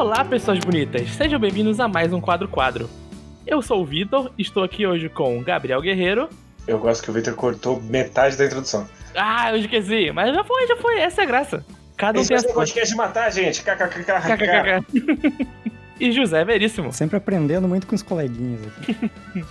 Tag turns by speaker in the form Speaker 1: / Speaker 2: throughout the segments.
Speaker 1: Olá, pessoas bonitas, sejam bem-vindos a mais um Quadro Quadro. Eu sou o Vitor, estou aqui hoje com Gabriel Guerreiro.
Speaker 2: Eu gosto que o Vitor cortou metade da introdução.
Speaker 1: Ah, eu esqueci, mas já foi, já foi, essa é a graça. Cada um
Speaker 2: Esse
Speaker 1: tem a sua.
Speaker 2: podcast de matar, gente. KKKK.
Speaker 1: KKKK. E José Veríssimo.
Speaker 3: Sempre aprendendo muito com os coleguinhas aqui.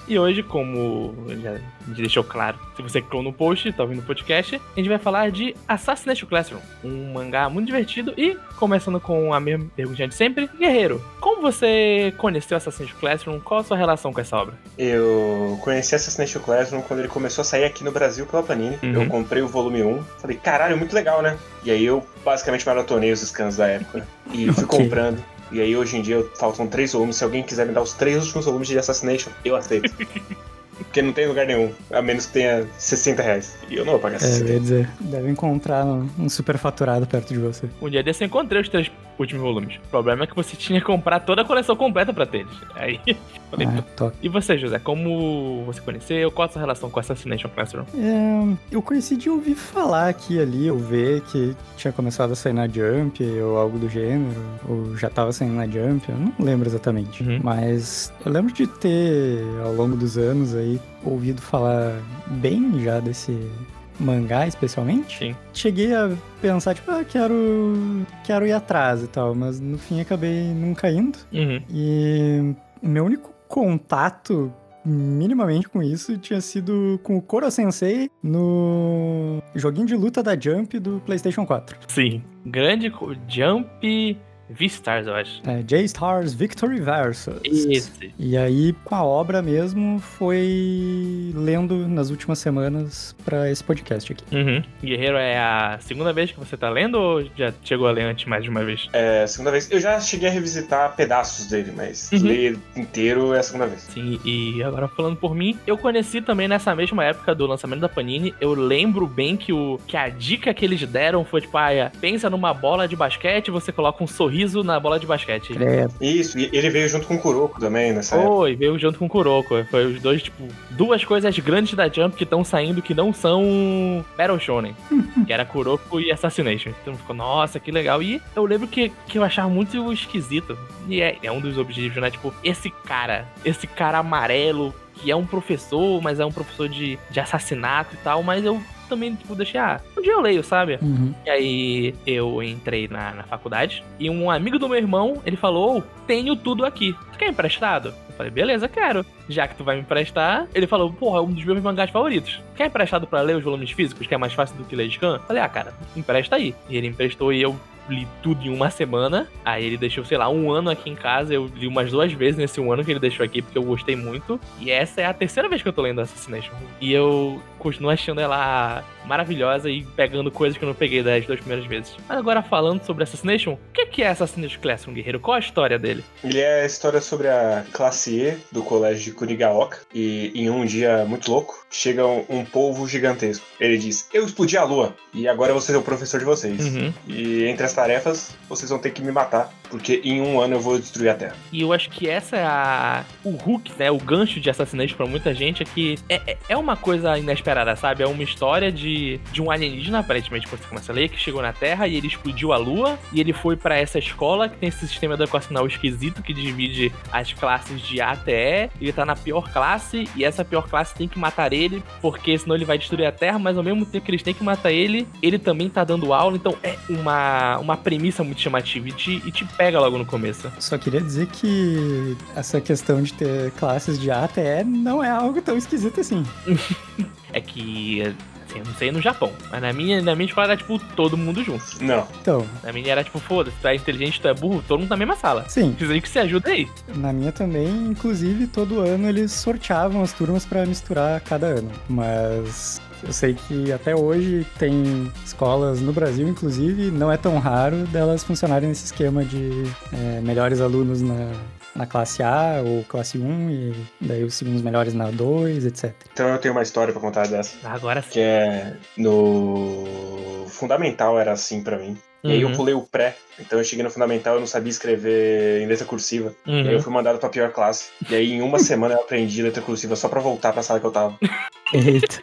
Speaker 1: E hoje, como já deixou claro, se você clicou no post, tá ouvindo o podcast, a gente vai falar de Assassination Classroom, um mangá muito divertido e, começando com a mesma perguntinha de sempre, Guerreiro, como você conheceu Assassination Classroom? Qual a sua relação com essa obra?
Speaker 2: Eu conheci Assassination Classroom quando ele começou a sair aqui no Brasil pela Panini.
Speaker 1: Uhum.
Speaker 2: Eu comprei o volume 1. Falei, caralho, muito legal, né? E aí eu basicamente maratonei os scans da época. E fui
Speaker 3: Ok.
Speaker 2: comprando. E aí hoje em dia faltam três volumes. Se alguém quiser me dar os três últimos volumes de Assassination, eu aceito. Porque não tem lugar nenhum, a menos que tenha 60 reais. E eu não vou pagar
Speaker 3: É,
Speaker 2: 60
Speaker 3: eu ia dizer, deve encontrar um, um superfaturado perto de você.
Speaker 1: Um dia desse eu encontrei os três últimos volumes. O problema é que você tinha que comprar toda a coleção completa pra ter eles. Aí, falei,
Speaker 3: Ah.
Speaker 1: E você, José, como você conheceu? Qual a sua relação com Assassination Classroom?
Speaker 3: É, eu conheci de ouvir falar aqui ali, ou ver que tinha começado a sair na Jump, ou algo do gênero, ou já tava saindo na Jump, eu não lembro exatamente.
Speaker 1: Uhum.
Speaker 3: Mas eu lembro de ter, ao longo dos anos aí, ouvido falar bem já desse mangá, especialmente.
Speaker 1: Sim.
Speaker 3: Cheguei a pensar, tipo, ah, quero, quero ir atrás e tal, mas no fim acabei nunca indo.
Speaker 1: Uhum.
Speaker 3: E meu único contato minimamente com isso tinha sido com o Koro Sensei no joguinho de luta da Jump do PlayStation 4.
Speaker 1: Sim. Grande Jump V-Stars, eu acho.
Speaker 3: É, J-Stars Victory Versus.
Speaker 1: Esse.
Speaker 3: E aí, com a obra mesmo, foi lendo nas últimas semanas pra esse podcast aqui.
Speaker 1: Uhum. Guerreiro é a segunda vez que você tá lendo ou já chegou a ler antes mais de uma vez?
Speaker 2: É segunda vez. Eu já cheguei a revisitar pedaços dele, mas
Speaker 1: Uhum.
Speaker 2: ler inteiro é a segunda vez.
Speaker 1: Sim, e agora falando por mim, eu conheci também nessa mesma época do lançamento da Panini. Eu lembro bem que, o, que a dica que eles deram foi tipo, ah, pensa numa bola de basquete, você coloca um sorriso na bola de basquete.
Speaker 3: Credo.
Speaker 2: Isso, e ele veio junto com o Kuroko também nessa época.
Speaker 1: Foi, veio junto com o Kuroko. Foi os dois, tipo, duas coisas grandes da Jump que estão saindo que não são Battle Shonen. que era Kuroko e Assassination. Então ficou, nossa, que legal. E eu lembro que, que eu achava muito esquisito. E é, é um dos objetivos, né? Tipo, esse cara, esse cara amarelo, que é um professor, mas é um professor de, de assassinato e tal, mas eu também, tipo, deixei, ah, um dia eu leio, sabe?
Speaker 3: Uhum.
Speaker 1: E aí eu entrei na, na faculdade e um amigo do meu irmão, ele falou: "Ô, tenho tudo aqui. Tu quer emprestado? Eu falei, beleza, quero. Já que tu vai me emprestar, ele falou, porra, é um dos meus mangás favoritos. Quer emprestado pra ler os volumes físicos, que é mais fácil do que ler scan? Eu falei, ah, cara, empresta aí. E ele emprestou e eu li tudo em uma semana. Aí ele deixou, sei lá, um ano aqui em casa. Eu li umas duas vezes nesse um ano que ele deixou aqui, porque eu gostei muito. E essa é a terceira vez que eu tô lendo Assassination. E eu continuo achando ela maravilhosa e pegando coisas que eu não peguei das duas primeiras vezes. Mas agora falando sobre Assassination, o que que é Assassination Classroom, guerreiro? Qual a história dele?
Speaker 2: Ele é a história sobre a classe E do colégio de Kurigaoka. E em um dia muito louco, chega um, um polvo gigantesco. Ele diz: Eu explodi a lua. E agora eu vou ser o professor de vocês.
Speaker 1: Uhum.
Speaker 2: E entre as tarefas, vocês vão ter que me matar. Porque em um ano eu vou destruir a Terra.
Speaker 1: E eu acho que essa é a. O hook, né? O gancho de Assassination pra muita gente é que é, é- é uma coisa inesperada, sabe? É uma história de, de um alienígena, aparentemente, quando você começa a ler, que chegou na Terra e ele explodiu a Lua. E ele foi pra essa escola que tem esse sistema educacional esquisito que divide as classes de A até E. Ele tá na pior classe e essa pior classe tem que matar ele, porque senão ele vai destruir a Terra, mas ao mesmo tempo que eles têm que matar ele, ele também tá dando aula. Então é uma, uma premissa muito chamativa e te, e te pega logo no começo.
Speaker 3: Só queria dizer que essa questão de ter classes de A até E não é algo tão esquisito assim.
Speaker 1: É que, assim, eu não sei no Japão, mas na minha, na minha escola era tipo todo mundo junto.
Speaker 2: Não.
Speaker 3: Então,
Speaker 1: Na minha era tipo, foda-se, tu é inteligente, tu é burro, todo mundo na mesma sala.
Speaker 3: sim,
Speaker 1: Precisa que se ajuda aí.
Speaker 3: na minha também, inclusive, todo ano eles sorteavam as turmas pra misturar cada ano. Mas eu sei que até hoje tem escolas no Brasil, inclusive, não é tão raro delas funcionarem nesse esquema de é, melhores alunos na, na classe A ou classe 1 e daí os segundos melhores na 2, etc.
Speaker 2: Então eu tenho uma história pra contar dessa.
Speaker 1: Agora sim.
Speaker 2: Que é no fundamental era assim pra mim. E aí eu
Speaker 1: Uhum.
Speaker 2: pulei o pré. Então eu cheguei no fundamental eu não sabia escrever em letra cursiva. E aí eu
Speaker 1: Uhum.
Speaker 2: fui mandado pra pior classe. E aí em uma semana eu aprendi letra cursiva só pra voltar pra sala que eu tava.
Speaker 3: Eita.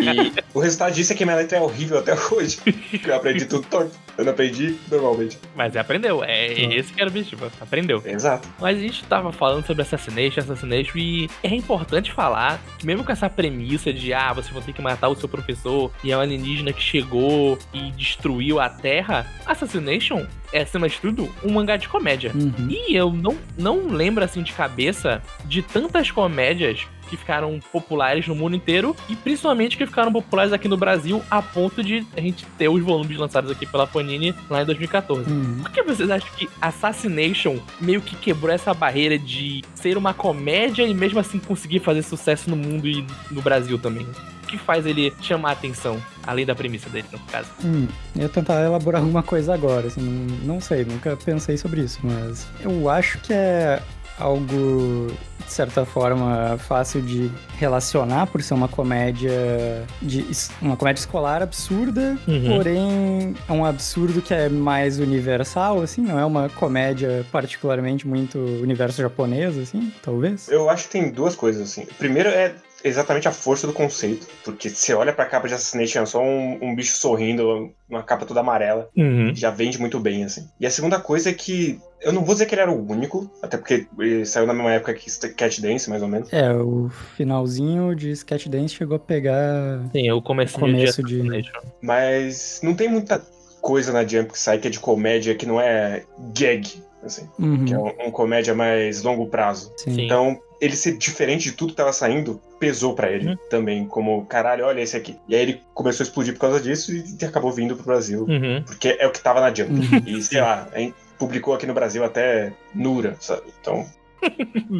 Speaker 2: E o resultado disso é que minha letra é horrível até hoje. Eu aprendi tudo torto. Eu não aprendi normalmente.
Speaker 1: Mas aprendeu. É
Speaker 3: Tá.
Speaker 1: esse que era o objetivo. Aprendeu.
Speaker 2: Exato.
Speaker 1: Mas a gente tava falando sobre Assassination, Assassination, e é importante falar que mesmo com essa premissa de ah, vocês vão ter que matar o seu professor e é um alienígena que chegou e destruiu a Terra, Assassination é, acima de tudo, um mangá de comédia.
Speaker 3: Uhum.
Speaker 1: E eu não, não lembro assim de cabeça de tantas comédias que ficaram populares no mundo inteiro e principalmente que ficaram populares aqui no Brasil a ponto de a gente ter os volumes lançados aqui pela Panini lá em 2014.
Speaker 3: Uhum.
Speaker 1: Por que vocês acham que Assassination meio que quebrou essa barreira de ser uma comédia e mesmo assim conseguir fazer sucesso no mundo e no Brasil também? O que faz ele chamar a atenção, além da premissa dele, no caso?
Speaker 3: Hum, eu ia tentar elaborar alguma coisa agora, assim, não, não sei, nunca pensei sobre isso, mas eu acho que é algo, de certa forma, fácil de relacionar por ser uma comédia de uma comédia escolar absurda,
Speaker 1: Uhum.
Speaker 3: porém é um absurdo que é mais universal, assim, não é uma comédia particularmente muito universo japonês, assim, talvez.
Speaker 2: Eu acho que tem duas coisas, assim. Primeiro é exatamente a força do conceito. Porque você olha pra capa de Assassination, é só um, um bicho sorrindo, uma capa toda amarela.
Speaker 1: Uhum.
Speaker 2: Já vende muito bem, assim. E a segunda coisa é que. Eu não vou dizer que ele era o único, até porque ele saiu na mesma época que Cat Dance, mais ou menos.
Speaker 3: É, o finalzinho de Sketch Dance chegou a pegar
Speaker 1: Sim, o começo,
Speaker 3: Começo
Speaker 1: de
Speaker 3: de-
Speaker 1: Assassination.
Speaker 2: Mas não tem muita coisa na Jump que sai que é de comédia que não é gag, assim.
Speaker 3: Uhum,
Speaker 2: Que é um, um comédia mais longo prazo.
Speaker 3: sim.
Speaker 2: Então, ele ser diferente de tudo que tava saindo, pesou pra ele
Speaker 1: Uhum.
Speaker 2: também, como, caralho, olha esse aqui. E aí ele começou a explodir por causa disso e acabou vindo pro Brasil.
Speaker 1: Uhum.
Speaker 2: Porque é o que tava na Jump.
Speaker 3: Uhum.
Speaker 2: E, sei lá, publicou aqui no Brasil até Nura, sabe? Então,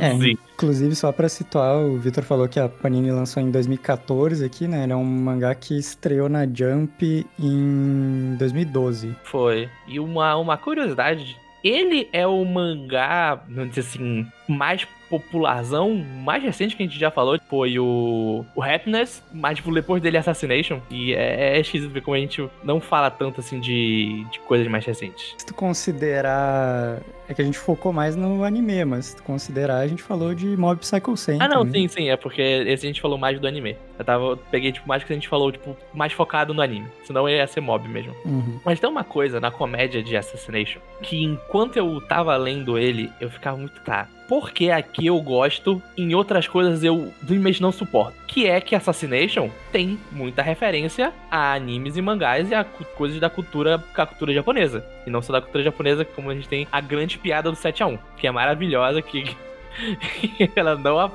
Speaker 3: É, inclusive, só pra situar, o Vitor falou que a Panini lançou em 2014 aqui, né? Ele é um mangá que estreou na Jump em 2012.
Speaker 1: Foi. E uma, uma curiosidade, ele é o mangá, vamos dizer assim, mais popularzão, mais recente que a gente já falou, foi o, o Happiness, mas tipo, depois dele Assassination. E é, é esquisito ver como a gente não fala tanto assim de, de coisas mais recentes.
Speaker 3: Se tu considerar. É que a gente focou mais no anime, mas se considerar, a gente falou de Mob Psycho 100.
Speaker 1: Ah, não,
Speaker 3: também.
Speaker 1: sim, sim, é porque esse a gente falou mais do anime. Eu tava, eu peguei, tipo, mais que a gente falou, tipo, mais focado no anime. Senão ia ser mob mesmo.
Speaker 3: Uhum.
Speaker 1: Mas tem uma coisa na comédia de Assassination que enquanto eu tava lendo ele, eu ficava muito, tá, porque aqui eu gosto, em outras coisas eu simplesmente não suporto. Que é que Assassination tem muita referência a animes e mangás e a coisas da cultura, a cultura japonesa. E não só da cultura japonesa, como a gente tem a grande piada do 7 a 1 que é maravilhosa, que ela não.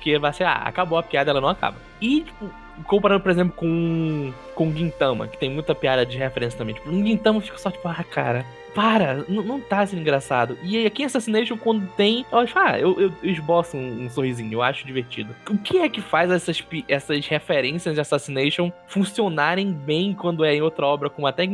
Speaker 1: Que vai ser, ah, acabou a piada, ela não acaba. E, tipo, comparando, por exemplo, com, com Gintama, que tem muita piada de referência também. Tipo, no fica só, tipo, ah, cara, para, não tá sendo engraçado. E aqui em Assassination, quando tem, eu acho, ah, eu, eu, eu esboço um, um sorrisinho, eu acho divertido. O que é que faz essas, essas referências de Assassination funcionarem bem quando é em outra obra, como até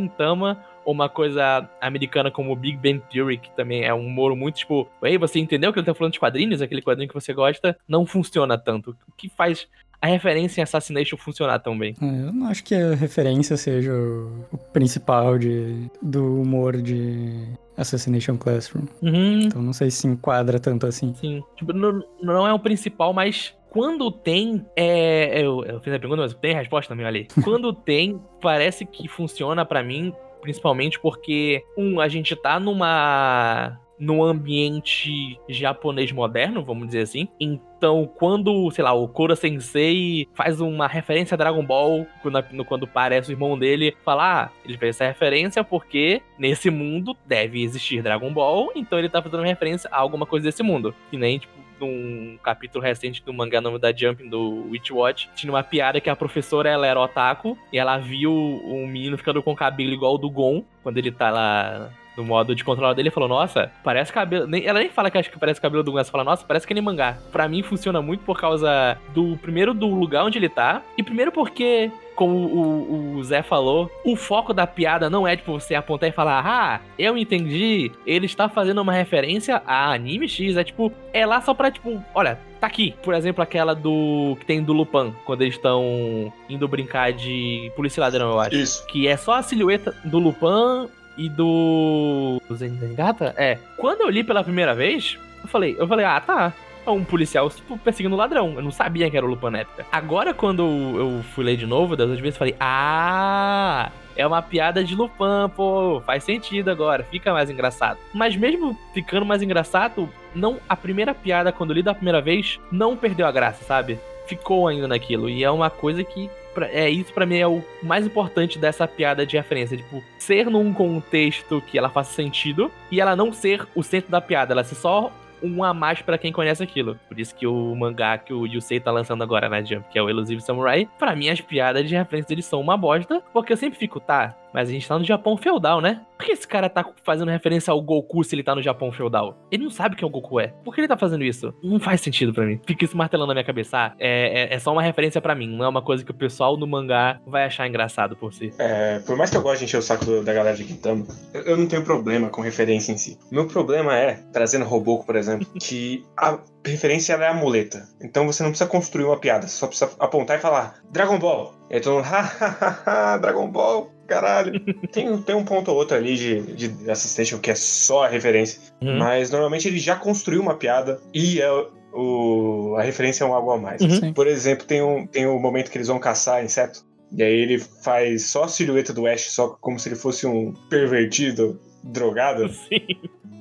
Speaker 1: ou uma coisa americana como Big Bang Theory, que também é um humor muito tipo, ei, você entendeu que ele tá falando de quadrinhos, aquele quadrinho que você gosta, não funciona tanto. O que faz a referência em Assassination funcionar tão bem?
Speaker 3: É, Eu não acho que a referência seja o, principal de, do humor de Assassination Classroom.
Speaker 1: Uhum,
Speaker 3: Então não sei se enquadra tanto assim.
Speaker 1: sim. Tipo, não, não é o principal, mas quando tem, é... Eu, eu fiz a pergunta, mas tem a resposta também, olha aí. Quando tem, parece que funciona pra mim, principalmente porque, um, a gente tá numa num ambiente japonês moderno, vamos dizer assim. Então, quando, sei lá, o Koro Sensei faz uma referência a Dragon Ball, quando, no- quando parece o irmão dele, fala, ah, ele fez essa referência porque nesse mundo deve existir Dragon Ball, então ele tá fazendo referência a alguma coisa desse mundo. Que nem, tipo, num capítulo recente do mangá nome da Jump, do Witch Watch, tinha uma piada que a professora, ela era otaku, e ela viu um menino ficando com cabelo igual o do Gon, quando ele tá lá no modo de controlar dele, falou, nossa, parece cabelo... Nem, ela nem fala que acha que parece cabelo do Gon, ela fala, nossa, parece aquele mangá. Pra mim funciona muito por causa do, primeiro, do lugar onde ele tá, e primeiro porque... Como o, o Zé falou, o foco da piada não é, tipo, você apontar e falar, ah, eu entendi, ele está fazendo uma referência a anime X. É tipo, é lá só pra, tipo, olha, tá aqui. Por exemplo, aquela do. que tem do Lupin, quando eles estão indo brincar de polícia ladrão, eu acho.
Speaker 2: isso.
Speaker 1: Que é só a silhueta do Lupin e do. do Zenigata? É. Quando eu li pela primeira vez, eu falei, eu falei, ah, tá. é um policial tipo, perseguindo ladrão. Eu não sabia que era o Lupin na época. Agora, quando eu fui ler de novo, das outras vezes, eu falei, ah, é uma piada de Lupin, pô, faz sentido agora, fica mais engraçado. Mas mesmo ficando mais engraçado, não a primeira piada, quando li da primeira vez, não perdeu a graça, sabe? Ficou ainda naquilo. E é uma coisa que. É isso para mim é o mais importante dessa piada de referência, tipo, ser num contexto que ela faça sentido e ela não ser o centro da piada, ela ser só um a mais para quem conhece aquilo. Por isso que o mangá que o Yusei tá lançando agora na Jump, que é o Elusive Samurai, para mim as piadas de referência deles são uma bosta, porque eu sempre fico, tá, mas a gente tá no Japão feudal, né? Por que esse cara tá fazendo referência ao Goku se ele tá no Japão feudal? Ele não sabe quem o Goku é. Por que ele tá fazendo isso? Não faz sentido para mim. Fica isso martelando na minha cabeça. Ah, é, é, é, só uma referência para mim, não é uma coisa que o pessoal no mangá vai achar engraçado por si.
Speaker 2: É, por mais que eu goste de encher o saco da galera de Gintama, eu, eu não tenho problema com referência em si. Meu problema é, trazendo Roboco, por exemplo, que a referência ela é a muleta. Então você não precisa construir uma piada, você só precisa apontar e falar Dragon Ball. E aí todo mundo, hahaha, Dragon Ball, caralho. tem, tem um ponto ou outro ali de, de Assistation que é só a referência.
Speaker 1: Uhum.
Speaker 2: Mas normalmente ele já construiu uma piada e é o, a referência é um algo a mais.
Speaker 1: Uhum.
Speaker 2: Por exemplo, tem um, tem um momento que eles vão caçar inseto. E aí ele faz só a silhueta do Ash, só como se ele fosse um pervertido, drogado.
Speaker 1: Sim.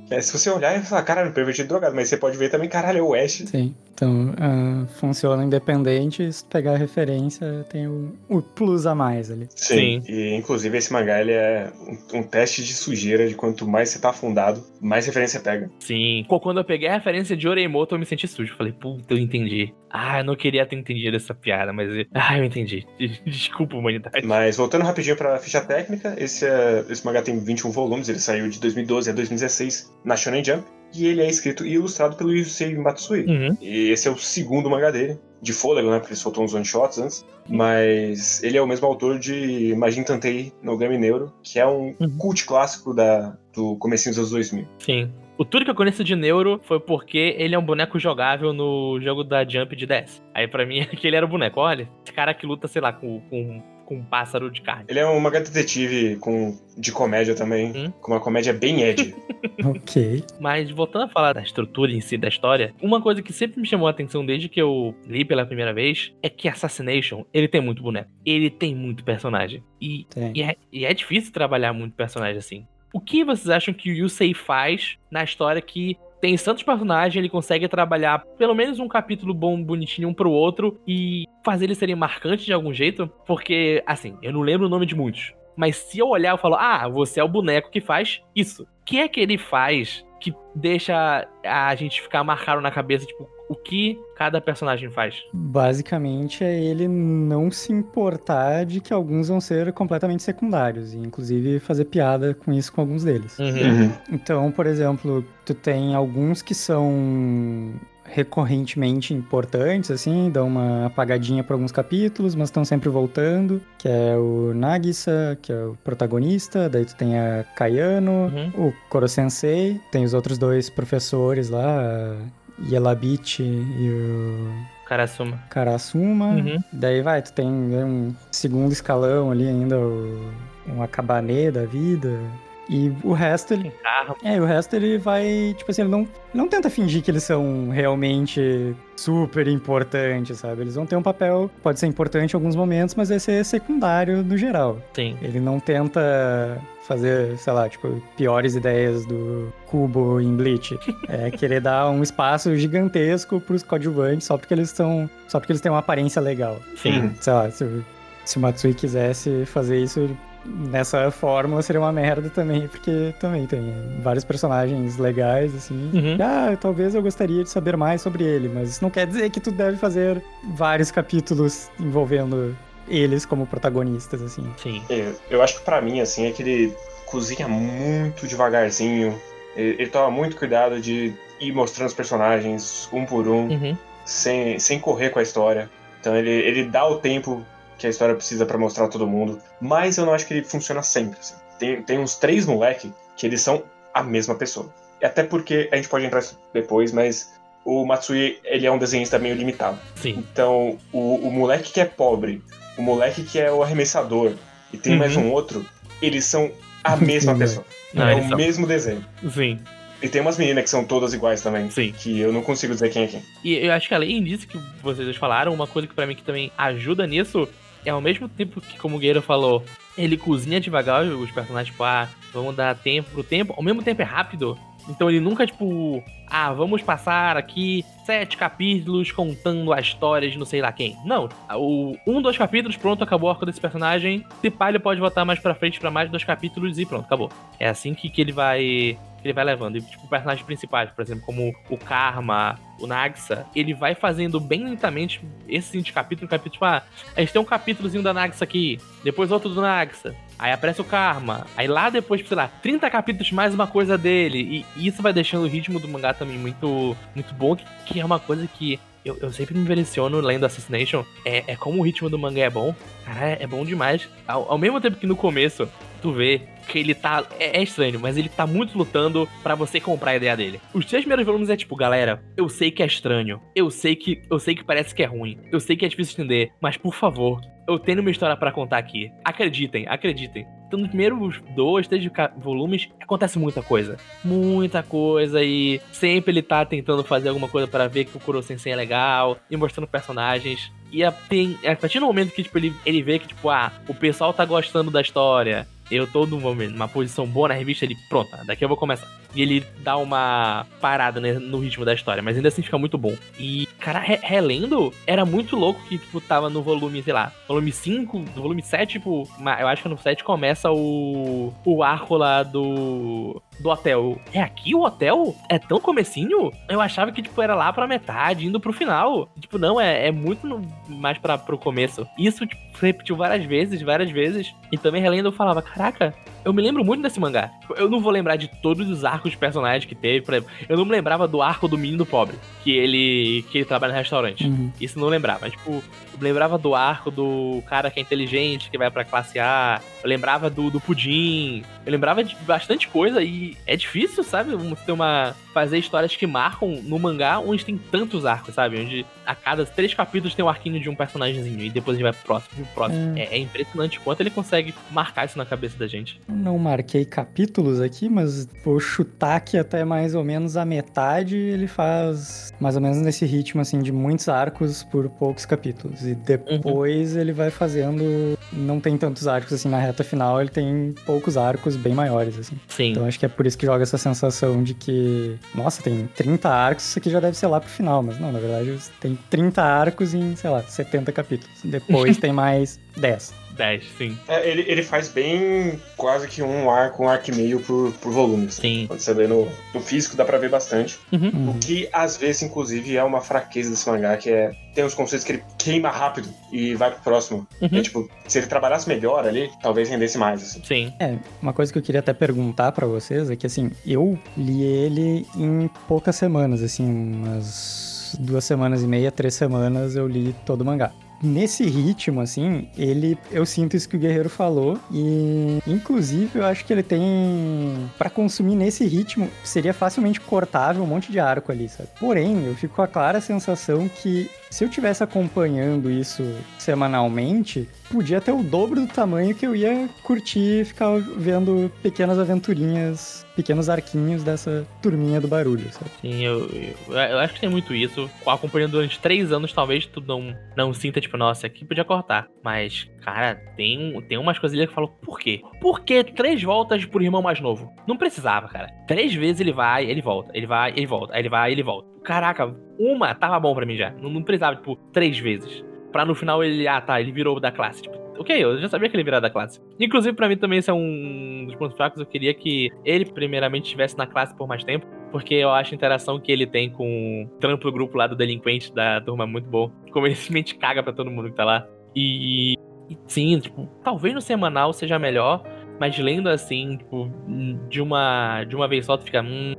Speaker 2: É, se você olhar e falar, caralho, pervertido drogado, mas você pode ver também, caralho, é o Ash.
Speaker 3: Sim. Então, ah, funciona independente. Se pegar a referência, tem o, o plus a mais ali.
Speaker 2: Sim.
Speaker 1: Sim.
Speaker 2: E inclusive esse mangá ele é um, um teste de sujeira de quanto mais você tá afundado, mais referência pega.
Speaker 1: Sim. Quando eu peguei a referência de Oreimoto, eu me senti sujo. Falei, puta, eu entendi. Ah, eu não queria ter entendido essa piada, mas. Ah, eu entendi. Desculpa, humanidade.
Speaker 2: Mas voltando rapidinho pra ficha técnica, esse, é- esse mangá tem 21 volumes, ele saiu de 2012 a 2016 na Shonen Jump. E ele é escrito e ilustrado pelo Yusei Matsui.
Speaker 1: Uhum.
Speaker 2: E esse é o segundo mangá dele, de fôlego, né? Porque ele soltou uns one-shots antes. Mas ele é o mesmo autor de Majin Tantei no Game Neuro, que é um
Speaker 1: Uhum.
Speaker 2: cult clássico da, do comecinho dos anos 2000.
Speaker 1: Sim. O tudo que eu conheço de Neuro foi porque ele é um boneco jogável no jogo da Jump de DS. Aí pra mim, aquele era o boneco. Olha, esse cara que luta, sei lá, com, com, com um pássaro de carne.
Speaker 2: Ele é um mangá detetive com, de comédia também,
Speaker 1: Hum.
Speaker 2: com uma comédia bem Ed.
Speaker 3: Ok.
Speaker 1: Mas voltando a falar da estrutura em si da história, uma coisa que sempre me chamou a atenção desde que eu li pela primeira vez é que Assassination, ele tem muito boneco. Ele tem muito personagem. E,
Speaker 3: Tem.
Speaker 1: e, é, e é difícil trabalhar muito personagem assim. O que vocês acham que o Yusei faz na história que tem tantos personagens, ele consegue trabalhar pelo menos um capítulo bom, bonitinho um pro outro e fazer eles serem marcantes de algum jeito? Porque, assim, eu não lembro o nome de muitos. Mas se eu olhar, eu falo, ah, você é o boneco que faz isso. O que é que ele faz que deixa a gente ficar marcado na cabeça, tipo, o que cada personagem faz?
Speaker 3: Basicamente é ele não se importar de que alguns vão ser completamente secundários, e inclusive fazer piada com isso com alguns deles.
Speaker 2: Uhum.
Speaker 3: Então, por exemplo, tu tem alguns que são recorrentemente importantes, assim, dão uma apagadinha por alguns capítulos, mas estão sempre voltando, que é o Nagisa, que é o protagonista, daí tu tem a Kayano,
Speaker 1: Uhum.
Speaker 3: o Koro Sensei, tem os outros dois professores lá, a Yelabichi e o
Speaker 1: Karasuma.
Speaker 3: Karasuma.
Speaker 1: Uhum.
Speaker 3: Daí vai, tu tem né, um segundo escalão ali ainda, o, um Akabane da vida. E o resto ele.
Speaker 1: Carro.
Speaker 3: É, e o resto ele vai, tipo assim, ele não, não tenta fingir que eles são realmente super importantes, sabe? Eles vão ter um papel, pode ser importante em alguns momentos, mas vai ser secundário no geral.
Speaker 1: Sim.
Speaker 3: Ele não tenta fazer, sei lá, tipo, piores ideias do Cubo em Bleach. É querer dar um espaço gigantesco pros coadjuvantes só porque eles estão. Só porque eles têm uma aparência legal.
Speaker 1: Sim.
Speaker 3: Sei lá, se, se o Matsui quisesse fazer isso nessa forma, seria uma merda também, porque também tem vários personagens legais, assim.
Speaker 1: Uhum.
Speaker 3: Ah, talvez eu gostaria de saber mais sobre ele, mas isso não quer dizer que tu deve fazer vários capítulos envolvendo eles como protagonistas, assim.
Speaker 1: Sim.
Speaker 2: Eu, eu acho que pra mim, assim, é que ele cozinha muito devagarzinho. Ele, ele toma muito cuidado de ir mostrando os personagens um por um,
Speaker 1: Uhum.
Speaker 2: sem, sem correr com a história. Então ele, ele dá o tempo que a história precisa pra mostrar todo mundo. Mas eu não acho que ele funciona sempre. assim. Tem, tem uns três moleque que eles são a mesma pessoa. E até porque a gente pode entrar nisso depois, mas o Matsui ele é um desenhista meio limitado.
Speaker 1: Sim.
Speaker 2: Então, o, o moleque que é pobre, o moleque que é o arremessador, e tem
Speaker 1: Uhum.
Speaker 2: mais um outro, eles são a mesma
Speaker 3: Entendi.
Speaker 2: pessoa.
Speaker 1: Não,
Speaker 2: é
Speaker 1: eles
Speaker 2: o
Speaker 1: são.
Speaker 2: mesmo desenho.
Speaker 1: Sim.
Speaker 2: E tem umas meninas que são todas iguais também.
Speaker 1: Sim.
Speaker 2: Que eu não consigo dizer quem é quem.
Speaker 1: E eu acho que além disso que vocês falaram, uma coisa que pra mim que também ajuda nisso é ao mesmo tempo que, como o Gueiro falou, ele cozinha devagar os personagens, tipo, ah, vamos dar tempo pro tempo, ao mesmo tempo é rápido. Então ele nunca, tipo, ah, vamos passar aqui sete capítulos contando a história de não sei lá quem. Não, o, um, dois capítulos, pronto, acabou o arco desse personagem. Se pá, ele pode voltar mais pra frente para mais dois capítulos e pronto, acabou. É assim que, que ele vai que ele vai levando. E, tipo, personagens principais, por exemplo, como o Karma, o Nagsa, ele vai fazendo bem lentamente esse de capítulo em capítulo. Tipo, ah, a gente tem um capítulozinho da Nagsa aqui, depois outro do Nagsa. Aí aparece o Karma. Aí lá depois, sei lá, 30 capítulos mais uma coisa dele. E isso vai deixando o ritmo do mangá também muito, muito bom, que, que é uma coisa que eu, eu, sempre me impressiono lendo Assassination. É, é como o ritmo do mangá é bom. Cara, é, é bom demais. Ao, ao, mesmo tempo que no começo tu vê que ele tá. É, é estranho, mas ele tá muito lutando para você comprar a ideia dele. Os três primeiros volumes é tipo, galera, eu sei que é estranho. Eu sei que. Eu sei que parece que é ruim. Eu sei que é difícil entender. Mas por favor, eu tenho uma história para contar aqui. Acreditem, acreditem. Então, nos primeiros dois, três volumes, acontece muita coisa. Muita coisa. E sempre ele tá tentando fazer alguma coisa para ver que o Kuro Sensei é legal. E mostrando personagens. E a, tem, a partir do momento que tipo, ele, ele vê que, tipo, ah, o pessoal tá gostando da história. Eu tô numa, numa posição boa na revista, ele, pronto, daqui eu vou começar e ele dá uma parada né, no ritmo da história, mas ainda assim fica muito bom. E, cara, re relendo, era muito louco que, tipo, tava no volume, sei lá, volume 5, do volume 7, tipo, eu acho que no 7 começa o, o arco lá do do hotel. É aqui o hotel? É tão comecinho? Eu achava que, tipo, era lá pra metade, indo pro final. Tipo, não, é, é muito no, mais pra, pro começo. Isso, tipo, repetiu várias vezes, várias vezes. E também relendo eu falava, caraca, eu me lembro muito desse mangá. Eu não vou lembrar de todos os arcos de personagens que teve. Por exemplo, eu não me lembrava do arco do menino pobre, que ele que ele trabalha no restaurante. Uhum. Isso não lembrava. Mas, tipo, eu lembrava do arco do cara que é inteligente, que vai pra classe A. Eu lembrava do, do pudim. Eu lembrava de bastante coisa e é difícil, sabe? Ter uma. Fazer histórias que marcam no mangá onde tem tantos arcos, sabe? Onde a cada três capítulos tem um arquinho de um personagemzinho e depois a gente vai pro próximo, pro próximo. É. É, é impressionante quanto ele consegue marcar isso na cabeça da gente.
Speaker 3: Não marquei capítulos aqui, mas vou chutar que até mais ou menos a metade ele faz mais ou menos nesse ritmo, assim, de muitos arcos por poucos capítulos. E depois uhum. ele vai fazendo. Não tem tantos arcos assim na reta final, ele tem poucos arcos bem maiores, assim.
Speaker 1: Sim.
Speaker 3: Então acho que é por isso que joga essa sensação de que, nossa, tem 30 arcos, isso aqui já deve ser lá pro final. Mas não, na verdade tem 30 arcos em, sei lá, 70 capítulos. Depois tem mais 10.
Speaker 1: 10, sim.
Speaker 2: É, ele, ele faz bem quase que um arco, um arco e meio por, por volume.
Speaker 1: Sim.
Speaker 2: Quando você lê no, no físico, dá pra ver bastante.
Speaker 1: Uhum.
Speaker 2: O que, às vezes, inclusive, é uma fraqueza desse mangá, que é. Tem uns conceitos que ele queima rápido e vai pro próximo. Uhum. É, tipo, se ele trabalhasse melhor ali, talvez rendesse mais, assim.
Speaker 1: Sim.
Speaker 3: É, uma coisa que eu queria até perguntar para vocês é que, assim, eu li ele em poucas semanas, assim, umas duas semanas e meia, três semanas eu li todo o mangá nesse ritmo, assim, ele. Eu sinto isso que o Guerreiro falou. E, inclusive, eu acho que ele tem. para consumir nesse ritmo, seria facilmente cortável um monte de arco ali, sabe? Porém, eu fico com a clara sensação que se eu tivesse acompanhando isso semanalmente, podia ter o dobro do tamanho que eu ia curtir e ficar vendo pequenas aventurinhas, pequenos arquinhos dessa turminha do barulho, sabe?
Speaker 1: Sim, eu, eu, eu acho que tem muito isso. Acompanhando durante três anos, talvez tu não, não sinta, tipo, nossa, aqui podia cortar. Mas, cara, tem, tem umas ali que eu falo, por quê? Por que três voltas por irmão mais novo? Não precisava, cara. Três vezes ele vai, ele volta. Ele vai, ele volta. Aí ele vai, ele volta caraca, uma tava bom para mim já. Não, não, precisava, tipo, três vezes. Pra no final ele, ah tá, ele virou da classe. Tipo, ok, eu já sabia que ele virar da classe. Inclusive, para mim também esse é um dos pontos fracos. Eu queria que ele, primeiramente, estivesse na classe por mais tempo. Porque eu acho a interação que ele tem com o trampo do grupo lá do delinquente da turma muito boa. Como ele simplesmente caga pra todo mundo que tá lá. E, e sim, tipo, talvez no semanal seja melhor. Mas lendo assim, tipo, de uma, de uma vez só, tu fica. Hum,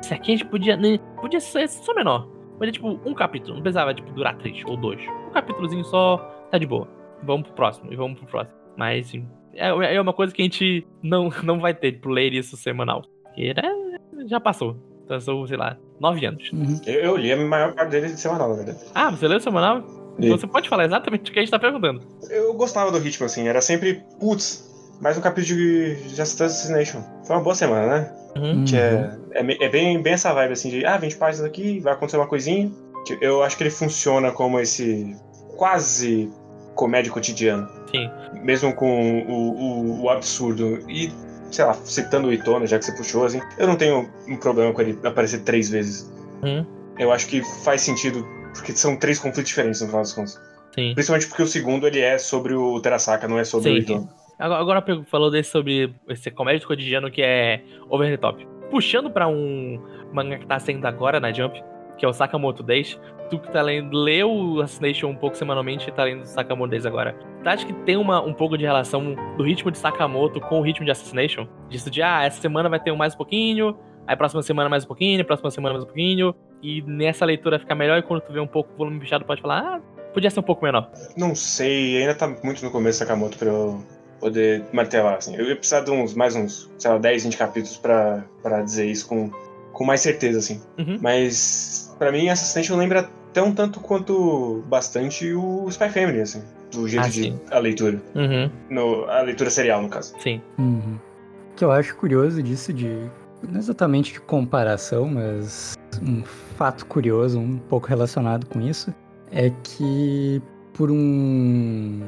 Speaker 1: isso aqui a gente podia. Né, podia ser só menor. Podia, tipo, um capítulo. Não precisava, tipo, durar três ou dois. Um capítulozinho só, tá de boa. Vamos pro próximo. E vamos pro próximo. Mas, sim. É, é uma coisa que a gente não, não vai ter, tipo, ler isso semanal. Porque né, já passou. Passou, sei lá, nove anos.
Speaker 2: Uhum. Eu, eu, li a maior parte dele de semanal, na verdade.
Speaker 1: Ah, você leu semanal? Li. Você pode falar exatamente o que a gente tá perguntando.
Speaker 2: Eu gostava do ritmo, assim. Era sempre, putz, mais um capítulo de Just Assassination. Foi uma boa semana, né?
Speaker 1: Uhum.
Speaker 2: Que é, é, é bem, bem essa vibe assim de ah, 20 páginas aqui, vai acontecer uma coisinha. Que Eu acho que ele funciona como esse quase comédia cotidiano.
Speaker 1: Sim.
Speaker 2: Mesmo com o, o, o absurdo. E, sei lá, citando o Itono, já que você puxou, assim, eu não tenho um problema com ele aparecer três vezes.
Speaker 1: Uhum.
Speaker 2: Eu acho que faz sentido, porque são três conflitos diferentes no final das contas.
Speaker 1: Sim.
Speaker 2: Principalmente porque o segundo ele é sobre o Terasaka, não é sobre
Speaker 1: Sim.
Speaker 2: o Itono.
Speaker 1: Agora, falou desse sobre esse comédia cotidiano que é over the top. Puxando pra um manga que tá saindo agora na Jump, que é o Sakamoto Days. Tu que tá lendo, leu o Assassination um pouco semanalmente e tá lendo Sakamoto Days agora. Tu acha que tem uma, um pouco de relação do ritmo de Sakamoto com o ritmo de Assassination? Disso de, ah, essa semana vai ter mais um pouquinho, aí próxima semana mais um pouquinho, próxima semana mais um pouquinho, e nessa leitura fica melhor e quando tu vê um pouco o volume fechado pode falar, ah, podia ser um pouco menor.
Speaker 2: Não sei, ainda tá muito no começo Sakamoto pra eu poder martelar, assim. Eu ia precisar de uns, mais uns, sei lá, 10, 20 capítulos pra, pra dizer isso com, com mais certeza, assim.
Speaker 1: Uhum.
Speaker 2: Mas, pra mim, Assassination lembra tão tanto quanto bastante o Spy Family, assim. Do jeito
Speaker 1: Ah,
Speaker 2: de
Speaker 1: sim.
Speaker 2: a leitura.
Speaker 1: Uhum,
Speaker 2: No, a leitura serial, no caso.
Speaker 1: sim.
Speaker 3: Uhum. O que eu acho curioso disso de. Não exatamente de comparação, mas um fato curioso, um pouco relacionado com isso, é que por um,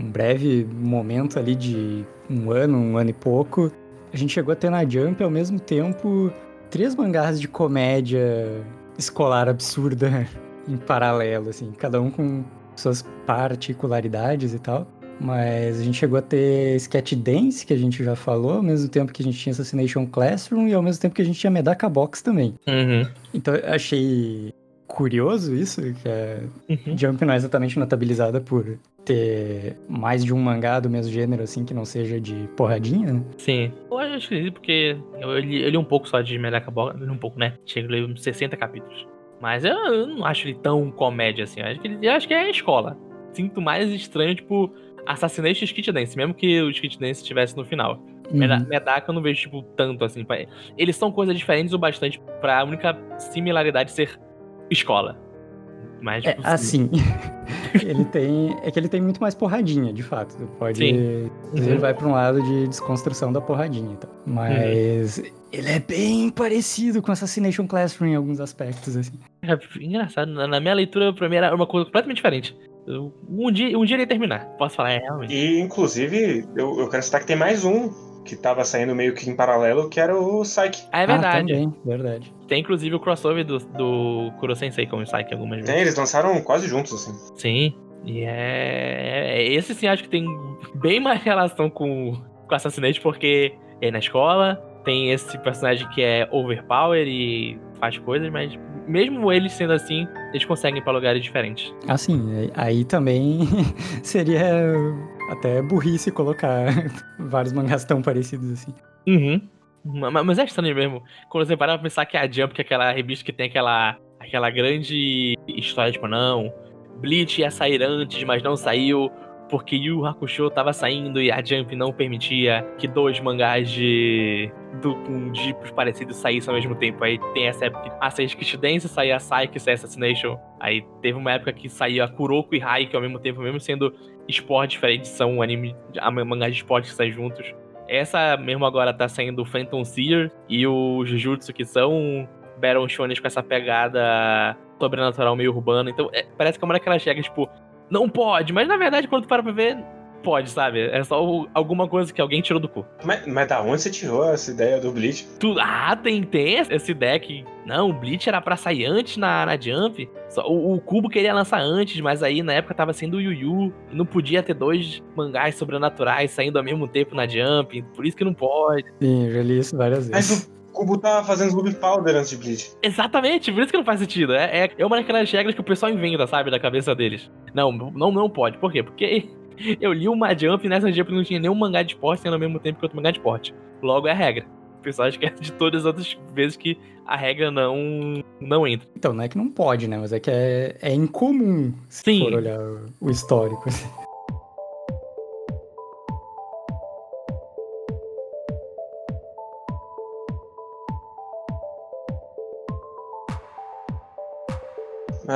Speaker 3: um breve momento ali de um ano, um ano e pouco, a gente chegou a ter na Jump ao mesmo tempo três mangás de comédia escolar absurda em paralelo, assim, cada um com suas particularidades e tal. Mas a gente chegou a ter Sketch Dance, que a gente já falou, ao mesmo tempo que a gente tinha Assassination Classroom e ao mesmo tempo que a gente tinha Medaka Box também.
Speaker 1: Uhum.
Speaker 3: Então eu achei curioso isso, que a
Speaker 1: Uhum.
Speaker 3: Jump não é exatamente notabilizada por ter mais de um mangá do mesmo gênero, assim, que não seja de porradinha, né?
Speaker 1: Sim. Eu acho esquisito porque eu li, eu li um pouco só de Medaka Box, li um pouco, né? Chega a ler uns 60 capítulos. Mas eu, eu não acho ele tão comédia assim. Eu acho que, ele, acho que é a escola. Sinto mais estranho, tipo, Assassination e Skit Dance, mesmo que o Skit Dance estivesse no final.
Speaker 3: Uhum.
Speaker 1: Medaka eu não vejo, tipo, tanto assim. Eles são coisas diferentes o bastante pra única similaridade ser escola. Mas,
Speaker 3: É,
Speaker 1: tipo,
Speaker 3: assim, ele tem. É que ele tem muito mais porradinha, de fato. Pode.
Speaker 1: Sim.
Speaker 3: Ele
Speaker 1: Uhum.
Speaker 3: vai pra um lado de desconstrução da porradinha, tá? Mas ele é bem parecido com Assassination Classroom em alguns aspectos, assim.
Speaker 1: É engraçado, na minha leitura, pra mim era uma coisa completamente diferente. Um, dia, um dia ele ia terminar. Posso falar, é, realmente.
Speaker 2: E, inclusive, eu, eu quero citar que tem mais um que tava saindo meio que em paralelo, que era o Psyche.
Speaker 1: Ah, é verdade.
Speaker 3: Ah, também, verdade.
Speaker 1: Tem inclusive o crossover do, do Kuro Sensei com o Psyche algumas vezes.
Speaker 2: Tem, eles lançaram quase juntos, assim.
Speaker 1: Sim. E é, é- Esse sim acho que tem bem mais relação com, com Assassinate, porque é na escola, tem esse personagem que é overpower e faz coisas, mas mesmo eles sendo assim, eles conseguem ir pra lugares diferentes.
Speaker 3: Assim, aí também seria até burrice colocar vários mangás tão parecidos assim.
Speaker 1: Uhum. Ma- ma- Mas é estranho mesmo. Quando você parar pra pensar que a Jump, que é aquela revista que tem aquela, aquela grande história, tipo, não, Bleach ia sair antes, mas não saiu, porque Yu Hakusho tava saindo e a Jump não permitia que dois mangás de. Do, com tipos parecidos saíssem ao mesmo tempo. Aí tem essa época que a Skit Dance, saía Psyche, saía Assassination. Aí teve uma época que saía Kuroko e Haikyuu ao mesmo tempo, mesmo sendo esportes diferentes, são anime, mangás de esporte que saem juntos. Essa mesmo agora tá saindo o Phantom Seer e o Jujutsu, que são Battle Shonen com essa pegada sobrenatural meio urbana. Então, é, parece que é uma daquelas regras, tipo, não pode, mas na verdade, quando tu para pra ver, pode, sabe? É só alguma coisa que alguém tirou do cu.
Speaker 2: Mas, mas da onde você tirou essa ideia do Bleach?
Speaker 1: Tu, ah, tem, tem essa ideia que. Não, o Bleach era pra sair antes na, na Jump. Só, o, o Cubo queria lançar antes, mas aí na época tava sendo o Yu Yu. Não podia ter dois mangás sobrenaturais saindo ao mesmo tempo na Jump. Por isso que não pode.
Speaker 3: Sim, eu já li isso várias vezes.
Speaker 2: Mas o Kubo tava fazendo Ruby Powder antes de Bleach.
Speaker 1: Exatamente, por isso que não faz sentido. É, é, é uma daquelas regras que o pessoal inventa, sabe, da cabeça deles. Não, não, não pode. Por quê? Porque eu li uma Jump e nessa Jump não tinha nenhum mangá de esporte sendo ao mesmo tempo que outro mangá de esporte. Logo é a regra. O pessoal esquece de todas as outras vezes que a regra não, não entra.
Speaker 3: Então, não é que não pode, né? Mas é que é, é incomum se
Speaker 1: Sim.
Speaker 3: for olhar o, o histórico. assim.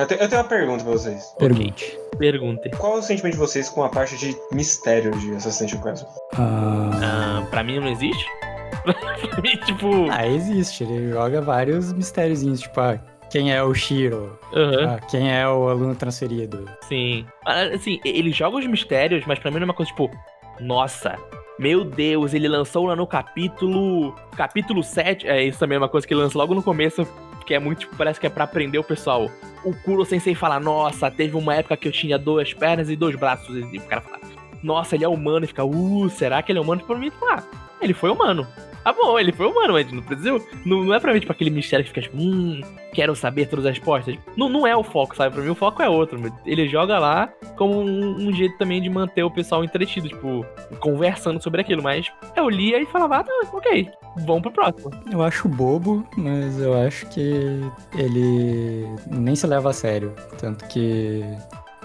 Speaker 2: Eu, te- eu tenho uma pergunta pra vocês.
Speaker 3: Pergunte.
Speaker 1: Pergunte.
Speaker 2: Qual é o sentimento de vocês com a parte de mistério de Assassin's Creed?
Speaker 3: Ah,
Speaker 1: Ah, pra mim não existe. pra mim, tipo.
Speaker 3: ah, existe. Ele joga vários mistériozinhos, tipo, ah, quem é o Shiro?
Speaker 1: aham.
Speaker 3: Ah, quem é o aluno transferido?
Speaker 1: Sim. Ah, Assim, ele joga os mistérios, mas pra mim não é uma coisa tipo, nossa, meu Deus, ele lançou lá no capítulo. Capítulo 7. É isso também é uma coisa que ele lança logo no começo, que é muito, tipo, parece que é pra aprender o pessoal. O Kuro Sensei fala, nossa, teve uma época que eu tinha duas pernas e dois braços. E o cara fala, nossa, ele é humano. E fica, uh, será que ele é humano? Pra mim, ah, ele foi humano. Ah, bom, ele foi humano, mas não precisa. Não, não é pra mim, tipo, aquele mistério que fica, tipo, hum, quero saber todas as respostas. Não, não é o foco, sabe? Pra mim, o foco é outro. Ele joga lá como um, um jeito também de manter o pessoal entretido, tipo, conversando sobre aquilo. Mas eu lia e falava, ah, tá, ok, vamos pro próximo.
Speaker 3: Eu acho bobo, mas eu acho que ele nem se leva a sério. Tanto que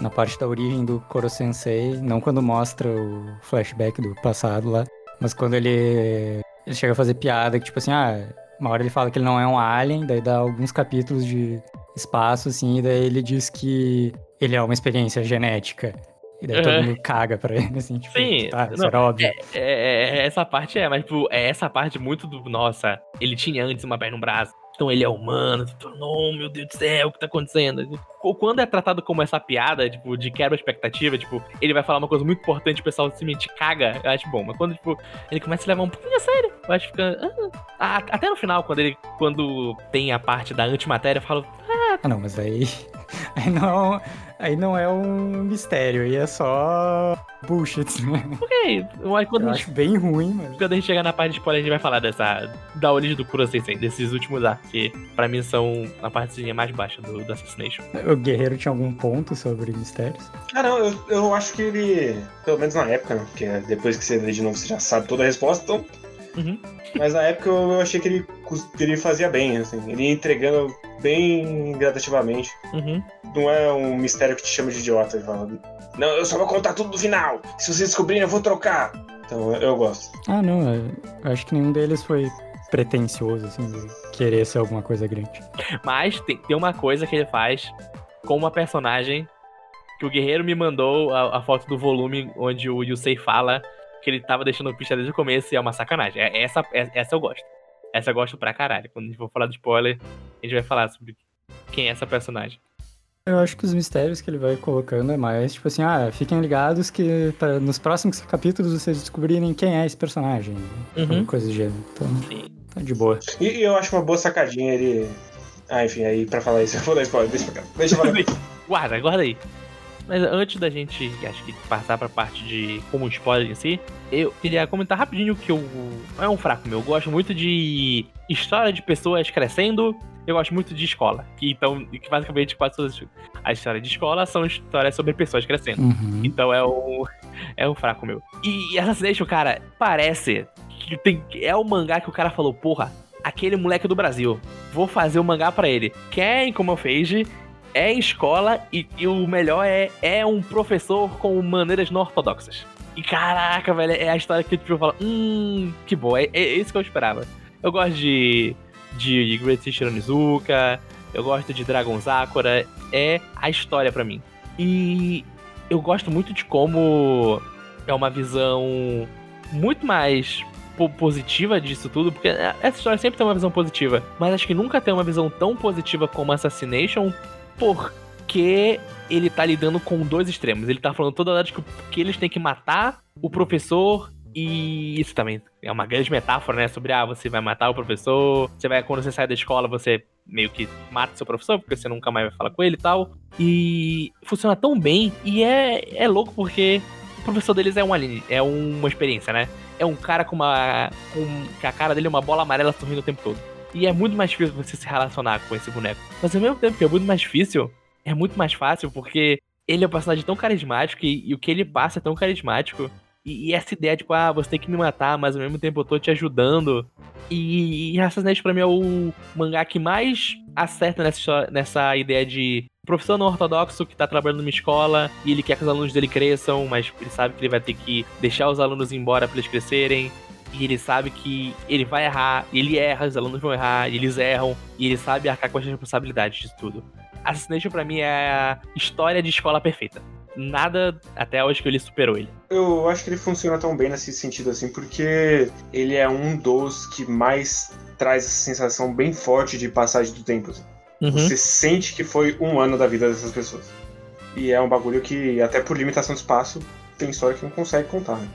Speaker 3: na parte da origem do Koro Sensei, não quando mostra o flashback do passado lá, mas quando ele, ele chega a fazer piada que, tipo assim, ah, uma hora ele fala que ele não é um alien, daí dá alguns capítulos de espaço, assim, e daí ele diz que ele é uma experiência genética. E daí todo
Speaker 1: Uhum.
Speaker 3: mundo caga pra ele, assim, tipo,
Speaker 1: Sim,
Speaker 3: tá, isso
Speaker 1: não,
Speaker 3: era óbvio.
Speaker 1: É, é, é, essa parte é, mas, tipo, é essa parte muito do. Nossa, ele tinha antes uma perna no braço. Então ele é humano. Tu, Não, meu Deus do céu, o que tá acontecendo? Qu- Quando é tratado como essa piada, tipo, de quebra expectativa, tipo, ele vai falar uma coisa muito importante, o pessoal simplesmente caga, eu acho bom. Mas quando, tipo, ele começa a levar um pouquinho a sério, eu acho que fica. ah. Ah, até no final, quando ele. Quando tem a parte da antimatéria, eu falo.
Speaker 3: Ah, não, mas aí. Aí não, aí não é um mistério, aí é só bullshit, né?
Speaker 1: Ok, mas quando
Speaker 3: Eu
Speaker 1: a gente
Speaker 3: acho bem ruim, mas.
Speaker 1: Quando a gente chegar na parte de spoiler, a gente vai falar dessa. Da origem do Kuro Sensei, desses últimos arcos, que pra mim são a partezinha mais baixa do, do Assassination.
Speaker 3: O Guerreiro tinha algum ponto sobre mistérios?
Speaker 2: Ah, não, eu, eu acho que ele. Pelo menos na época, né? Porque depois que você lê de novo você já sabe toda a resposta, então.
Speaker 1: Uhum.
Speaker 2: Mas na época eu, eu achei que ele, que ele fazia bem, assim. Ele ia entregando bem gradativamente.
Speaker 1: Uhum.
Speaker 2: Não é um mistério que te chama de idiota e fala. Não, eu só vou contar tudo no final. Se vocês descobrirem, eu vou trocar. Então eu, gosto.
Speaker 3: Ah, não, eu eu acho que nenhum deles foi pretencioso, assim, de querer ser alguma coisa grande.
Speaker 1: Mas tem, tem uma coisa que ele faz com uma personagem que o Guerreiro me mandou a, a foto do volume onde o Yusei fala que ele tava deixando pista desde o começo e é uma sacanagem. É- Essa, é- essa eu gosto. Essa eu gosto pra caralho. Quando a gente for falar de spoiler, a gente vai falar sobre quem é essa personagem.
Speaker 3: Eu acho que os mistérios que ele vai colocando é mais, tipo assim, ah, fiquem ligados que pra, nos próximos capítulos vocês descobrirem quem é esse personagem.
Speaker 1: Uhum.
Speaker 3: Coisa do gênero. Então,
Speaker 1: Sim.
Speaker 3: tá de boa.
Speaker 2: E, e eu acho uma boa sacadinha ele. Ah, enfim, aí pra falar isso, eu vou dar spoiler, deixa pra cá. Deixa eu falar.
Speaker 1: Guarda, guarda aí. Mas antes da gente, acho que passar pra parte de como spoiler em si, eu queria comentar rapidinho que eu. É um fraco meu. Eu gosto muito de história de pessoas crescendo. Eu gosto muito de escola. Que, então, que basicamente quase todas as histórias de escola são histórias sobre pessoas crescendo.
Speaker 3: Uhum.
Speaker 1: Então é um. É um fraco meu. E Assassination, cara, parece que tem. É o mangá que o cara falou, porra, aquele moleque do Brasil. Vou fazer o mangá pra ele. Quem, como eu fiz, é escola e, e o melhor é, é um professor com maneiras não ortodoxas. E caraca, velho, é a história que tipo, falo, hum, que boa, é, é isso que eu esperava. Eu gosto de, de Great Teacher Onizuka, eu gosto de Dragon Sakura, é a história pra mim. E eu gosto muito de como é uma visão muito mais po- positiva disso tudo, porque essa história sempre tem uma visão positiva, mas acho que nunca tem uma visão tão positiva como Assassination, porque ele tá lidando com dois extremos. Ele tá falando toda hora de que, que eles têm que matar o professor e isso também é uma grande metáfora, né? Sobre, ah, você vai matar o professor, você vai, quando você sai da escola, você meio que mata seu professor, porque você nunca mais vai falar com ele e tal. E funciona tão bem, e é, é louco porque o professor deles é um alien, é uma experiência, né? É um cara com uma. com que a cara dele é uma bola amarela sorrindo o tempo todo. E é muito mais difícil você se relacionar com esse boneco. Mas ao mesmo tempo que é muito mais difícil, é muito mais fácil porque ele é um personagem tão carismático e, e o que ele passa é tão carismático. E, e essa ideia, tipo, ah, você tem que me matar, mas ao mesmo tempo eu tô te ajudando. E, e Assassination pra mim é o mangá que mais acerta nessa, nessa ideia de professor não ortodoxo que tá trabalhando numa escola e ele quer que os alunos dele cresçam, mas ele sabe que ele vai ter que deixar os alunos embora pra eles crescerem. E ele sabe que ele vai errar, ele erra, os alunos vão errar, eles erram, e ele sabe arcar com as responsabilidades disso tudo. Assassination pra mim é a história de escola perfeita. nada até hoje que ele superou ele.
Speaker 2: Eu acho que ele funciona tão bem nesse sentido assim, porque ele é um dos que mais traz essa sensação bem forte de passagem do tempo. assim.
Speaker 1: Uhum.
Speaker 2: Você sente que foi um ano da vida dessas pessoas. E é um bagulho que, até por limitação de espaço, tem história que não consegue contar. Né?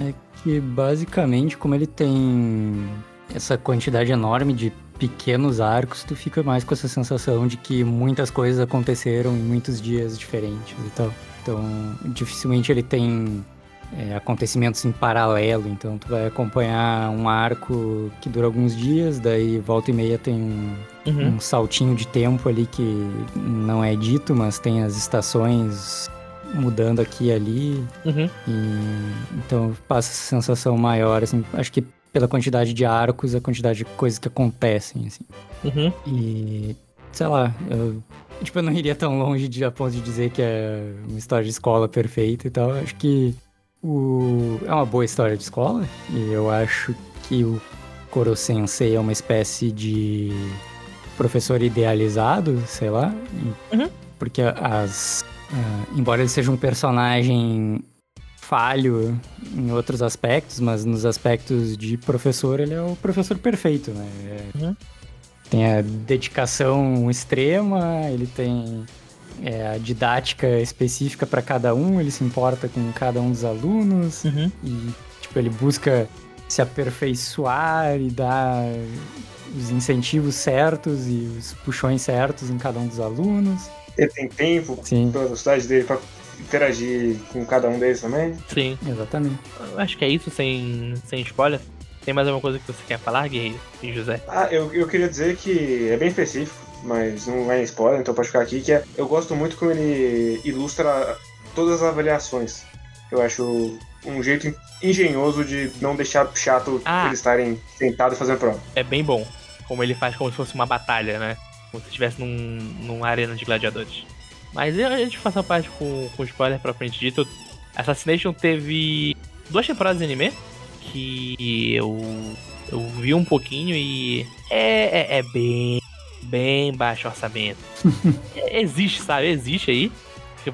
Speaker 3: É que basicamente, como ele tem essa quantidade enorme de pequenos arcos, tu fica mais com essa sensação de que muitas coisas aconteceram em muitos dias diferentes e tal. Então, dificilmente ele tem é, acontecimentos em paralelo. Então, tu vai acompanhar um arco que dura alguns dias, daí volta e meia tem um,
Speaker 1: Uhum.
Speaker 3: um saltinho de tempo ali que não é dito, mas tem as estações mudando aqui e ali.
Speaker 1: Uhum.
Speaker 3: E então passa essa sensação maior, assim, acho que pela quantidade de arcos, a quantidade de coisas que acontecem, assim.
Speaker 1: Uhum.
Speaker 3: E sei lá, eu, tipo, eu não iria tão longe de, a ponto de dizer que é uma história de escola perfeita e tal. Acho que o, é uma boa história de escola, e eu acho que o Koro Sensei é uma espécie de professor idealizado, sei lá.
Speaker 1: Uhum.
Speaker 3: Porque as. Ah, embora ele seja um personagem falho em outros aspectos, mas nos aspectos de professor, ele é o professor perfeito, né? É-
Speaker 1: Uhum.
Speaker 3: Tem a dedicação extrema, ele tem é, a didática específica para cada um, ele se importa com cada um dos alunos
Speaker 1: Uhum.
Speaker 3: e tipo ele busca se aperfeiçoar e dar os incentivos certos e os puxões certos em cada um dos alunos.
Speaker 2: Ele tem tempo
Speaker 3: Sim,
Speaker 2: pela velocidade dele pra interagir com cada um deles também.
Speaker 1: Sim.
Speaker 3: exatamente.
Speaker 1: Eu acho que é isso, sem, sem spoiler. Tem mais alguma coisa que você quer falar, Guerreiro e José?
Speaker 2: Ah, eu, eu queria dizer que é bem específico, mas não é spoiler, então pode ficar aqui, que é, eu gosto muito como ele ilustra todas as avaliações. Eu acho um jeito engenhoso de não deixar chato
Speaker 1: Ah.
Speaker 2: eles estarem sentados fazendo prova.
Speaker 1: É bem bom. Como ele faz como se fosse uma batalha, né? Como se estivesse num, numa arena de gladiadores. Mas eu- a gente passa a parte com, com spoiler pra frente dito. Assassination teve duas temporadas de anime que eu, eu vi um pouquinho e é, é, é bem, bem baixo orçamento. É, existe, sabe? Existe aí.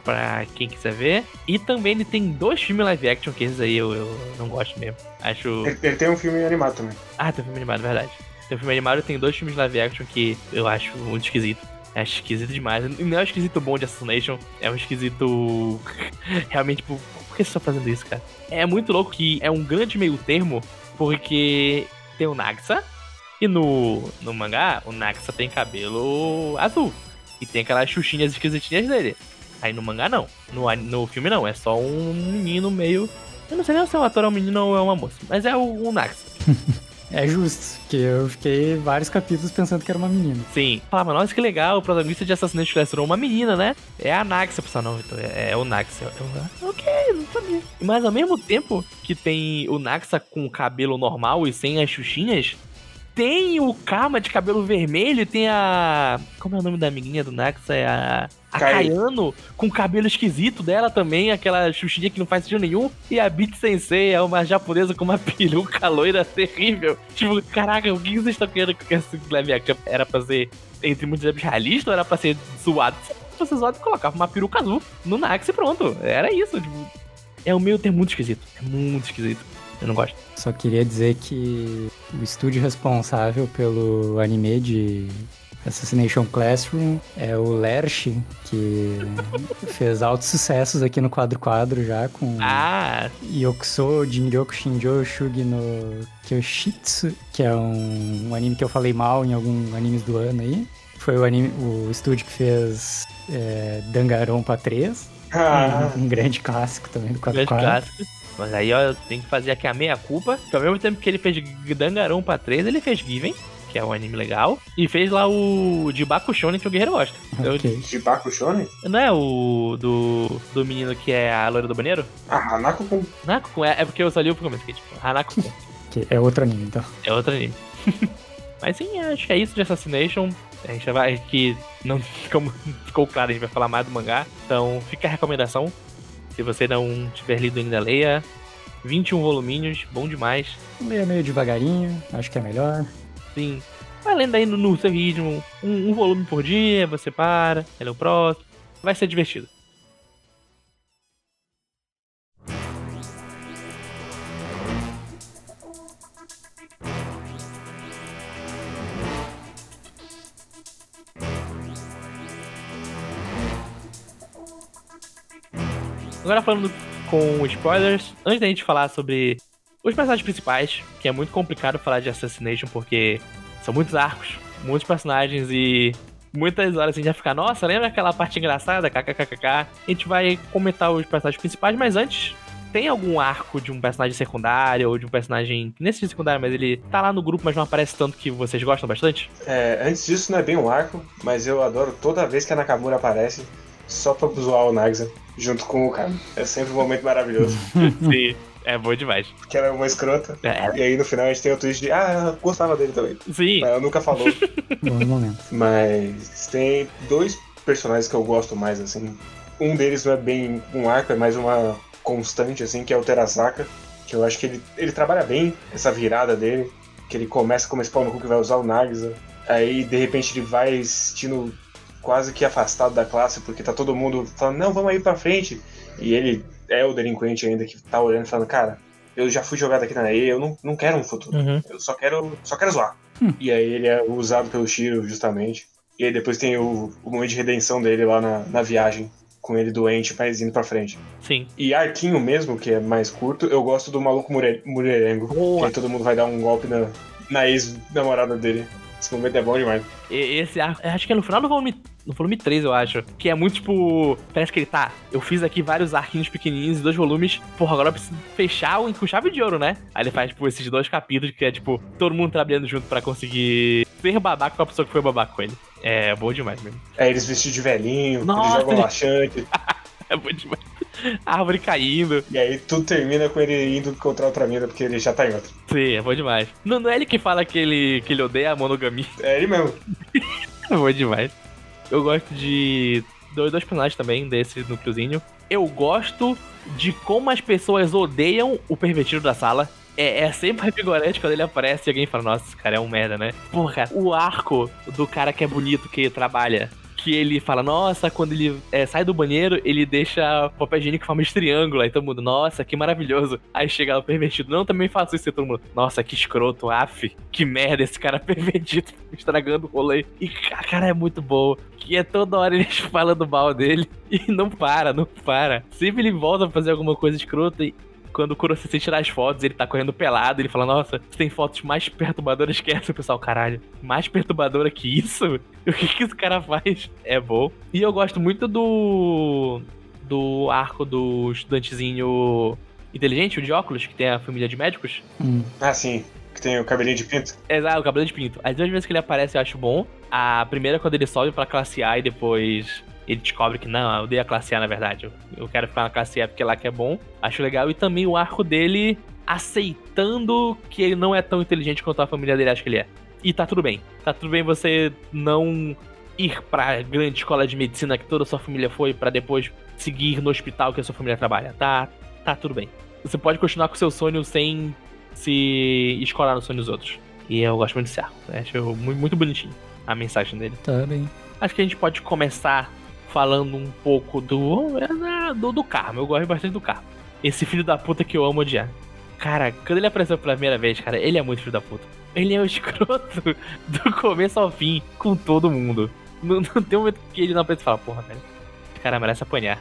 Speaker 1: Pra quem quiser ver. E também ele tem dois filmes live action, que esses aí eu, eu não gosto mesmo. Acho.
Speaker 2: Ele, ele tem um filme animado também.
Speaker 1: Ah, tem um filme animado, verdade. Tem um filme animado tem dois filmes live action que eu acho muito esquisito. Acho esquisito demais. Não é um esquisito bom de Assassination, é um esquisito. Realmente, tipo, por que você tá fazendo isso, cara? É muito louco que é um grande meio termo, porque tem o Naxa, e no, no mangá, o Naxa tem cabelo azul. E tem aquelas xuxinhas esquisitinhas dele. Aí no mangá não. No, no filme não. É só um menino meio. Eu não sei nem se o ator é um menino ou é uma moça. Mas é o, o Naxa.
Speaker 3: É justo, porque eu fiquei vários capítulos pensando que era uma menina.
Speaker 1: Sim. Falava, nossa, que legal, o protagonista de Assassination Classroom é uma menina, né? É a Naxa. Pessoal, não, Vitor, é, é o Naxa. Eu, eu, ok, não sabia. Mas ao mesmo tempo que tem o Naxa com o cabelo normal e sem as xuxinhas, tem o Karma de cabelo vermelho tem a. Como é o nome da amiguinha do Naxa? É a. A
Speaker 2: Kai.
Speaker 1: Kayano, com cabelo esquisito dela também, aquela xuxinha que não faz sentido nenhum. E a Beat Sensei é uma japonesa com uma peruca loira terrível. Tipo, caraca, o que vocês estão querendo com esse live action? Era pra ser, entre muitos exemplos, realista ou era pra ser zoado? Se fosse zoado, colocava uma peruca azul no Nax e pronto. Era isso, tipo. É o meio termo muito esquisito. É muito esquisito. Eu não gosto.
Speaker 3: Só queria dizer que o estúdio responsável pelo anime de Assassination Classroom é o Lerch, que fez altos sucessos aqui no Quadro Quadro já com
Speaker 1: Ah,
Speaker 3: Yokuso Jinryoku Shinjo Shugi no Kyoshitsu, que é um, um anime que eu falei mal em alguns animes do ano aí. Foi o, anime, o estúdio que fez é, Danganronpa 3,
Speaker 2: Ah,
Speaker 3: um grande clássico também do Quadro
Speaker 1: grande
Speaker 3: Quadro.
Speaker 1: clássico. Mas aí, ó, eu tenho que fazer aqui a meia-culpa. Que ao mesmo tempo que ele fez Dangarompa 3, ele fez Given, que é um anime legal. E fez lá o de Bakushonen, que o Guerreiro gosta. Eu-
Speaker 3: Ok.
Speaker 2: de Baku Shonen?
Speaker 1: não é o do, do menino que é a loira do banheiro?
Speaker 2: Ah, Hanako com
Speaker 1: Hanako é, é porque eu só li o começo aqui, tipo, Hanako
Speaker 3: Que é outro anime, então.
Speaker 1: é outro anime. Mas sim, acho que é isso de Assassination. A gente vai aqui, não, como ficou claro, a gente vai falar mais do mangá. Então fica a recomendação. Se você não tiver lido ainda, leia. 21 voluminhos, bom demais.
Speaker 3: Leia meio devagarinho, acho que é melhor.
Speaker 1: Sim. Vai lendo aí no, no seu ritmo. Um, um volume por dia, você para, lê o próximo. Vai ser divertido. Agora falando com spoilers, antes da gente falar sobre os personagens principais, que é muito complicado falar de Assassination porque são muitos arcos, muitos personagens e muitas horas a gente vai ficar, nossa, lembra aquela parte engraçada, kkkk. A gente vai comentar os personagens principais, mas antes, tem algum arco de um personagem secundário ou de um personagem, nesse secundário, mas ele tá lá no grupo, mas não aparece tanto que vocês gostam bastante?
Speaker 2: É, antes disso não é bem um arco, mas eu adoro toda vez que a Nakamura aparece, só pra zoar o Nagisa junto com o cara. É sempre um momento maravilhoso.
Speaker 1: Sim. É bom demais.
Speaker 2: Porque ela é uma escrota.
Speaker 1: É.
Speaker 2: E aí no final a gente tem o twist de, ah, eu gostava dele também.
Speaker 1: Sim.
Speaker 2: Mas ela nunca falou.
Speaker 3: Bons momentos.
Speaker 2: Mas tem dois personagens que eu gosto mais, assim. Um deles não é bem um arco, é mais uma constante, assim, que é o Terasaka. Que eu acho que ele, ele trabalha bem essa virada dele. Que ele começa como esse pau no cu que vai usar o Nagisa. Aí, de repente, ele vai sentindo quase que afastado da classe, porque tá todo mundo falando, não, vamos aí pra frente. E ele é o delinquente ainda que tá olhando e falando, cara, eu já fui jogado aqui na areia, eu não, não quero um futuro.
Speaker 1: Uhum.
Speaker 2: Eu só quero, só quero zoar.
Speaker 3: Hum.
Speaker 2: E aí ele é usado pelo Shiro, justamente. E aí depois tem o, o momento de redenção dele lá na, na viagem, com ele doente, mas indo pra frente.
Speaker 1: Sim.
Speaker 2: E arquinho mesmo, que é mais curto, eu gosto do maluco mulherengo.
Speaker 1: Boa.
Speaker 2: Que aí todo mundo vai dar um golpe na, na ex-namorada dele. Esse momento é bom demais.
Speaker 1: Esse arco, acho que é no final do volume, no volume 3, eu acho. Que é muito tipo. Parece que ele tá. Eu fiz aqui vários arquinhos pequenininhos, dois volumes. Porra, agora eu preciso fechar com chave de ouro, né? Aí ele faz, tipo, esses dois capítulos que é, tipo, todo mundo trabalhando junto pra conseguir ser babaca com a pessoa que foi babaca com ele. É bom demais mesmo.
Speaker 2: Aí eles vestidos de velhinho,
Speaker 1: Nossa,
Speaker 2: eles jogam
Speaker 1: ele-
Speaker 2: laxante.
Speaker 1: É bom demais. Árvore caindo.
Speaker 2: E aí tudo termina com ele indo encontrar outra mina, porque ele já tá em outra.
Speaker 1: Sim, é bom demais. Não, não é ele que fala que ele, que ele odeia a monogamia.
Speaker 2: É ele mesmo.
Speaker 1: É bom demais. Eu gosto de dois, dois personagens também desse núcleozinho. Eu gosto de como as pessoas odeiam o pervertido da sala. É, é sempre revigorante quando ele aparece e alguém fala, nossa, esse cara é um merda, né? Porra, o arco do cara que é bonito, que trabalha. Que ele fala, nossa, quando ele é, sai do banheiro, ele deixa papel higiênico em forma de triângulo. Aí todo mundo, nossa, que maravilhoso. Aí chega lá o pervertido, não, também faço isso. E todo mundo, nossa, que escroto, af, que merda esse cara pervertido, estragando o rolê. E, ca- cara, é muito bom. Que é toda hora eles falando mal dele e não para, não para. Sempre ele volta pra fazer alguma coisa escrota e quando o Kurosensei tirar as fotos, ele tá correndo pelado, ele fala, nossa, você tem fotos mais perturbadoras que essa, pessoal, caralho, mais perturbadora que isso? O que que esse cara faz? É bom. E eu gosto muito do do arco do estudantezinho inteligente, o de óculos, que tem a família de médicos.
Speaker 3: Hum.
Speaker 2: Ah, sim. Que tem o cabelinho de pinto.
Speaker 1: Exato, o cabelo de pinto. As duas vezes que ele aparece eu acho bom. A primeira é quando ele sobe pra classe A e depois ele descobre que não, eu odeio a classe A na verdade. Eu, quero ficar na classe A porque lá que é bom. Acho legal. E também o arco dele aceitando que ele não é tão inteligente quanto a família dele acha que ele é. E tá tudo bem. Tá tudo bem você não ir pra grande escola de medicina que toda a sua família foi pra depois seguir no hospital que a sua família trabalha. Tá, tá tudo bem. Você pode continuar com seu sonho sem se escorar no sonho dos outros. E eu gosto muito desse arco. Acho muito, muito bonitinho a mensagem dele.
Speaker 3: Tá bem.
Speaker 1: Acho que a gente pode começar falando um pouco do. é, do, do Karma. Eu gosto bastante do Karma. Esse filho da puta que eu amo odiar. Cara, quando ele apareceu pela primeira vez, cara, ele é muito filho da puta. Ele é o escroto do começo ao fim com todo mundo. Não, não tem um momento que ele não aparece e fala, porra, velho, esse cara merece apanhar.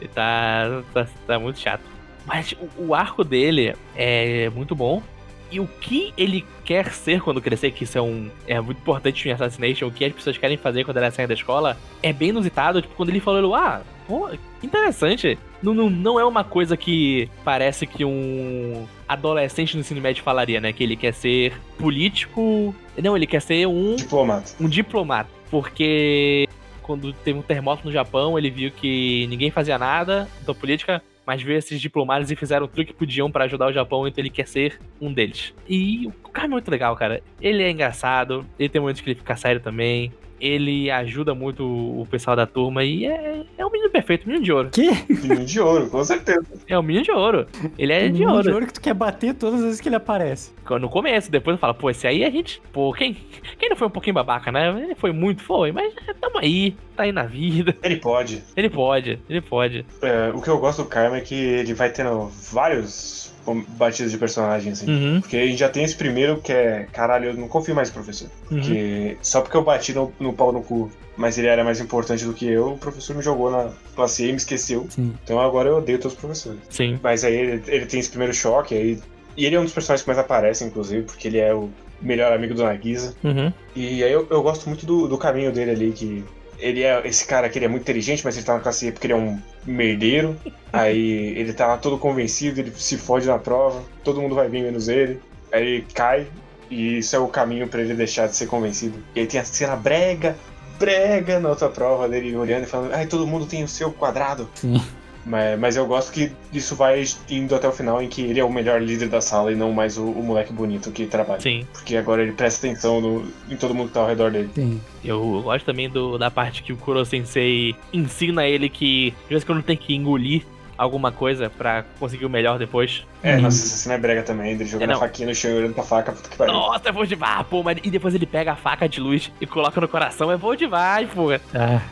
Speaker 1: Ele tá, tá, tá muito chato. Mas o, o arco dele é muito bom. E o que ele quer ser quando crescer, que isso é, um, é muito importante em Assassination, o que as pessoas querem fazer quando elas saem da escola, é bem inusitado. Tipo, quando ele falou, ah, pô, que interessante. Não, não, não é uma coisa que parece que um adolescente no ensino médio falaria, né? Que ele quer ser político. Não, ele quer ser um
Speaker 2: Diplomata.
Speaker 1: um diplomata. Porque quando teve um terremoto no Japão, ele viu que ninguém fazia nada da política, mas veio esses diplomatas e fizeram tudo que podiam pra ajudar o Japão, então ele quer ser um deles. E o cara é muito legal, cara. Ele é engraçado, ele tem momentos que ele fica sério também. Ele ajuda muito o pessoal da turma e é, é um menino perfeito, menino de ouro.
Speaker 3: Que?
Speaker 2: Menino de ouro, com certeza.
Speaker 1: É um menino de ouro. Ele é de
Speaker 3: Menino
Speaker 1: ouro.
Speaker 3: de ouro que tu quer bater todas as vezes que ele aparece.
Speaker 1: No começo, depois eu falo, pô, esse aí a gente. Pô, quem, quem não foi um pouquinho babaca, né? Ele foi muito, foi, mas é, tamo aí, tá aí na vida.
Speaker 2: Ele pode.
Speaker 1: Ele pode, ele pode.
Speaker 2: É, o que eu gosto do Karma é que ele vai tendo vários batidas de personagem, assim.
Speaker 1: Uhum,
Speaker 2: Porque a gente já tem esse primeiro que é, caralho, eu não confio mais no professor.
Speaker 1: uhum.
Speaker 2: Porque só porque eu bati no, no pau no cu, mas ele era mais importante do que eu, o professor me jogou na classe A e me esqueceu.
Speaker 3: Sim.
Speaker 2: Então agora eu odeio todos os professores.
Speaker 1: Sim.
Speaker 2: Mas aí ele, ele tem esse primeiro choque, aí. E ele é um dos personagens que mais aparecem, inclusive, porque ele é o melhor amigo do Nagisa.
Speaker 1: Uhum.
Speaker 2: E aí eu, eu gosto muito do, do caminho dele ali, que ele é esse cara que ele é muito inteligente, mas ele tá na classe E porque ele é um merdeiro. Aí ele tá lá todo convencido, ele se fode na prova, todo mundo vai bem menos ele. Aí ele cai, e isso é o caminho pra ele deixar de ser convencido. E aí tem a cena brega, brega na outra prova dele olhando e falando, ai, todo mundo tem o seu quadrado.
Speaker 3: Sim.
Speaker 2: Mas, mas eu gosto que isso vai indo até o final em que ele é o melhor líder da sala e não mais o, o moleque bonito que trabalha.
Speaker 1: Sim.
Speaker 2: Porque agora ele presta atenção no- em todo mundo que tá ao redor dele.
Speaker 3: Sim.
Speaker 1: Eu gosto também do, da parte que o Kuro Sensei ensina ele que de vez em quando tem que engolir alguma coisa pra conseguir o melhor depois.
Speaker 2: É,
Speaker 3: Uhum.
Speaker 2: nossa, essa cena é brega também, ele jogando
Speaker 1: É,
Speaker 2: a faquinha no chão e olhando pra faca, puta que pariu.
Speaker 1: Nossa, é bom demais, pô, mas e depois ele pega a faca de luz e coloca no coração, é bom demais, pô.
Speaker 3: Ah,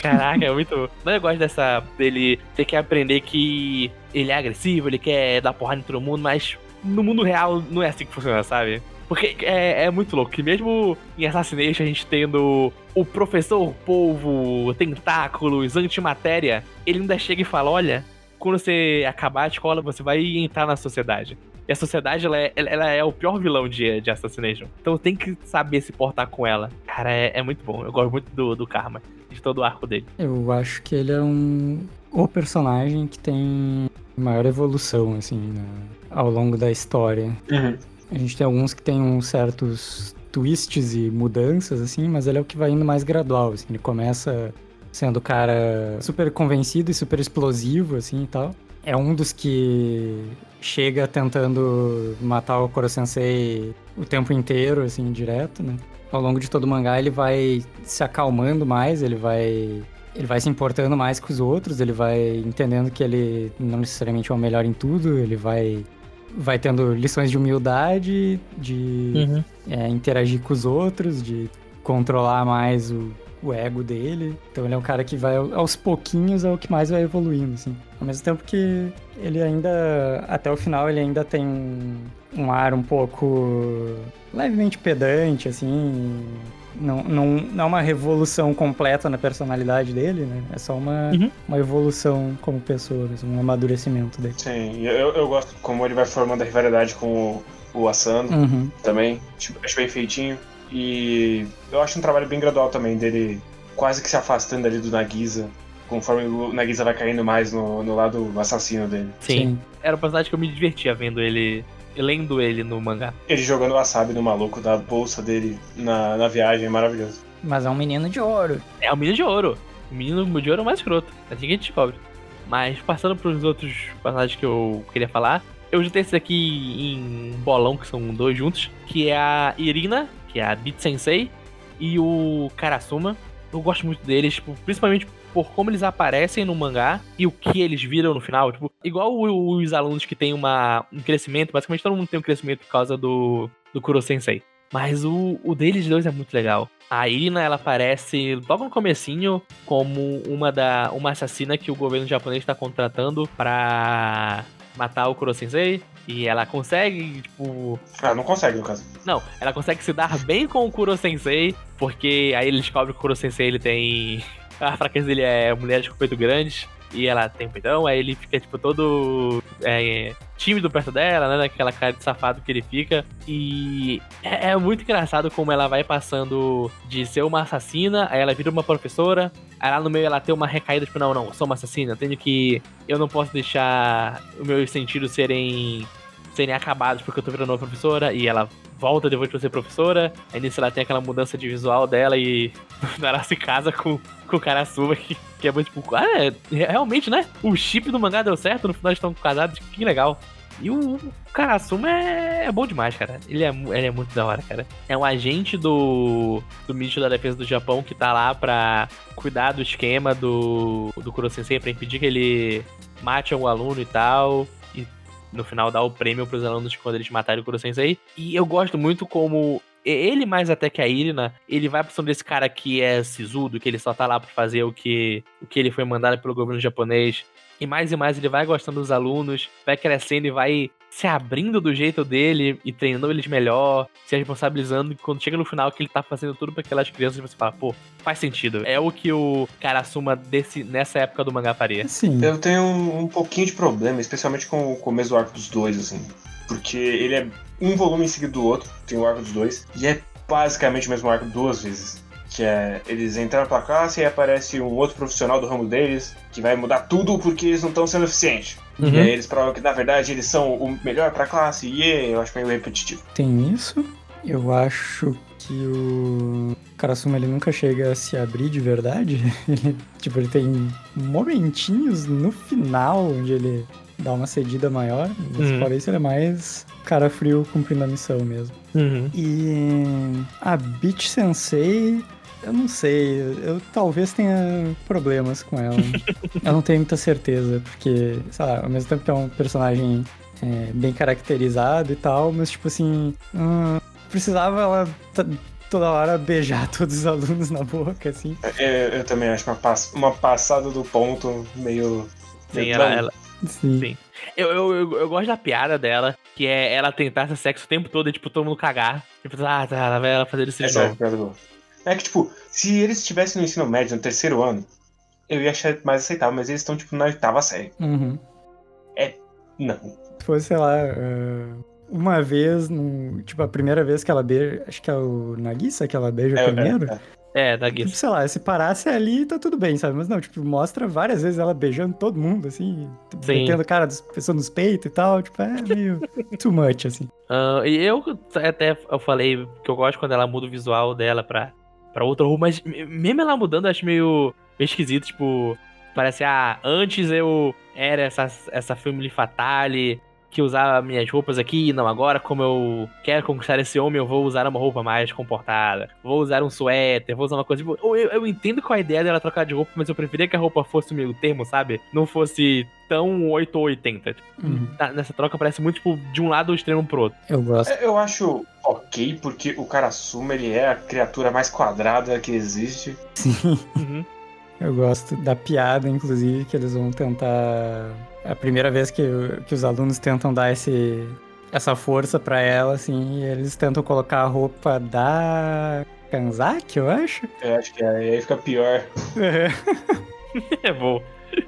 Speaker 1: Caraca, é muito. Não, eu gosto dessa. dele ter que aprender que ele é agressivo, ele quer dar porrada em todo mundo, mas no mundo real não é assim que funciona, sabe? Porque é, é muito louco que mesmo em Assassination a gente tendo o professor polvo, tentáculos, antimatéria, ele ainda chega e fala: olha, quando você acabar a escola, você vai entrar na sociedade. E a sociedade, ela é, ela- é o pior vilão de, de Assassination. Então tem que saber se portar com ela. Cara, é, é muito bom. Eu gosto muito do, do Karma, de todo o arco dele.
Speaker 3: eu acho que ele é um. O personagem que tem maior evolução, assim, na- ao longo da história.
Speaker 2: Uhum.
Speaker 3: A gente tem alguns que tem uns certos twists e mudanças, assim, mas ele é o que vai indo mais gradual, assim. Ele começa sendo o cara super convencido e super explosivo, assim, e tal. É um dos que chega tentando matar o Koro Sensei o tempo inteiro, assim, direto, né? Ao longo de todo o mangá ele vai se acalmando mais, ele vai... Ele vai se importando mais com os outros, ele vai entendendo que ele não necessariamente é o melhor em tudo, ele vai vai tendo lições de humildade, de é, interagir com os outros, de controlar mais o, o ego dele. Então ele é um cara que vai ao- aos pouquinhos é o que mais vai evoluindo, assim. Ao mesmo tempo que ele ainda, até o final, ele ainda tem um, um ar um pouco levemente pedante, assim. Não, não, não é uma revolução completa na personalidade dele, né? É só uma,
Speaker 1: Uhum.
Speaker 3: uma evolução como pessoa, um amadurecimento dele.
Speaker 2: Sim, eu, eu gosto como ele vai formando a rivalidade com o, o Asano
Speaker 3: Uhum.
Speaker 2: também. Tipo, acho bem feitinho. E eu acho um trabalho bem gradual também dele quase que se afastando ali do Nagisa, conforme o Nagisa vai caindo mais no, no lado assassino dele.
Speaker 1: Sim. Era um personagem que eu me divertia vendo ele, lendo ele no mangá.
Speaker 2: Ele jogando wasabi no maluco da bolsa dele na, na viagem, maravilhoso.
Speaker 3: Mas é um menino de ouro.
Speaker 1: É o menino de ouro. O menino de ouro é o mais escroto. É assim que a gente descobre. Mas passando pros outros personagens que eu queria falar, eu juntei esse aqui em um bolão, que são dois juntos, que é a Irina, que é a Beat Sensei, e o Karasuma. Eu gosto muito deles, tipo, principalmente por como eles aparecem no mangá e o que eles viram no final. Tipo, igual os alunos que têm uma, um crescimento, basicamente todo mundo tem um crescimento por causa do, do Kuro Sensei. Mas o, o deles dois é muito legal. A Irina, ela aparece logo no comecinho como uma da uma assassina que o governo japonês está contratando pra matar o Kuro Sensei. E ela consegue, tipo,
Speaker 2: Ah, não consegue no caso.
Speaker 1: não, ela consegue se dar bem com o Kuro Sensei, porque aí ele descobre que o Kuro Sensei ele tem. A fraqueza dele é mulheres com peito grandes. E ela tem peitão, aí ele fica, tipo, todo é, tímido perto dela, né? Naquela cara de safado que ele fica. E é, é muito engraçado como ela vai passando de ser uma assassina, aí ela vira uma professora. Aí lá no meio ela tem uma recaída, tipo, não, não, sou uma assassina, eu tenho que. Eu não posso deixar os meus sentidos serem serem acabados porque eu tô virando uma professora e ela volta depois pra ser professora. Aí nisso ela tem aquela mudança de visual dela e ela se casa com, com o Karasuma, que, que é muito tipo, ah, é, realmente, né? O chip do mangá deu certo, no final eles estão casados, que legal. E o, o Karasuma é, é bom demais, cara. Ele é, ele é muito da hora, cara. É um agente do, do Ministro da Defesa do Japão que tá lá pra cuidar do esquema do, do Kuro Sensei, pra impedir que ele mate algum aluno e tal no final dá o prêmio pros alunos quando eles matarem o Kuro Sensei. E eu gosto muito como ele mais até que a Irina, ele vai pra cima desse cara que é sisudo, que ele só tá lá pra fazer o que, o que ele foi mandado pelo governo japonês. E mais e mais ele vai gostando dos alunos, vai crescendo e vai se abrindo do jeito dele e treinando eles melhor, se responsabilizando. E quando chega no final que ele tá fazendo tudo pra aquelas crianças, você fala, pô, faz sentido. É o que o cara assuma desse, nessa época do mangá faria.
Speaker 3: Sim.
Speaker 2: Eu tenho um, um pouquinho de problema, especialmente com o começo do arco dos dois, assim. Porque ele é um volume em seguida do outro, tem o arco dos dois, e é basicamente o mesmo arco duas vezes. Que é eles entraram pra classe e aí aparece um outro profissional do ramo deles que vai mudar tudo porque eles não estão sendo eficientes.
Speaker 1: Uhum.
Speaker 2: E aí eles provam que na verdade eles são o melhor pra classe e yeah, eu acho meio repetitivo.
Speaker 3: Tem isso. Eu acho que o Karasuma ele nunca chega a se abrir de verdade. Ele, tipo, ele tem momentinhos no final onde ele dá uma cedida maior. Mas
Speaker 1: Uhum.
Speaker 3: fora isso, ele é mais cara frio cumprindo a missão mesmo.
Speaker 1: Uhum.
Speaker 3: E a Beach Sensei, eu não sei, eu talvez tenha problemas com ela. eu não tenho muita certeza, porque, sei lá, ao mesmo tempo que é um personagem é, bem caracterizado e tal, mas tipo assim, hum, precisava ela toda hora beijar todos os alunos na boca, assim.
Speaker 2: É, eu também acho uma, pass- uma passada do ponto meio.
Speaker 1: Sim, ela, ela-
Speaker 3: Sim.
Speaker 1: Sim. Eu, eu, eu, eu gosto da piada dela, que é ela tentar ter sexo o tempo todo e, tipo, todo mundo cagar. Tipo, ah, tá, ela vai ela fazer isso de
Speaker 2: é
Speaker 1: novo.
Speaker 2: É que, tipo, se eles estivessem no ensino médio, no terceiro ano, eu ia achar mais aceitável, mas eles estão, tipo, na oitava série.
Speaker 3: Uhum.
Speaker 2: Não.
Speaker 3: Se fosse, sei lá, ah, uma vez, num- tipo, a primeira vez que ela beija, acho que é o Nagisa que ela beija
Speaker 2: É,
Speaker 3: primeiro.
Speaker 2: é, é.
Speaker 1: É, da
Speaker 3: Tipo, sei lá, se parasse ali, tá tudo bem, sabe? Mas não, tipo, mostra várias vezes ela beijando todo mundo, assim, tipo,
Speaker 1: Sim.
Speaker 3: metendo cara das pessoas nos peitos e tal, tipo, é meio too much, assim.
Speaker 1: Ah, e eu até eu falei que eu gosto quando ela muda o visual dela pra, pra outro rumo, mas me- mesmo ela mudando, eu acho meio, meio esquisito, tipo, parece, ah, antes eu era essa, essa family fatale que usava minhas roupas aqui, não, agora como eu quero conquistar esse homem, eu vou usar uma roupa mais comportada, vou usar um suéter, vou usar uma coisa, tipo, eu, eu entendo qual é a ideia dela trocar de roupa, mas eu preferia que a roupa fosse o meio termo, sabe? Não fosse tão 8 ou 80. Tipo,
Speaker 3: Uhum.
Speaker 1: tá- nessa troca parece muito, tipo, de um lado do extremo pro outro.
Speaker 3: Eu gosto.
Speaker 2: É, Eu acho ok, porque o Karasuma, ele é a criatura mais quadrada que existe.
Speaker 3: Sim,
Speaker 1: Uhum.
Speaker 3: Eu gosto da piada, inclusive, que eles vão tentar. É a primeira vez que, que os alunos tentam dar esse, essa força pra ela, assim, e eles tentam colocar a roupa da Kanzaki, eu acho.
Speaker 2: Eu acho que aí fica pior.
Speaker 1: É bom.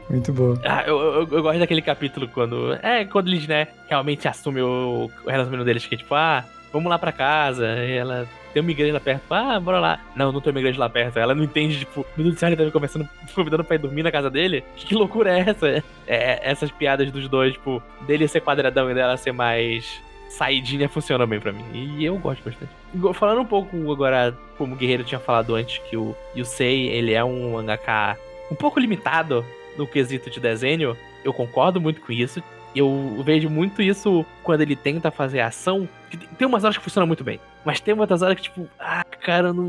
Speaker 3: Muito boa.
Speaker 1: Ah, eu, eu, eu gosto daquele capítulo quando. É, quando eles, né, realmente assumem o, o relacionamento deles, que é tipo, ah, vamos lá pra casa. E ela tem uma igreja lá perto. Ah, bora lá. Não, não tem uma igreja lá perto. Ela não entende, tipo, meu Deus do céu, ele tá me conversando, convidando pra ir dormir na casa dele. Que loucura é essa? É, essas piadas dos dois, tipo, dele ser quadradão e dela ser mais saidinha funcionam bem pra mim. E eu gosto bastante. Falando um pouco agora, como o Guerreiro tinha falado antes, que o Yusei, ele é um mangaka um pouco limitado no quesito de desenho, eu concordo muito com isso. Eu vejo muito isso quando ele tenta fazer ação. Tem umas horas que funciona muito bem. Mas tem outras horas que, tipo, ah, cara, eu não,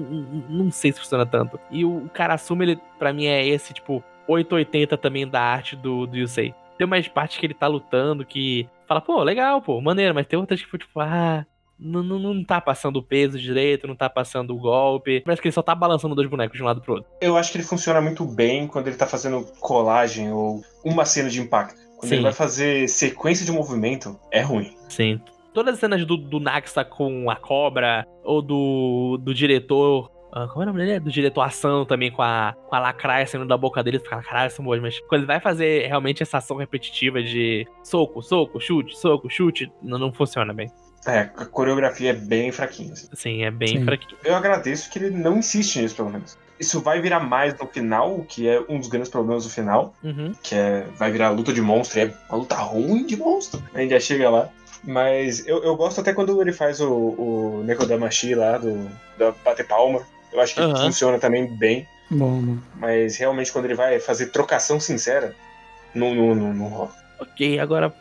Speaker 1: não, sei se funciona tanto. E o cara assume, ele, pra mim, é esse, tipo, 880 também da arte do, do Yusei. Tem umas partes que ele tá lutando que fala, pô, legal, pô, maneiro, mas tem outras que, tipo, ah, não, não, não tá passando o peso direito, não tá passando o golpe. Parece que ele só tá balançando dois bonecos de um lado pro outro.
Speaker 2: Eu acho que ele funciona muito bem quando ele tá fazendo colagem ou uma cena de impacto. Quando
Speaker 1: Sim.
Speaker 2: ele vai fazer sequência de movimento, é ruim.
Speaker 1: Sim. Todas as cenas do, do Naxa com a cobra, ou do, do diretor. ah, como é o nome dele? Do diretor ação também com a, com a lacraia saindo da boca dele, fica, caralho, são boas, mas quando ele vai fazer realmente essa ação repetitiva de soco, soco, chute, soco, chute, não, não funciona bem.
Speaker 2: É, a coreografia é bem fraquinha. assim.
Speaker 1: Assim, é bem
Speaker 3: Sim.
Speaker 1: fraquinho.
Speaker 2: Eu agradeço que ele não insiste nisso, pelo menos. Isso vai virar mais no final, que é um dos grandes problemas do final,
Speaker 1: Uhum.
Speaker 2: que é vai virar luta de monstro, e é uma luta ruim de monstro. A gente já chega lá. Mas eu, eu gosto até quando ele faz o, o Nekodamashi lá, do, da bater palma. Eu acho que
Speaker 1: Aham.
Speaker 2: funciona também bem.
Speaker 3: Bom.
Speaker 2: Mas realmente quando ele vai fazer trocação sincera, não, não, não, não rola.
Speaker 1: Ok, agora.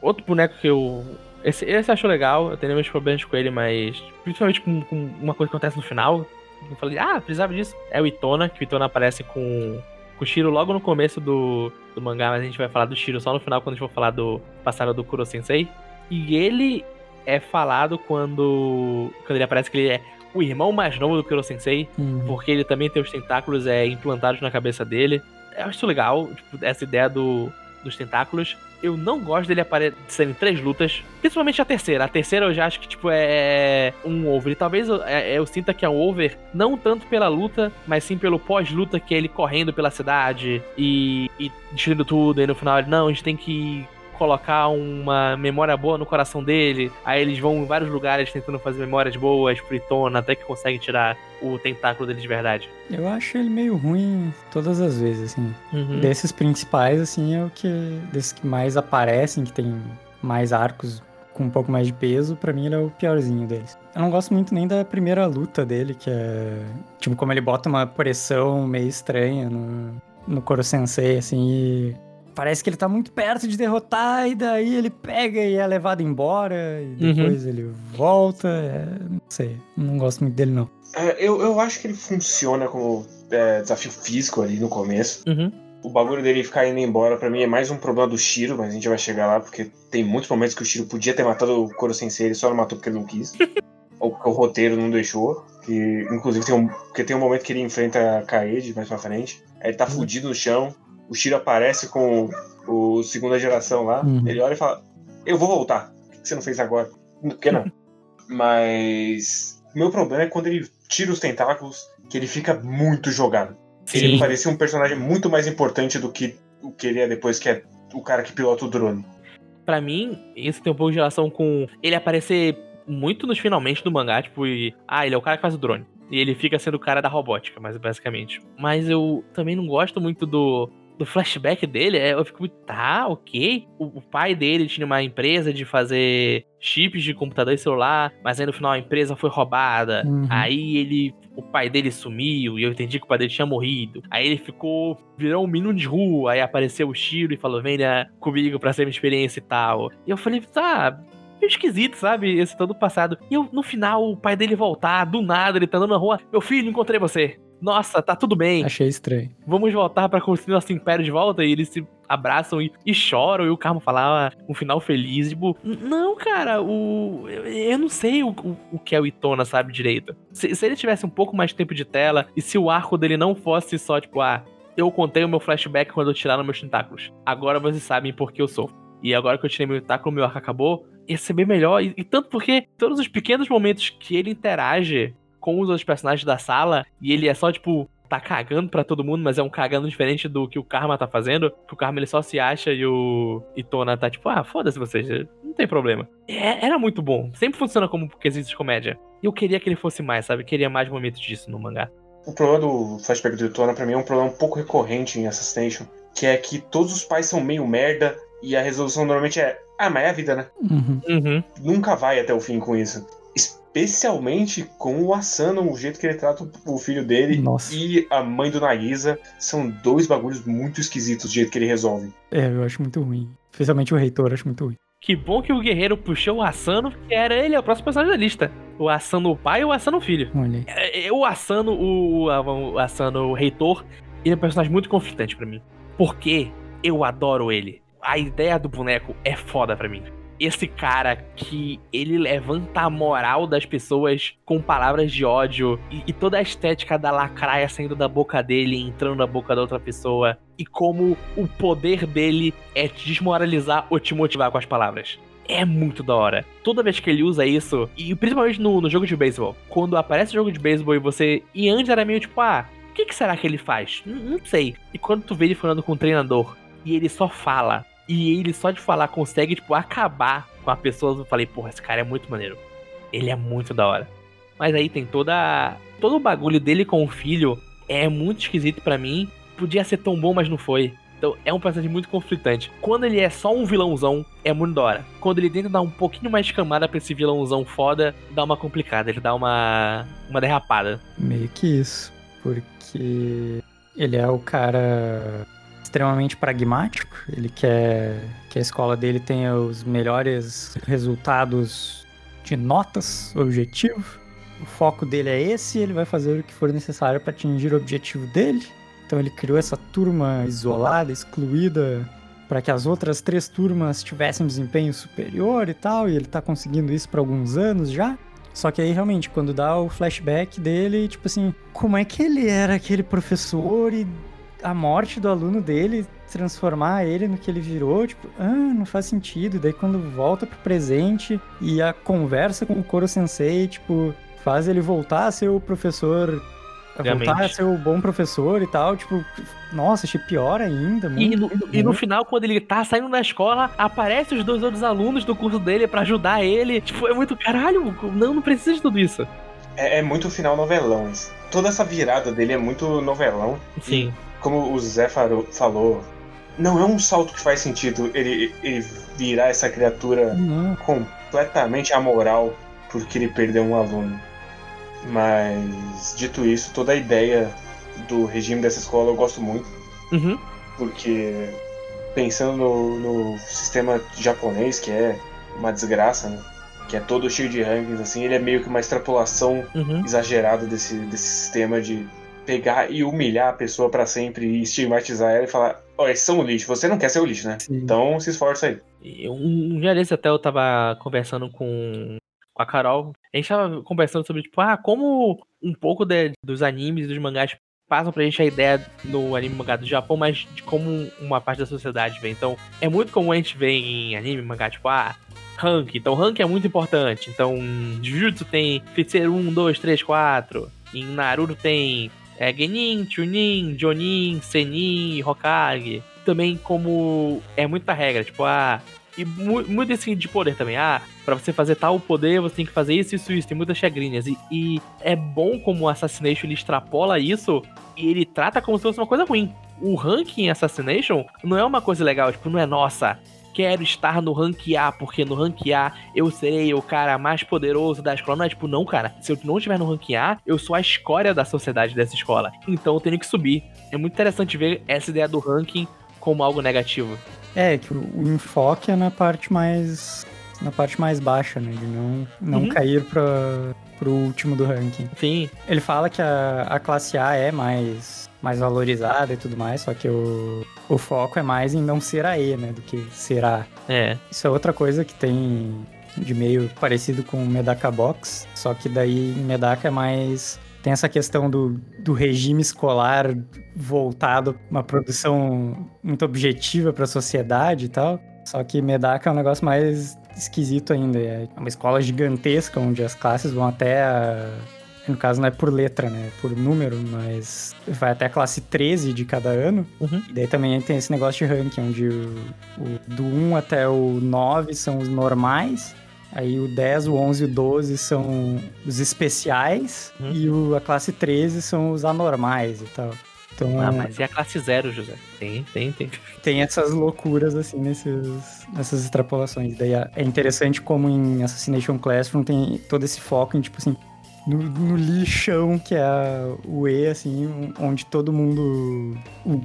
Speaker 1: Outro boneco que eu. Esse, esse eu acho legal, eu tenho meus problemas com ele, mas. Principalmente com, com uma coisa que acontece no final. Eu falei, ah, precisava disso. É o Itona, que o Itona aparece com, com o Shiro logo no começo do, do mangá, mas a gente vai falar do Shiro só no final, quando a gente for falar do passado do Kuro Sensei. E ele é falado quando. Quando ele aparece que ele é o irmão mais novo do Kuro Sensei
Speaker 3: Uhum.
Speaker 1: porque ele também tem os tentáculos é, implantados na cabeça dele. Eu acho isso legal, tipo, essa ideia do, dos tentáculos. Eu não gosto dele aparecer em três lutas, principalmente a terceira. A terceira eu já acho que, tipo, é um over. E talvez eu, é, eu sinta que é um over, não tanto pela luta, mas sim pelo pós-luta, que é ele correndo pela cidade e, e destruindo tudo. E no final ele, não, a gente tem que colocar uma memória boa no coração dele. Aí eles vão em vários lugares tentando fazer memórias boas pro Itona, até que conseguem tirar o tentáculo dele de verdade.
Speaker 3: Eu acho ele meio ruim todas as vezes, assim.
Speaker 1: Uhum.
Speaker 3: Desses principais, assim, é o que. Desses que mais aparecem, que tem mais arcos com um pouco mais de peso, pra mim ele é o piorzinho deles. Eu não gosto muito nem da primeira luta dele, que é. Tipo, como ele bota uma pressão meio estranha no, no Koro Sensei, assim, e parece que ele tá muito perto de derrotar, e daí ele pega e é levado embora, e
Speaker 1: Uhum.
Speaker 3: depois ele volta. é, não sei, não gosto muito dele, não.
Speaker 2: É, eu, eu acho que ele funciona como é, desafio físico ali no começo.
Speaker 1: Uhum.
Speaker 2: O bagulho dele ficar indo embora, pra mim, é mais um problema do Shiro, mas a gente vai chegar lá, porque tem muitos momentos que o Shiro podia ter matado o Koro Sensei, ele só não matou porque ele não quis. ou porque o roteiro não deixou. Que, inclusive, tem um, porque tem um momento que ele enfrenta a Kaede mais pra frente. Aí ele tá fudido no chão. O Shiro aparece com o, o segunda geração lá.
Speaker 3: Uhum.
Speaker 2: Ele olha e fala: Eu vou voltar. Por que você não fez agora? Por que não? Mas. O meu problema é quando ele tira os tentáculos, que ele fica muito jogado. Ele
Speaker 1: Sim.
Speaker 2: parecia um personagem muito mais importante do que o que ele é depois, que é o cara que pilota o drone.
Speaker 1: Pra mim, isso tem um pouco de relação com ele aparecer muito nos finalmente do mangá, tipo, e, ah, ele é o cara que faz o drone. E ele fica sendo o cara da robótica, mas basicamente. Mas eu também não gosto muito do, do flashback dele. é, Eu fico muito, tá, ok. O, o pai dele tinha uma empresa de fazer chips de computador e celular, mas aí no final a empresa foi roubada.
Speaker 3: Uhum.
Speaker 1: Aí ele. O pai dele sumiu e eu entendi que o pai dele tinha morrido. Aí ele ficou. Virou um menino de rua. Aí apareceu o Shiro e falou: venha comigo pra ser minha experiência e tal. E eu falei: tá. Meio esquisito, sabe? Esse todo passado. E eu, no final, o pai dele voltar, do nada, ele tá andando na rua. Meu filho, encontrei você. Nossa, tá tudo bem.
Speaker 3: Achei estranho.
Speaker 1: Vamos voltar pra construir nosso império de volta. E eles se abraçam e, e choram. E o Karma fala ah, um final feliz. Tipo, "N- não, cara, o. Eu, eu não sei o, o, o que é o Itona, sabe, direito. Se, se ele tivesse um pouco mais de tempo de tela e se o arco dele não fosse só, tipo, ah, eu contei o meu flashback quando eu tiraram meus tentáculos. Agora vocês sabem por que eu sou. E agora que eu tirei meu tentáculo, meu arco acabou. Ia ser bem melhor. E, e tanto porque todos os pequenos momentos que ele interage com os outros personagens da sala e ele é só, tipo, tá cagando pra todo mundo, mas é um cagando diferente do que o Karma tá fazendo. Que o Karma ele só se acha e o Itona tá tipo, ah, foda-se vocês, não tem problema. É- era muito bom. Sempre funciona como quesito de comédia. E eu queria que ele fosse mais, sabe? Queria mais momentos disso no mangá.
Speaker 2: O problema do flashback do Itona, pra mim, é um problema um pouco recorrente em Assassination, que é que todos os pais são meio merda e a resolução normalmente é: ah, mas é a vida, né?
Speaker 3: Uhum.
Speaker 1: Uhum.
Speaker 2: Nunca vai até o fim com isso. Especialmente com o Asano, o jeito que ele trata o filho dele
Speaker 3: Nossa.
Speaker 2: e a mãe do Nagisa. São dois bagulhos muito esquisitos do jeito que ele resolve.
Speaker 3: É, eu acho muito ruim. Especialmente o reitor, eu acho muito ruim.
Speaker 1: Que bom que o guerreiro puxou o Asano, que era ele, é o próximo personagem da lista. O Asano o pai e o Asano o filho.
Speaker 3: Olha aí.
Speaker 1: É, é, O Asano, o, o Asano, o reitor, ele é um personagem muito conflitante pra mim. Porque eu adoro ele. A ideia do boneco é foda pra mim. Esse cara que ele levanta a moral das pessoas com palavras de ódio e, e toda a estética da lacraia saindo da boca dele e entrando na boca da outra pessoa. E como o poder dele é te desmoralizar ou te motivar com as palavras é muito da hora. Toda vez que ele usa isso, e principalmente no, no jogo de beisebol, quando aparece o jogo de beisebol e você. E antes era meio tipo, ah, o que, que será que ele faz? N- não sei. E quando tu vê ele falando com o treinador e ele só fala, e ele só de falar consegue, tipo, acabar com a pessoa, eu falei, porra, esse cara é muito maneiro. Ele é muito da hora. Mas aí tem toda. Todo o bagulho dele com o filho é muito esquisito pra mim. Podia ser tão bom, mas não foi. Então é um personagem muito conflitante. Quando ele é só um vilãozão, é muito da hora. Quando ele tenta dar um pouquinho mais de camada pra esse vilãozão foda, dá uma complicada, ele dá uma. uma derrapada.
Speaker 3: Meio que isso. Porque ele é o cara extremamente pragmático. Ele quer que a escola dele tenha os melhores resultados de notas, objetivo. O foco dele é esse, ele vai fazer o que for necessário para atingir o objetivo dele. Então ele criou essa turma isolada, excluída, para que as outras três turmas tivessem desempenho superior e tal, e ele tá conseguindo isso por alguns anos já. Só que aí, realmente, quando dá o flashback dele, tipo assim, como é que ele era aquele professor e a morte do aluno dele transformar ele no que ele virou, tipo, ah, não faz sentido. Daí quando volta pro presente e a conversa com o Koro Sensei, tipo, faz ele voltar a ser o professor. Voltar a ser o bom professor e tal, tipo, nossa, achei pior ainda.
Speaker 1: E
Speaker 3: Muito,
Speaker 1: no, e no final, quando ele tá saindo da escola, aparecem os dois outros alunos do curso dele pra ajudar ele. Tipo, é muito caralho. Não, não precisa de tudo isso.
Speaker 2: É, é muito final novelão. Toda essa virada dele é muito novelão.
Speaker 1: Sim.
Speaker 2: Como o Zé falou, não é um salto que faz sentido ele, ele virar essa criatura
Speaker 3: Não.
Speaker 2: completamente amoral porque ele perdeu um aluno. Mas, dito isso, toda a ideia do regime dessa escola eu gosto muito,
Speaker 1: Uhum.
Speaker 2: porque pensando no, no sistema japonês, que é uma desgraça, né? que é todo cheio de rankings, assim, ele é meio que uma extrapolação
Speaker 1: Uhum.
Speaker 2: exagerada desse, desse sistema de pegar e humilhar a pessoa pra sempre e estigmatizar ela e falar: Ó, esses são o lixo, você não quer ser o lixo, né?
Speaker 3: Sim.
Speaker 2: Então se esforça aí.
Speaker 1: Um, um dia desse até eu tava conversando com, com a Carol. A gente tava conversando sobre, tipo, ah, como um pouco de- dos animes e dos mangás passam pra gente a ideia no anime mangá do Japão, mas de como uma parte da sociedade vê. Então, é muito comum a gente ver em anime e mangá, tipo, ah, rank. Então, rank é muito importante. Então, Jujutsu tem feiticeiro 1, 2, 3, 4. Em Naruto tem é, Genin, Chunin, Jonin, Senin, Hokage. Também como é muita regra, tipo, ah, e mu- muito esse de poder também. Ah, pra você fazer tal poder, você tem que fazer isso, isso, isso. Tem muitas regrinhas. E, e é bom como o Assassination ele extrapola isso e ele trata como se fosse uma coisa ruim. O ranking Assassination não é uma coisa legal, tipo, não é nossa. Quero estar no rank A, porque no rank A eu serei o cara mais poderoso da escola. Não é tipo, não, cara. Se eu não estiver no rank A, eu sou a escória da sociedade dessa escola. Então eu tenho que subir. É muito interessante ver essa ideia do ranking como algo negativo.
Speaker 3: É, que o, enfoque é na parte mais. na parte mais baixa, né? De não, não
Speaker 1: Uhum.
Speaker 3: cair pra, pro último do ranking.
Speaker 1: Sim,
Speaker 3: Ele fala que a, a classe A é mais, mais valorizada e tudo mais, só que o, o foco é mais em não ser a E, né? Do que ser A.
Speaker 1: é.
Speaker 3: Isso é outra coisa que tem de meio parecido com o Medaka Box, só que daí em Medaka é mais. Tem essa questão do, do regime escolar voltado uma produção muito objetiva para a sociedade e tal. Só que Medaka é um negócio mais esquisito ainda. É uma escola gigantesca onde as classes vão até a. No caso, não é por letra, né? É por número, mas vai até a classe 13 de cada ano.
Speaker 1: Uhum.
Speaker 3: E daí também tem esse negócio de ranking, onde o, o- do 1 até o 9 são os normais. Aí o 10, o 11 e o 12 são os especiais.
Speaker 1: Uhum.
Speaker 3: E o, a classe 13 são os anormais e tal. Então
Speaker 1: Ah, mas e a classe zero, José? Tem, tem, tem.
Speaker 3: tem essas loucuras, assim, nesses, nessas extrapolações. Daí é é interessante como em Assassination Classroom tem todo esse foco em, tipo assim, no, no lixão que é o E, assim, onde todo mundo.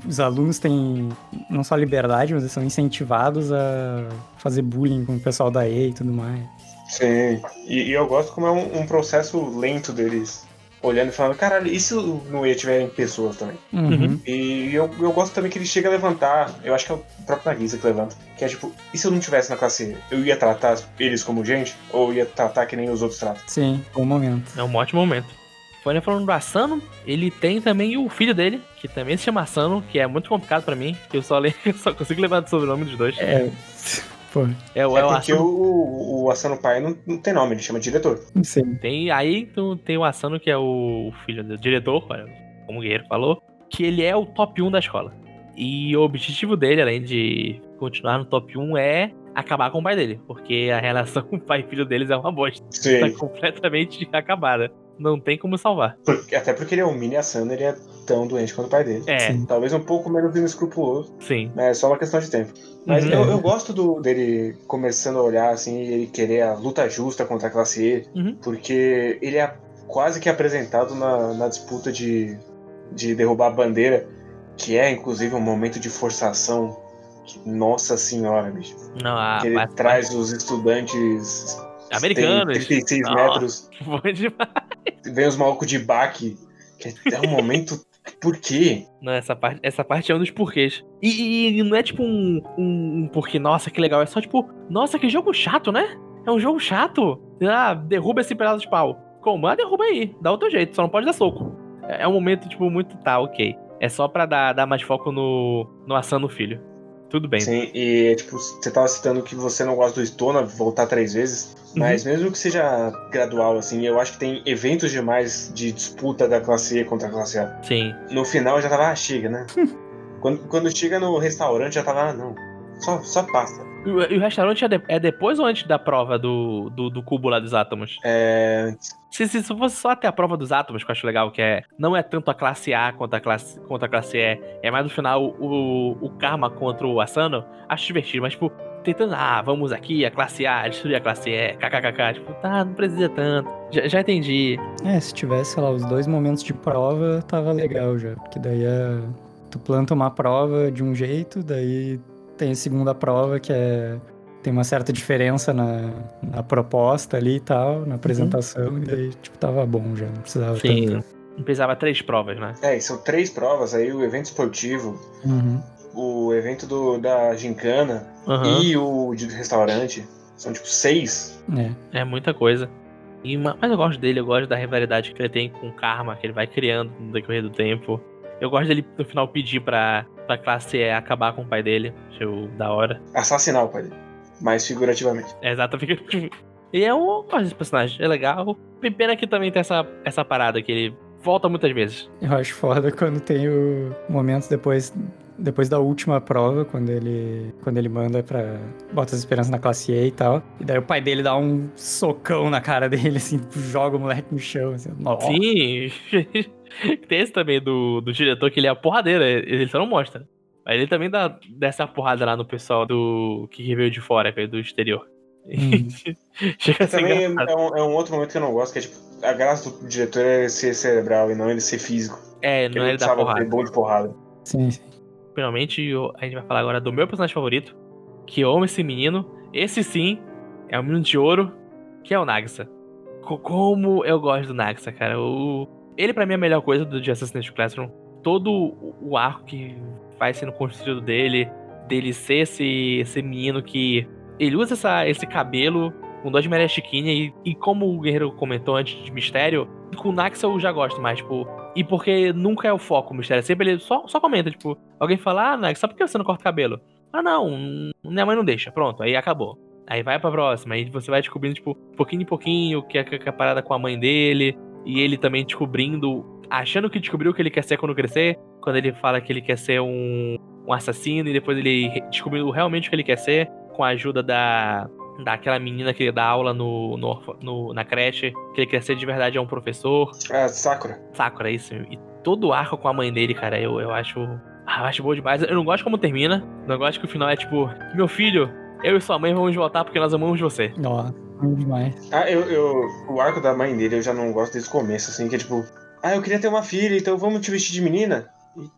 Speaker 3: Os alunos têm não só liberdade, mas são incentivados a fazer bullying com o pessoal da E e tudo mais.
Speaker 2: Sim. E, e eu gosto como é um, um processo lento deles. Olhando e falando, caralho, e se no E tiverem pessoas também?
Speaker 3: Uhum.
Speaker 2: E eu, eu gosto também que ele chega a levantar, eu acho que é o próprio Nagisa que levanta, que é tipo, e se eu não tivesse na classe E? Eu ia tratar eles como gente? Ou ia tratar que nem os outros tratam?
Speaker 3: Sim, bom momento.
Speaker 1: É um ótimo momento. Foi falando do Asano, ele tem também o filho dele, que também se chama Asano, que é muito complicado pra mim, que eu só, le... eu só consigo levar o sobrenome dos dois.
Speaker 3: É. Pô,
Speaker 1: É, o
Speaker 2: É
Speaker 1: é o
Speaker 2: porque
Speaker 1: Asano.
Speaker 2: o, o Asano Pai não, não tem nome, ele chama diretor.
Speaker 3: sim.
Speaker 1: Tem, aí tu tem o Asano, que é o filho do diretor, como o Guerreiro falou, que ele é o top 1 da escola. E o objetivo dele, além de continuar no top 1, é acabar com o pai dele, porque a relação com o pai e filho deles é uma bosta. Tá
Speaker 2: Sim.
Speaker 1: completamente acabada. Não tem como salvar.
Speaker 2: Porque- até porque ele é um mini Asano, ele é tão doente quanto o pai dele.
Speaker 1: É,
Speaker 3: Sim.
Speaker 2: Talvez um pouco menos inescrupuloso,
Speaker 1: sim.
Speaker 2: mas é só uma questão de tempo. Mas
Speaker 1: Uhum.
Speaker 2: eu, eu gosto do, dele começando a olhar assim, e ele querer a luta justa contra a classe E,
Speaker 1: Uhum.
Speaker 2: porque ele é quase que apresentado na, na disputa de, de derrubar a bandeira, que é inclusive um momento de forçação. que- nossa senhora, bicho.
Speaker 1: Não, a,
Speaker 2: que ele
Speaker 1: a-
Speaker 2: traz os estudantes.
Speaker 1: Americanos.
Speaker 2: Tem 36
Speaker 1: Nossa.
Speaker 2: metros,
Speaker 1: Foi demais.
Speaker 2: Vem os malucos de baque. Que é um momento. Por quê?
Speaker 1: Não, essa parte, essa parte é um dos porquês. E, e- e não é tipo um, um, um porquê, nossa, que legal. É só tipo, nossa, que jogo chato, né? É um jogo chato. Ah, derruba esse pedaço de pau. Como? Ah, derruba aí. Dá outro jeito, só não pode dar soco. É, é um momento, tipo, muito tá, ok. É só pra dar, dar mais foco no, no Asano Filho. Tudo bem.
Speaker 2: Sim, e tipo, você tava citando que você não gosta do Stona voltar três vezes, mas mesmo que seja gradual, assim, eu acho que tem eventos demais de disputa da classe E contra a classe A.
Speaker 1: Sim.
Speaker 2: No final já tava, ah, chega, né? quando, quando chega no restaurante já tava, ah, não, só, só passa.
Speaker 1: E o, e o restaurante é, de- é depois ou antes da prova do, do, do cubo lá dos átomos?
Speaker 2: É.
Speaker 1: Se, se, se fosse só até a prova dos átomos, que eu acho legal, que é. Não é tanto a classe A quanto a classe, quanto a classe E. É mais no final o, o Karma contra o Asano. Acho divertido, mas, tipo, tentando. Ah, vamos aqui, a classe A, destruir a classe E, kkkk. Tipo, tá, não precisa tanto. Já, já entendi.
Speaker 3: É, se tivesse, sei lá, os dois momentos de prova, tava legal já. Porque daí é... tu planta uma prova de um jeito, daí tem a segunda prova que é. Tem uma certa diferença na, na proposta ali e tal, na apresentação, e daí, tipo, tava bom já, não precisava
Speaker 1: Sim.
Speaker 3: tanto.
Speaker 1: Não precisava três provas, né?
Speaker 2: É, e são três provas aí, o evento esportivo,
Speaker 3: Uhum.
Speaker 2: o evento do, da gincana
Speaker 1: Aham.
Speaker 2: e o de restaurante. São tipo seis.
Speaker 3: É.
Speaker 1: É muita coisa. E, ma- mas eu gosto dele, eu gosto da rivalidade que ele tem com o Karma, que ele vai criando no decorrer do tempo. Eu gosto dele no final pedir pra, pra classe E acabar com o pai dele. Acho da hora.
Speaker 2: Assassinar o pai dele. Mais figurativamente.
Speaker 1: É exato, fica. E é um. gosto desse personagem, é legal. E Pena que também tem essa, essa parada que ele volta muitas vezes.
Speaker 3: Eu acho foda quando tem o momentos depois depois da última prova, quando ele quando ele manda pra bota as esperanças na classe E e tal. E daí o pai dele dá um socão na cara dele assim, joga o moleque no chão assim. Nossa.
Speaker 1: Sim. tem esse também do, do diretor que ele é a porradeira, ele só não mostra. Aí ele também dá dessa porrada lá no pessoal do. que veio de fora, que veio do exterior.
Speaker 3: Hum.
Speaker 1: Chega a ser
Speaker 2: Também
Speaker 1: engraçado.
Speaker 2: é um, é um outro momento que eu não gosto, que é tipo, a graça do diretor é ser cerebral e não ele ser físico.
Speaker 1: É, não
Speaker 2: ele
Speaker 1: é ele dar porrada.
Speaker 2: ser bom de porrada.
Speaker 3: Sim, sim.
Speaker 1: Finalmente, eu- a gente vai falar agora do meu personagem favorito, que eu amo esse menino. Esse sim é o menino de ouro, que é o Nagisa. Co- Como eu gosto do Nagisa, cara. O... Ele, pra mim, é a melhor coisa do de Assassin's Classroom. Todo o- o arco que vai sendo construído dele, dele ser esse, esse menino que. Ele usa essa- esse cabelo com duas meias chiquinhas e, e como o Guerreiro comentou antes de Mistério, com o Naxa eu já gosto mais, tipo. E porque nunca é o foco o Mistério. Sempre ele só, só comenta, tipo, alguém fala, ah, Naxa, por que você não corta o cabelo? Ah, não, minha mãe não deixa. Pronto, aí acabou. Aí vai pra próxima, aí você vai descobrindo, tipo, pouquinho em pouquinho, que é, que é a parada com a mãe dele, e ele também descobrindo, achando que descobriu o que ele quer ser quando crescer, quando ele fala que ele quer ser um, um assassino, e depois ele descobriu realmente o que ele quer ser, com a ajuda da, daquela menina que dá aula no, no, no- na creche, que ele quer ser de verdade é um professor.
Speaker 2: Ah, Sakura.
Speaker 1: Sakura, isso. E todo o arco com a mãe dele, cara, eu, eu acho. Ah, eu acho boa demais. Eu não gosto como termina. Não gosto que o final é tipo, meu filho, eu e sua mãe vamos voltar porque nós amamos você.
Speaker 3: Nossa, bom demais.
Speaker 2: Ah, eu, eu. O arco da mãe dele eu já não gosto desde o começo, assim, que é tipo, ah, eu queria ter uma filha, então vamos te vestir de menina? E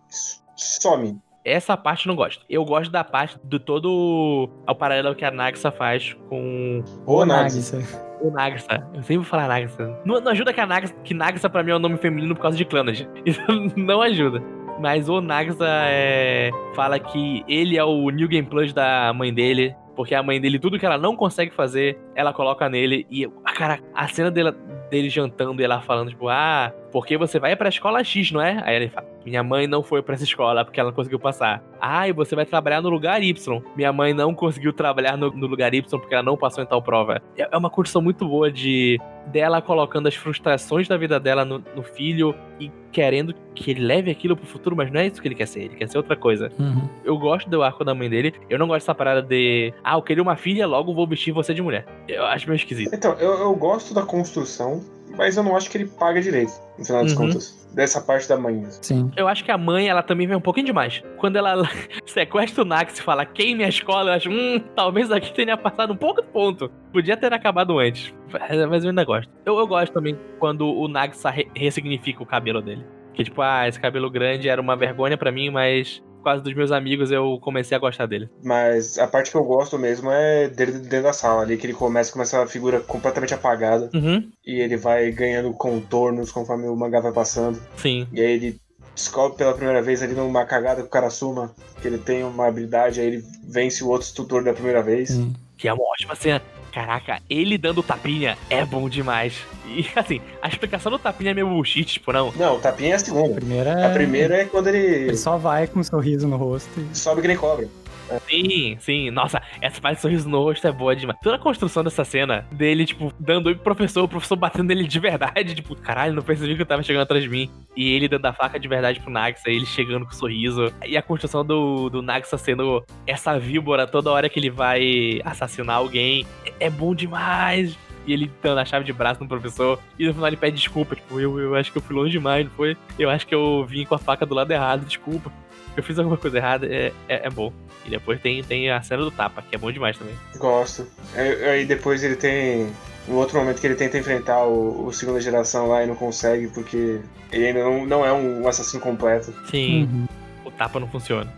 Speaker 2: some.
Speaker 1: Essa parte eu não gosto. Eu gosto da parte do todo o paralelo que a Nagisa faz com
Speaker 2: Ô, Nagisa.
Speaker 1: O Nagisa. Eu sempre vou falar Nagisa. Não, não ajuda que a Nagisa, que Nagisa pra mim é um nome feminino por causa de Clannad. Isso não ajuda. Mas o Nagisa é, fala que ele é o New Game Plus da mãe dele. Porque a mãe dele, tudo que ela não consegue fazer, ela coloca nele. E, cara, a cena dele, dele jantando e ela falando, tipo, ah, porque você vai pra escola X, não é? Aí ele fala, minha mãe não foi pra essa escola porque ela não conseguiu passar. Ah, e você vai trabalhar no lugar Y. Minha mãe não conseguiu trabalhar no, no lugar Y porque ela não passou em tal prova. É é uma construção muito boa de dela colocando as frustrações da vida dela no, no filho e querendo que ele leve aquilo pro futuro, mas não é isso que ele quer ser, ele quer ser outra coisa.
Speaker 3: Uhum.
Speaker 1: Eu gosto do arco da mãe dele, eu não gosto dessa parada de, ah, eu queria uma filha, logo vou vestir você de mulher. Eu acho meio esquisito.
Speaker 2: Então, eu, eu gosto da construção, mas eu não acho que ele paga direito, no final das
Speaker 1: Uhum.
Speaker 2: contas. Dessa parte da mãe.
Speaker 3: Sim.
Speaker 1: Eu acho que a mãe, ela também vem um pouquinho demais. Quando ela sequestra o Nax e fala queime a escola, eu acho, hum, talvez aqui tenha passado um pouco do ponto. Podia ter acabado antes. Mas eu ainda gosto. Eu, eu gosto também quando o Nagisa re ressignifica o cabelo dele. Que tipo, ah, esse cabelo grande era uma vergonha pra mim, mas por causa dos meus amigos eu comecei a gostar dele.
Speaker 2: Mas a parte que eu gosto mesmo é dele dentro da sala ali, que ele começa com essa figura completamente apagada
Speaker 1: Uhum,
Speaker 2: e ele vai ganhando contornos conforme o mangá vai passando.
Speaker 1: sim.
Speaker 2: E aí ele descobre pela primeira vez ali numa cagada com o Karasuma, que ele tem uma habilidade, aí ele vence o outro tutor da primeira vez.
Speaker 3: sim.
Speaker 1: Que é uma ótima cena. Caraca, ele dando tapinha é bom demais. E assim, a explicação do tapinha é meio bullshit, tipo, não.
Speaker 2: Não, o tapinha é a
Speaker 3: A
Speaker 2: segunda.
Speaker 3: primeira,
Speaker 2: A primeira é quando ele
Speaker 3: Ele só vai com um sorriso no rosto. E...
Speaker 2: sobe que nem cobra.
Speaker 1: Sim, sim. Nossa, essa parte de sorriso no rosto é boa demais. Toda a construção dessa cena dele, tipo, dando oi pro professor, o professor batendo nele de verdade, tipo, caralho, não percebi que eu tava chegando atrás de mim. E ele dando a faca de verdade pro Nagisa, ele chegando com um sorriso. E a construção do, do Nagisa sendo essa víbora toda hora que ele vai assassinar alguém. É, é bom demais. E ele dando a chave de braço no professor. E no final ele pede desculpa. Tipo, eu, eu acho que eu fui longe demais, não foi? Eu acho que eu vim com a faca do lado errado, desculpa. Eu fiz alguma coisa errada, é, é, é bom. E depois tem, tem a cena do tapa, que é bom demais também.
Speaker 2: Gosto. Aí aí depois ele tem um outro momento que ele tenta enfrentar o, o segunda geração lá e não consegue porque ele ainda não, não é um assassino completo.
Speaker 1: Sim,
Speaker 3: Uhum.
Speaker 1: o tapa não funciona.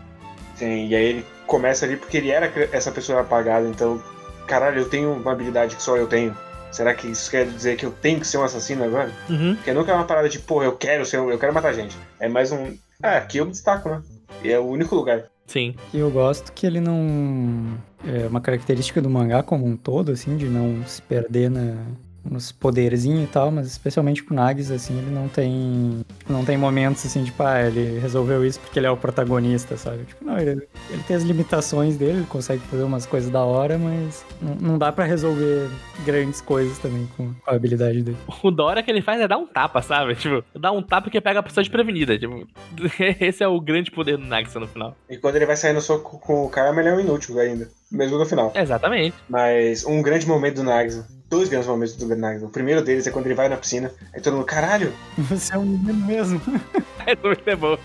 Speaker 2: Sim, e aí ele começa ali porque ele era essa pessoa apagada, então, caralho, eu tenho uma habilidade que só eu tenho. Será que isso quer dizer que eu tenho que ser um assassino agora?
Speaker 1: Uhum.
Speaker 2: Porque nunca é uma parada de, porra, eu quero ser, eu quero matar gente. É mais um, ah, aqui eu me destaco, né? E é o único lugar.
Speaker 1: Sim.
Speaker 3: E eu gosto que ele não. É uma característica do mangá como um todo, assim, de não se perder na, nos poderzinhos e tal, mas especialmente com o Nagisa, assim, ele não tem. Não tem momentos assim, tipo, ah, ele resolveu isso porque ele é o protagonista, sabe? Tipo, não, ele, ele tem as limitações dele, ele consegue fazer umas coisas da hora, mas não, não dá pra resolver grandes coisas também com a habilidade dele.
Speaker 1: O da hora que ele faz é dar um tapa, sabe? Tipo, dar um tapa que pega a pessoa desprevenida. Tipo, esse é o grande poder do Nagisa no final.
Speaker 2: E quando ele vai sair no soco com o Karma, ele é um inútil ainda. Mesmo no final.
Speaker 1: Exatamente.
Speaker 2: Mas um grande momento do Nagisa. Dois grandes momentos do Nagisa. O primeiro deles é quando ele vai na piscina. Aí todo mundo, caralho!
Speaker 3: Você é um menino mesmo.
Speaker 1: Esse momento é bom.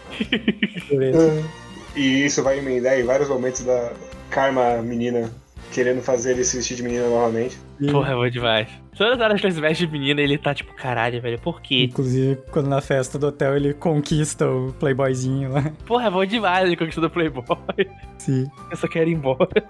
Speaker 2: E isso vai emendar em vários momentos da Karma menina querendo fazer ele se vestir de menina novamente.
Speaker 1: Porra, é bom demais. Todas as horas que ele se veste de menina, ele tá tipo, caralho, velho, por quê?
Speaker 3: Inclusive, quando na festa do hotel ele conquista o playboyzinho lá.
Speaker 1: Porra, é bom demais ele conquistou o Playboy.
Speaker 3: Sim.
Speaker 1: Eu só quero ir embora.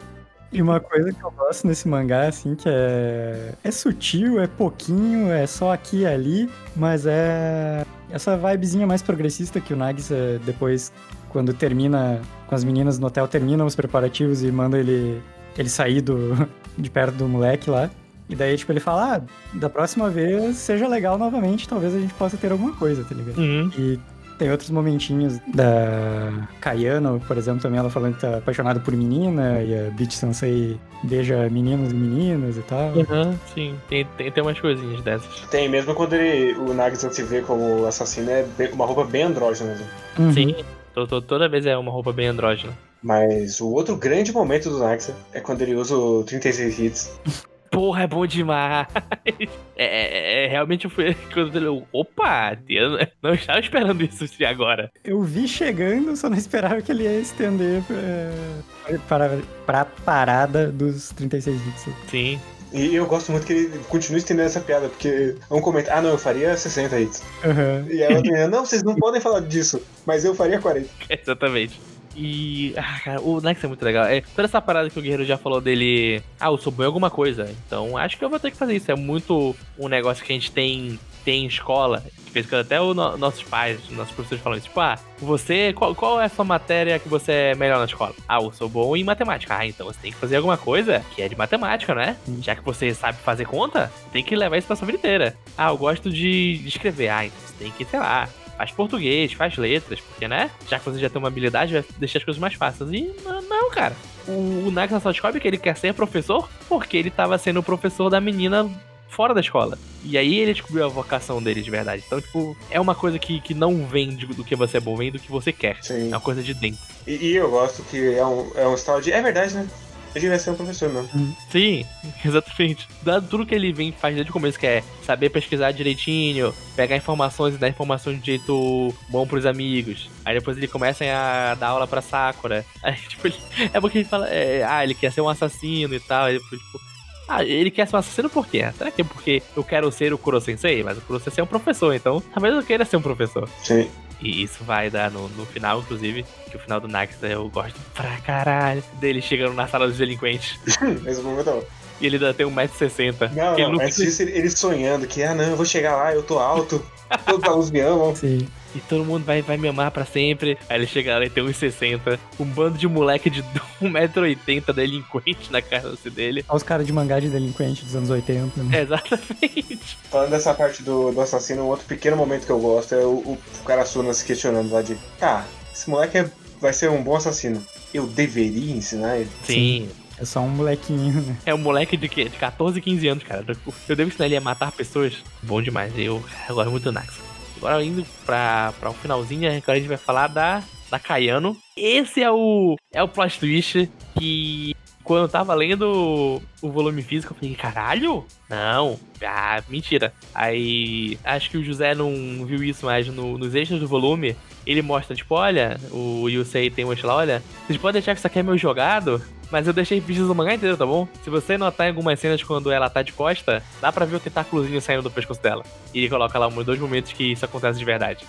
Speaker 3: E uma coisa que eu gosto nesse mangá, assim, que é. É sutil, é pouquinho, é só aqui e ali, mas é. Essa vibezinha mais progressista que o Nagisa depois, quando termina com as meninas no hotel, termina os preparativos e manda ele, ele sair do, de perto do moleque lá. E daí, tipo, ele fala, ah, da próxima vez seja legal novamente, talvez a gente possa ter alguma coisa, tá ligado?
Speaker 1: Uhum.
Speaker 3: E tem outros momentinhos da Kayano, por exemplo, também ela falando que tá apaixonada por menina, e a Beach Sensei beija meninos e meninas e tal.
Speaker 1: Uhum, sim. Tem, tem, tem umas coisinhas dessas.
Speaker 2: Tem, mesmo quando ele, o Nagisa se vê como assassino, é bem- uma roupa bem andrógena.
Speaker 3: Uhum.
Speaker 1: Sim. To- to- toda vez é uma roupa bem andrógena.
Speaker 2: Mas o outro grande momento do Nagisa é quando ele usa o 36 hits.
Speaker 1: Porra, é bom demais. É, é- é- realmente eu fui. Quando ele. Opa! Eu não estava esperando isso de agora.
Speaker 3: Eu vi chegando, só não esperava que ele ia estender pra, para, pra parada dos 36 bits.
Speaker 1: Sim.
Speaker 2: E eu gosto muito que ele continue estendendo essa piada, porque um comenta, ah não, eu faria 60 hits.
Speaker 3: Uhum.
Speaker 2: E a outra menina, não, vocês não podem falar disso, mas eu faria 40.
Speaker 1: Exatamente. E. Ah, cara, o Nex é muito legal. É, toda essa parada que o Guerreiro já falou dele. Ah, eu sou bom em alguma coisa. Então acho que eu vou ter que fazer isso. É muito um negócio que a gente tem, tem em escola. De vez em quando até os nossos pais, nossos professores falam isso. Tipo, ah, você. Qual, qual é a sua matéria que você é melhor na escola? Ah, eu sou bom em matemática. Ah, então você tem que fazer alguma coisa que é de matemática, né? Já que você sabe fazer conta, tem que levar isso pra sua vida inteira. Ah, eu gosto de, de escrever. Ah, então você tem que, sei lá, faz português, faz letras, porque, né? Já que você já tem uma habilidade, vai deixar as coisas mais fáceis. E não, cara. O, o Nagisa só descobre que ele quer ser professor porque ele tava sendo o professor da menina fora da escola. E aí ele descobriu a vocação dele de verdade. Então, tipo, é uma coisa que, que não vem do que você é bom, vem do que você quer.
Speaker 2: Sim.
Speaker 1: É uma coisa de dentro.
Speaker 2: E, e eu gosto que é um, é um style de. É verdade, né? Eu devia ser um professor mesmo.
Speaker 1: Sim, exatamente. Dado tudo que ele vem faz desde o começo, que é saber pesquisar direitinho, pegar informações e dar informações de jeito bom pros amigos. Aí depois ele começa a dar aula pra Sakura. Aí, tipo, ele, é porque ele fala, é, ah, ele quer ser um assassino e tal. Aí, tipo, ah, ele quer ser um assassino por quê? Será que é porque eu quero ser o Kuro Sensei? Mas o Kuro Sensei é um professor, então talvez eu queira ser um professor.
Speaker 2: Sim.
Speaker 1: E isso vai dar no, no final, inclusive, que o final do Naxta eu gosto pra caralho dele chegando na sala dos delinquentes.
Speaker 2: Esse momento.
Speaker 1: E ele ainda tem 1,60m.
Speaker 2: Não,
Speaker 1: ele
Speaker 2: não, antes disso ele, sonhando que, ah não, eu vou chegar lá, eu tô alto, todos os alunos me amam.
Speaker 3: Sim.
Speaker 1: e todo mundo vai, vai me amar pra sempre. Aí ele chega lá e tem 1,60, um bando de moleque de 1,80m delinquente na cara dele.
Speaker 3: Olha os caras de mangá de delinquente dos anos 80. Né?
Speaker 1: Exatamente.
Speaker 2: Falando dessa parte do, do assassino, um outro pequeno momento que eu gosto é o, o, o cara Suna se questionando lá de, ah, esse moleque é, vai ser um bom assassino. Eu deveria ensinar ele?
Speaker 1: Sim.
Speaker 3: É só um molequinho, né?
Speaker 1: É um moleque de, quê? de 14, 15 anos, cara. Eu devo ensinar ele a matar pessoas. Bom demais. Eu, eu gosto muito do Nax. Agora indo pra, pra um finalzinho, agora a gente vai falar da, da Kayano. Esse é o, é o plot twist que quando eu tava lendo o volume físico, eu falei, caralho? Não. Ah, mentira. Aí, acho que o José não viu isso mais no, nos extras do volume. Ele mostra, tipo, olha, o Yusei tem um lá, olha, vocês podem achar que isso aqui é meu jogado, mas eu deixei pistas no mangá inteiro, tá bom? Se você notar em algumas cenas quando ela tá de costa, dá pra ver o tentáculozinho saindo do pescoço dela. E ele coloca lá uns dois momentos que isso acontece de verdade.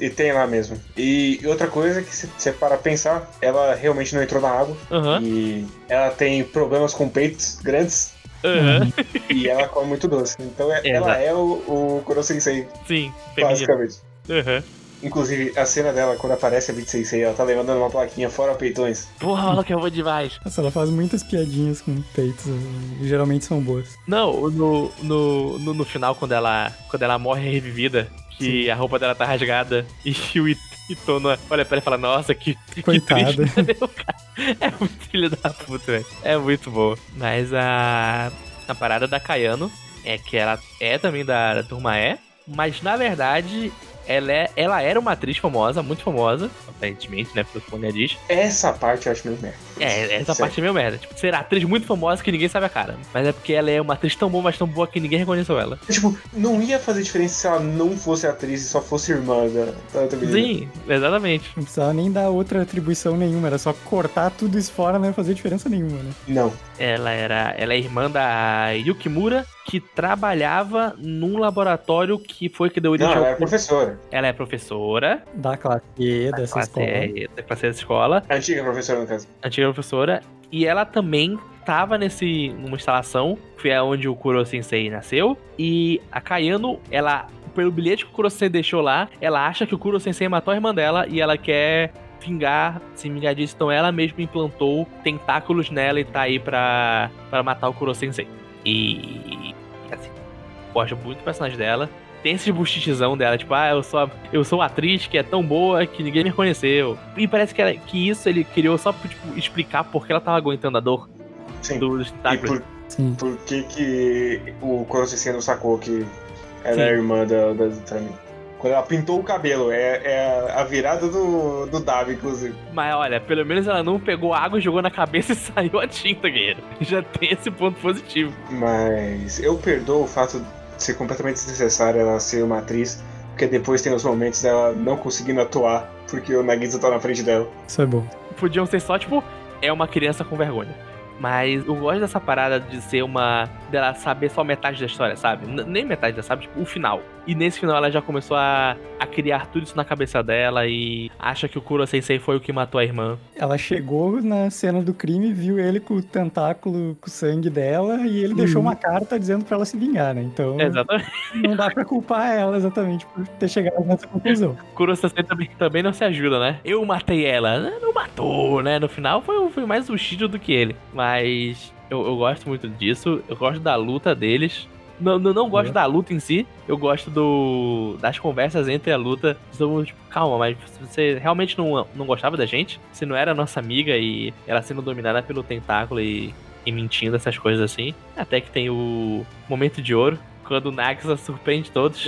Speaker 2: E tem lá mesmo. E outra coisa que se você para pensar, ela realmente não entrou na água.
Speaker 1: Uhum.
Speaker 2: E ela tem problemas com peitos grandes.
Speaker 1: Uhum.
Speaker 2: e ela come muito doce. Então é- ela é o, o Kuro Sensei,
Speaker 1: Sim, feminino.
Speaker 2: basicamente.
Speaker 1: Uhum.
Speaker 2: Inclusive, a cena dela, quando aparece a 26 Sensei, ela tá levantando uma plaquinha fora peitões.
Speaker 1: Porra, ela que eu vou demais.
Speaker 3: Nossa, ela faz muitas piadinhas com peitos, e geralmente são boas.
Speaker 1: Não, no, no, no, no final, quando ela, quando ela morre revivida, que a roupa dela tá rasgada e o It- Itono olha pra ela e fala, nossa, que, que
Speaker 3: Coitada.
Speaker 1: triste, né, meu cara? É muito filho da puta, velho. É muito bom. Mas a, a parada da Kayano é que ela é também da, da turma E, mas na verdade ela, é, ela era uma atriz famosa, muito famosa, aparentemente, né, pelo que Monia diz.
Speaker 2: Essa parte eu acho meio merda.
Speaker 1: É, essa
Speaker 2: Sério.
Speaker 1: parte é meio merda. Tipo, ser atriz muito famosa que ninguém sabe a cara. Mas é porque ela é uma atriz tão boa, mas tão boa que ninguém reconheceu ela.
Speaker 2: Tipo, não ia fazer diferença se ela não fosse atriz e só fosse irmã da, da outra menina.
Speaker 1: Sim, exatamente.
Speaker 3: Não precisava nem dar outra atribuição nenhuma, era só cortar tudo isso fora, não ia fazer diferença nenhuma, né?
Speaker 2: Não.
Speaker 1: Ela era, ela é irmã da Yukimura, que trabalhava num laboratório que foi que deu origem
Speaker 2: Não,
Speaker 1: ao-
Speaker 2: ela é professora.
Speaker 1: Ela é professora
Speaker 3: Da classe E
Speaker 1: da
Speaker 3: dessa
Speaker 1: classe,
Speaker 3: escola.
Speaker 1: é, da classe dessa escola,
Speaker 2: antiga professora, no caso.
Speaker 1: antiga professora, e ela também tava nesse numa instalação, que é onde o Kuro Sensei nasceu, e a Kayano, ela pelo bilhete que o Kuro Sensei deixou lá, ela acha que o Kuro Sensei matou a irmã dela e ela quer vingar, se vingar disso, então ela mesma implantou tentáculos nela e tá aí pra, pra matar o Kuro Sensei. E assim, gosto muito do personagem dela. Tem esse buchichezão dela, tipo, ah, eu sou, a- eu sou uma atriz que é tão boa que ninguém me reconheceu. E parece que, ela- que isso ele criou só pra tipo, explicar por que ela tava aguentando a dor
Speaker 2: Sim.
Speaker 1: do- dos
Speaker 2: E
Speaker 1: tentáculos.
Speaker 2: por,
Speaker 3: Sim.
Speaker 2: por que que o Kurosensei não sacou que ela
Speaker 1: Sim.
Speaker 2: é irmã da, da Zutami? Quando ela pintou o cabelo, é, é a virada do, do Davi, inclusive.
Speaker 1: Mas olha, pelo menos ela não pegou água, jogou na cabeça e saiu a tinta, guerreiro. Já tem esse ponto positivo.
Speaker 2: Mas eu perdoo o fato de ser completamente desnecessário ela ser uma atriz, porque depois tem os momentos dela não conseguindo atuar, porque o Nagisa tá na frente dela.
Speaker 3: Isso é bom.
Speaker 1: Podiam ser só, tipo, é uma criança com vergonha. Mas eu gosto dessa parada de ser uma. dela saber só metade da história, sabe? N- nem metade, sabe? Tipo, o final. E nesse final ela já começou a, a criar tudo isso na cabeça dela e acha que o Kuro Sensei foi o que matou a irmã.
Speaker 3: Ela chegou na cena do crime, viu ele com o tentáculo com o sangue dela e ele deixou
Speaker 1: Uhum.
Speaker 3: uma carta dizendo pra ela se vingar, né? Então
Speaker 1: Exatamente.
Speaker 3: não dá pra culpar ela exatamente por ter chegado nessa conclusão.
Speaker 1: Kuro Sensei também, também não se ajuda, né? Eu matei ela. Né? Não matou, né? No final foi, foi mais o Shido do que ele. Mas eu, eu gosto muito disso. Eu gosto da luta deles. Não, não, não gosto
Speaker 3: É.
Speaker 1: da luta em si. Eu gosto do das conversas entre a luta. Então, tipo, calma, mas você realmente não, não gostava da gente, se não era nossa amiga e ela sendo dominada pelo tentáculo e, e mentindo, essas coisas assim. Até que tem o momento de ouro. Quando o Naxa surpreende todos.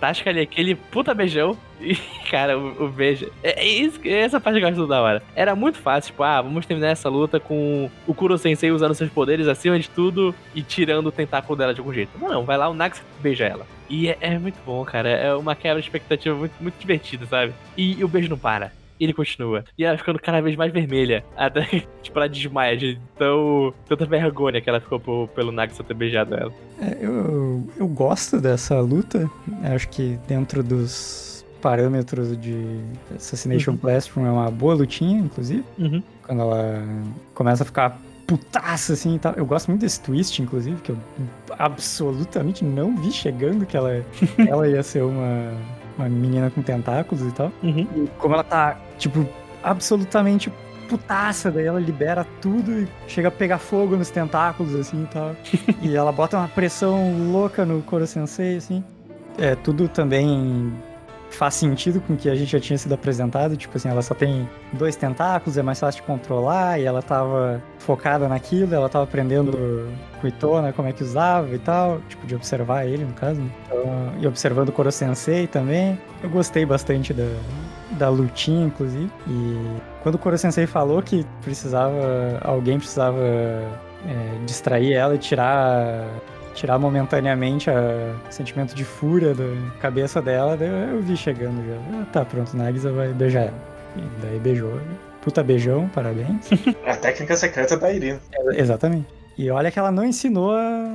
Speaker 1: Tasca ali aquele puta beijão. E, cara, o, o beijo. É, é isso, é essa parte que eu acho da hora. Era muito fácil, tipo, ah, vamos terminar essa luta com o Kuro Sensei usando seus poderes acima de tudo e tirando o tentáculo dela de algum jeito. Não, não, vai lá, o Nax beija ela. E é, é muito bom, cara. É uma quebra de expectativa muito, muito divertida, sabe? E, e o beijo não para. Ele continua. E ela ficando cada vez mais vermelha. Até que, tipo, ela desmaia de tão, tanta vergonha que ela ficou por- pelo Nax ter beijado ela.
Speaker 3: É, eu, eu gosto dessa luta. Acho que dentro dos parâmetros de Assassination
Speaker 1: Uhum.
Speaker 3: Classroom é uma boa lutinha, inclusive.
Speaker 1: Uhum.
Speaker 3: Quando ela começa a ficar putaça assim e tal. Eu gosto muito desse twist, inclusive, que eu absolutamente não vi chegando que ela, ela ia ser uma, uma menina com tentáculos e tal.
Speaker 1: Uhum.
Speaker 3: E como ela tá, tipo, absolutamente putaça, daí ela libera tudo e chega a pegar fogo nos tentáculos, assim e tal. e ela bota uma pressão louca no Koro Sensei, assim. É, tudo também faz sentido com o que a gente já tinha sido apresentado. Tipo assim, ela só tem dois tentáculos, é mais fácil de controlar, e ela tava focada naquilo, ela tava aprendendo com Itona como é que usava e tal, tipo, de observar ele, no caso. né? Então, e observando o Koro Sensei também. Eu gostei bastante da, da lutinha, inclusive. E quando o Koro Sensei falou que precisava. alguém precisava é, distrair ela e tirar. Tirar momentaneamente o sentimento de fúria da cabeça dela, daí eu, vi chegando já. Ah, tá, pronto, Nagisa vai beijar ela. E daí beijou. Puta beijão, parabéns.
Speaker 2: É a técnica secreta da Irina.
Speaker 3: É, Exatamente. E olha que ela não ensinou a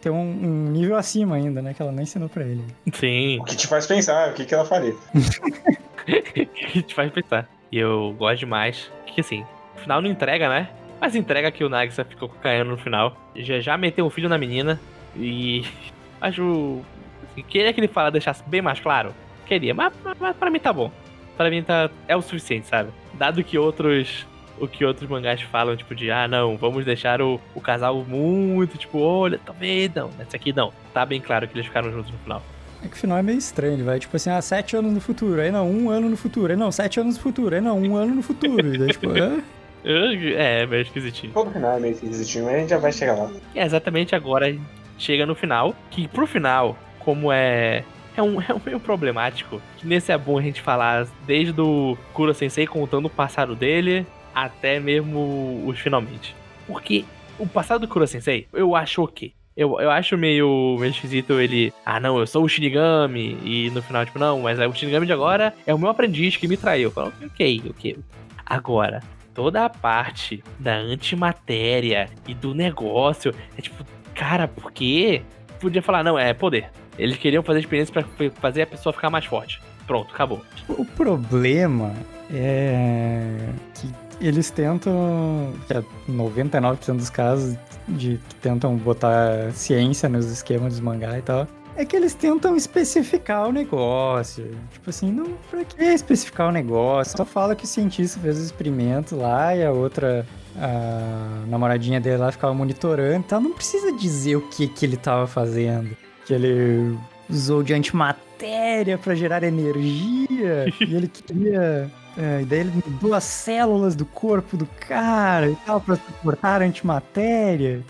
Speaker 3: ter um, um nível acima ainda, né? Que ela não ensinou pra ele.
Speaker 1: Sim.
Speaker 2: O que te faz pensar, o que, que ela faria.
Speaker 1: que te faz pensar. E eu gosto demais. Que assim, o final não entrega, né? Mas entrega que o Nagisa ficou caindo no final. Já já meteu um filho na menina. E acho. Assim, queria que ele fala, deixasse bem mais claro. Queria, mas, mas, mas pra mim tá bom. Pra mim tá. É o suficiente, sabe? Dado que outros. O que outros mangás falam, tipo, de ah, não, vamos deixar o, o casal muito, tipo, olha, talvez não, nesse aqui não. Tá bem claro que eles ficaram juntos no final.
Speaker 3: É que o final é meio estranho, ele vai tipo assim, ah, sete anos no futuro, aí não, um ano no futuro, aí não, sete anos no futuro, aí não, um ano no futuro. E daí, tipo, é,
Speaker 1: É, é meio esquisitinho.
Speaker 2: Todo final é meio esquisitinho, mas a gente já vai chegar lá.
Speaker 1: É exatamente agora chega no final, que pro final, como é. É um, é um meio problemático. Que nesse é bom a gente falar desde o Kuro Sensei contando o passado dele até mesmo os finalmente. Porque o passado do Kuro Sensei, eu acho ok. Eu, eu acho meio, meio esquisito ele. Ah, não, eu sou o Shinigami. E no final, tipo, não, mas é o Shinigami de agora é o meu aprendiz que me traiu. Eu falo, ok, ok. Agora, toda a parte da antimatéria e do negócio é tipo, cara, por quê? Podia falar, não, é poder. Eles queriam fazer experiência pra f- fazer a pessoa ficar mais forte. Pronto, acabou.
Speaker 3: o problema é que eles tentam, que é 99% dos casos de que tentam botar ciência nos esquemas dos mangá e tal, é que eles tentam especificar o negócio. Tipo assim, não, pra que especificar o negócio? Só fala que o cientista fez os experimentos lá e a outra, a namoradinha dele lá ficava monitorando e tal. Não precisa dizer o que, que ele tava fazendo. Que ele usou de antimatéria pra gerar energia e ele queria. É, e daí ele mudou as células do corpo do cara e tal pra suportar antimatéria.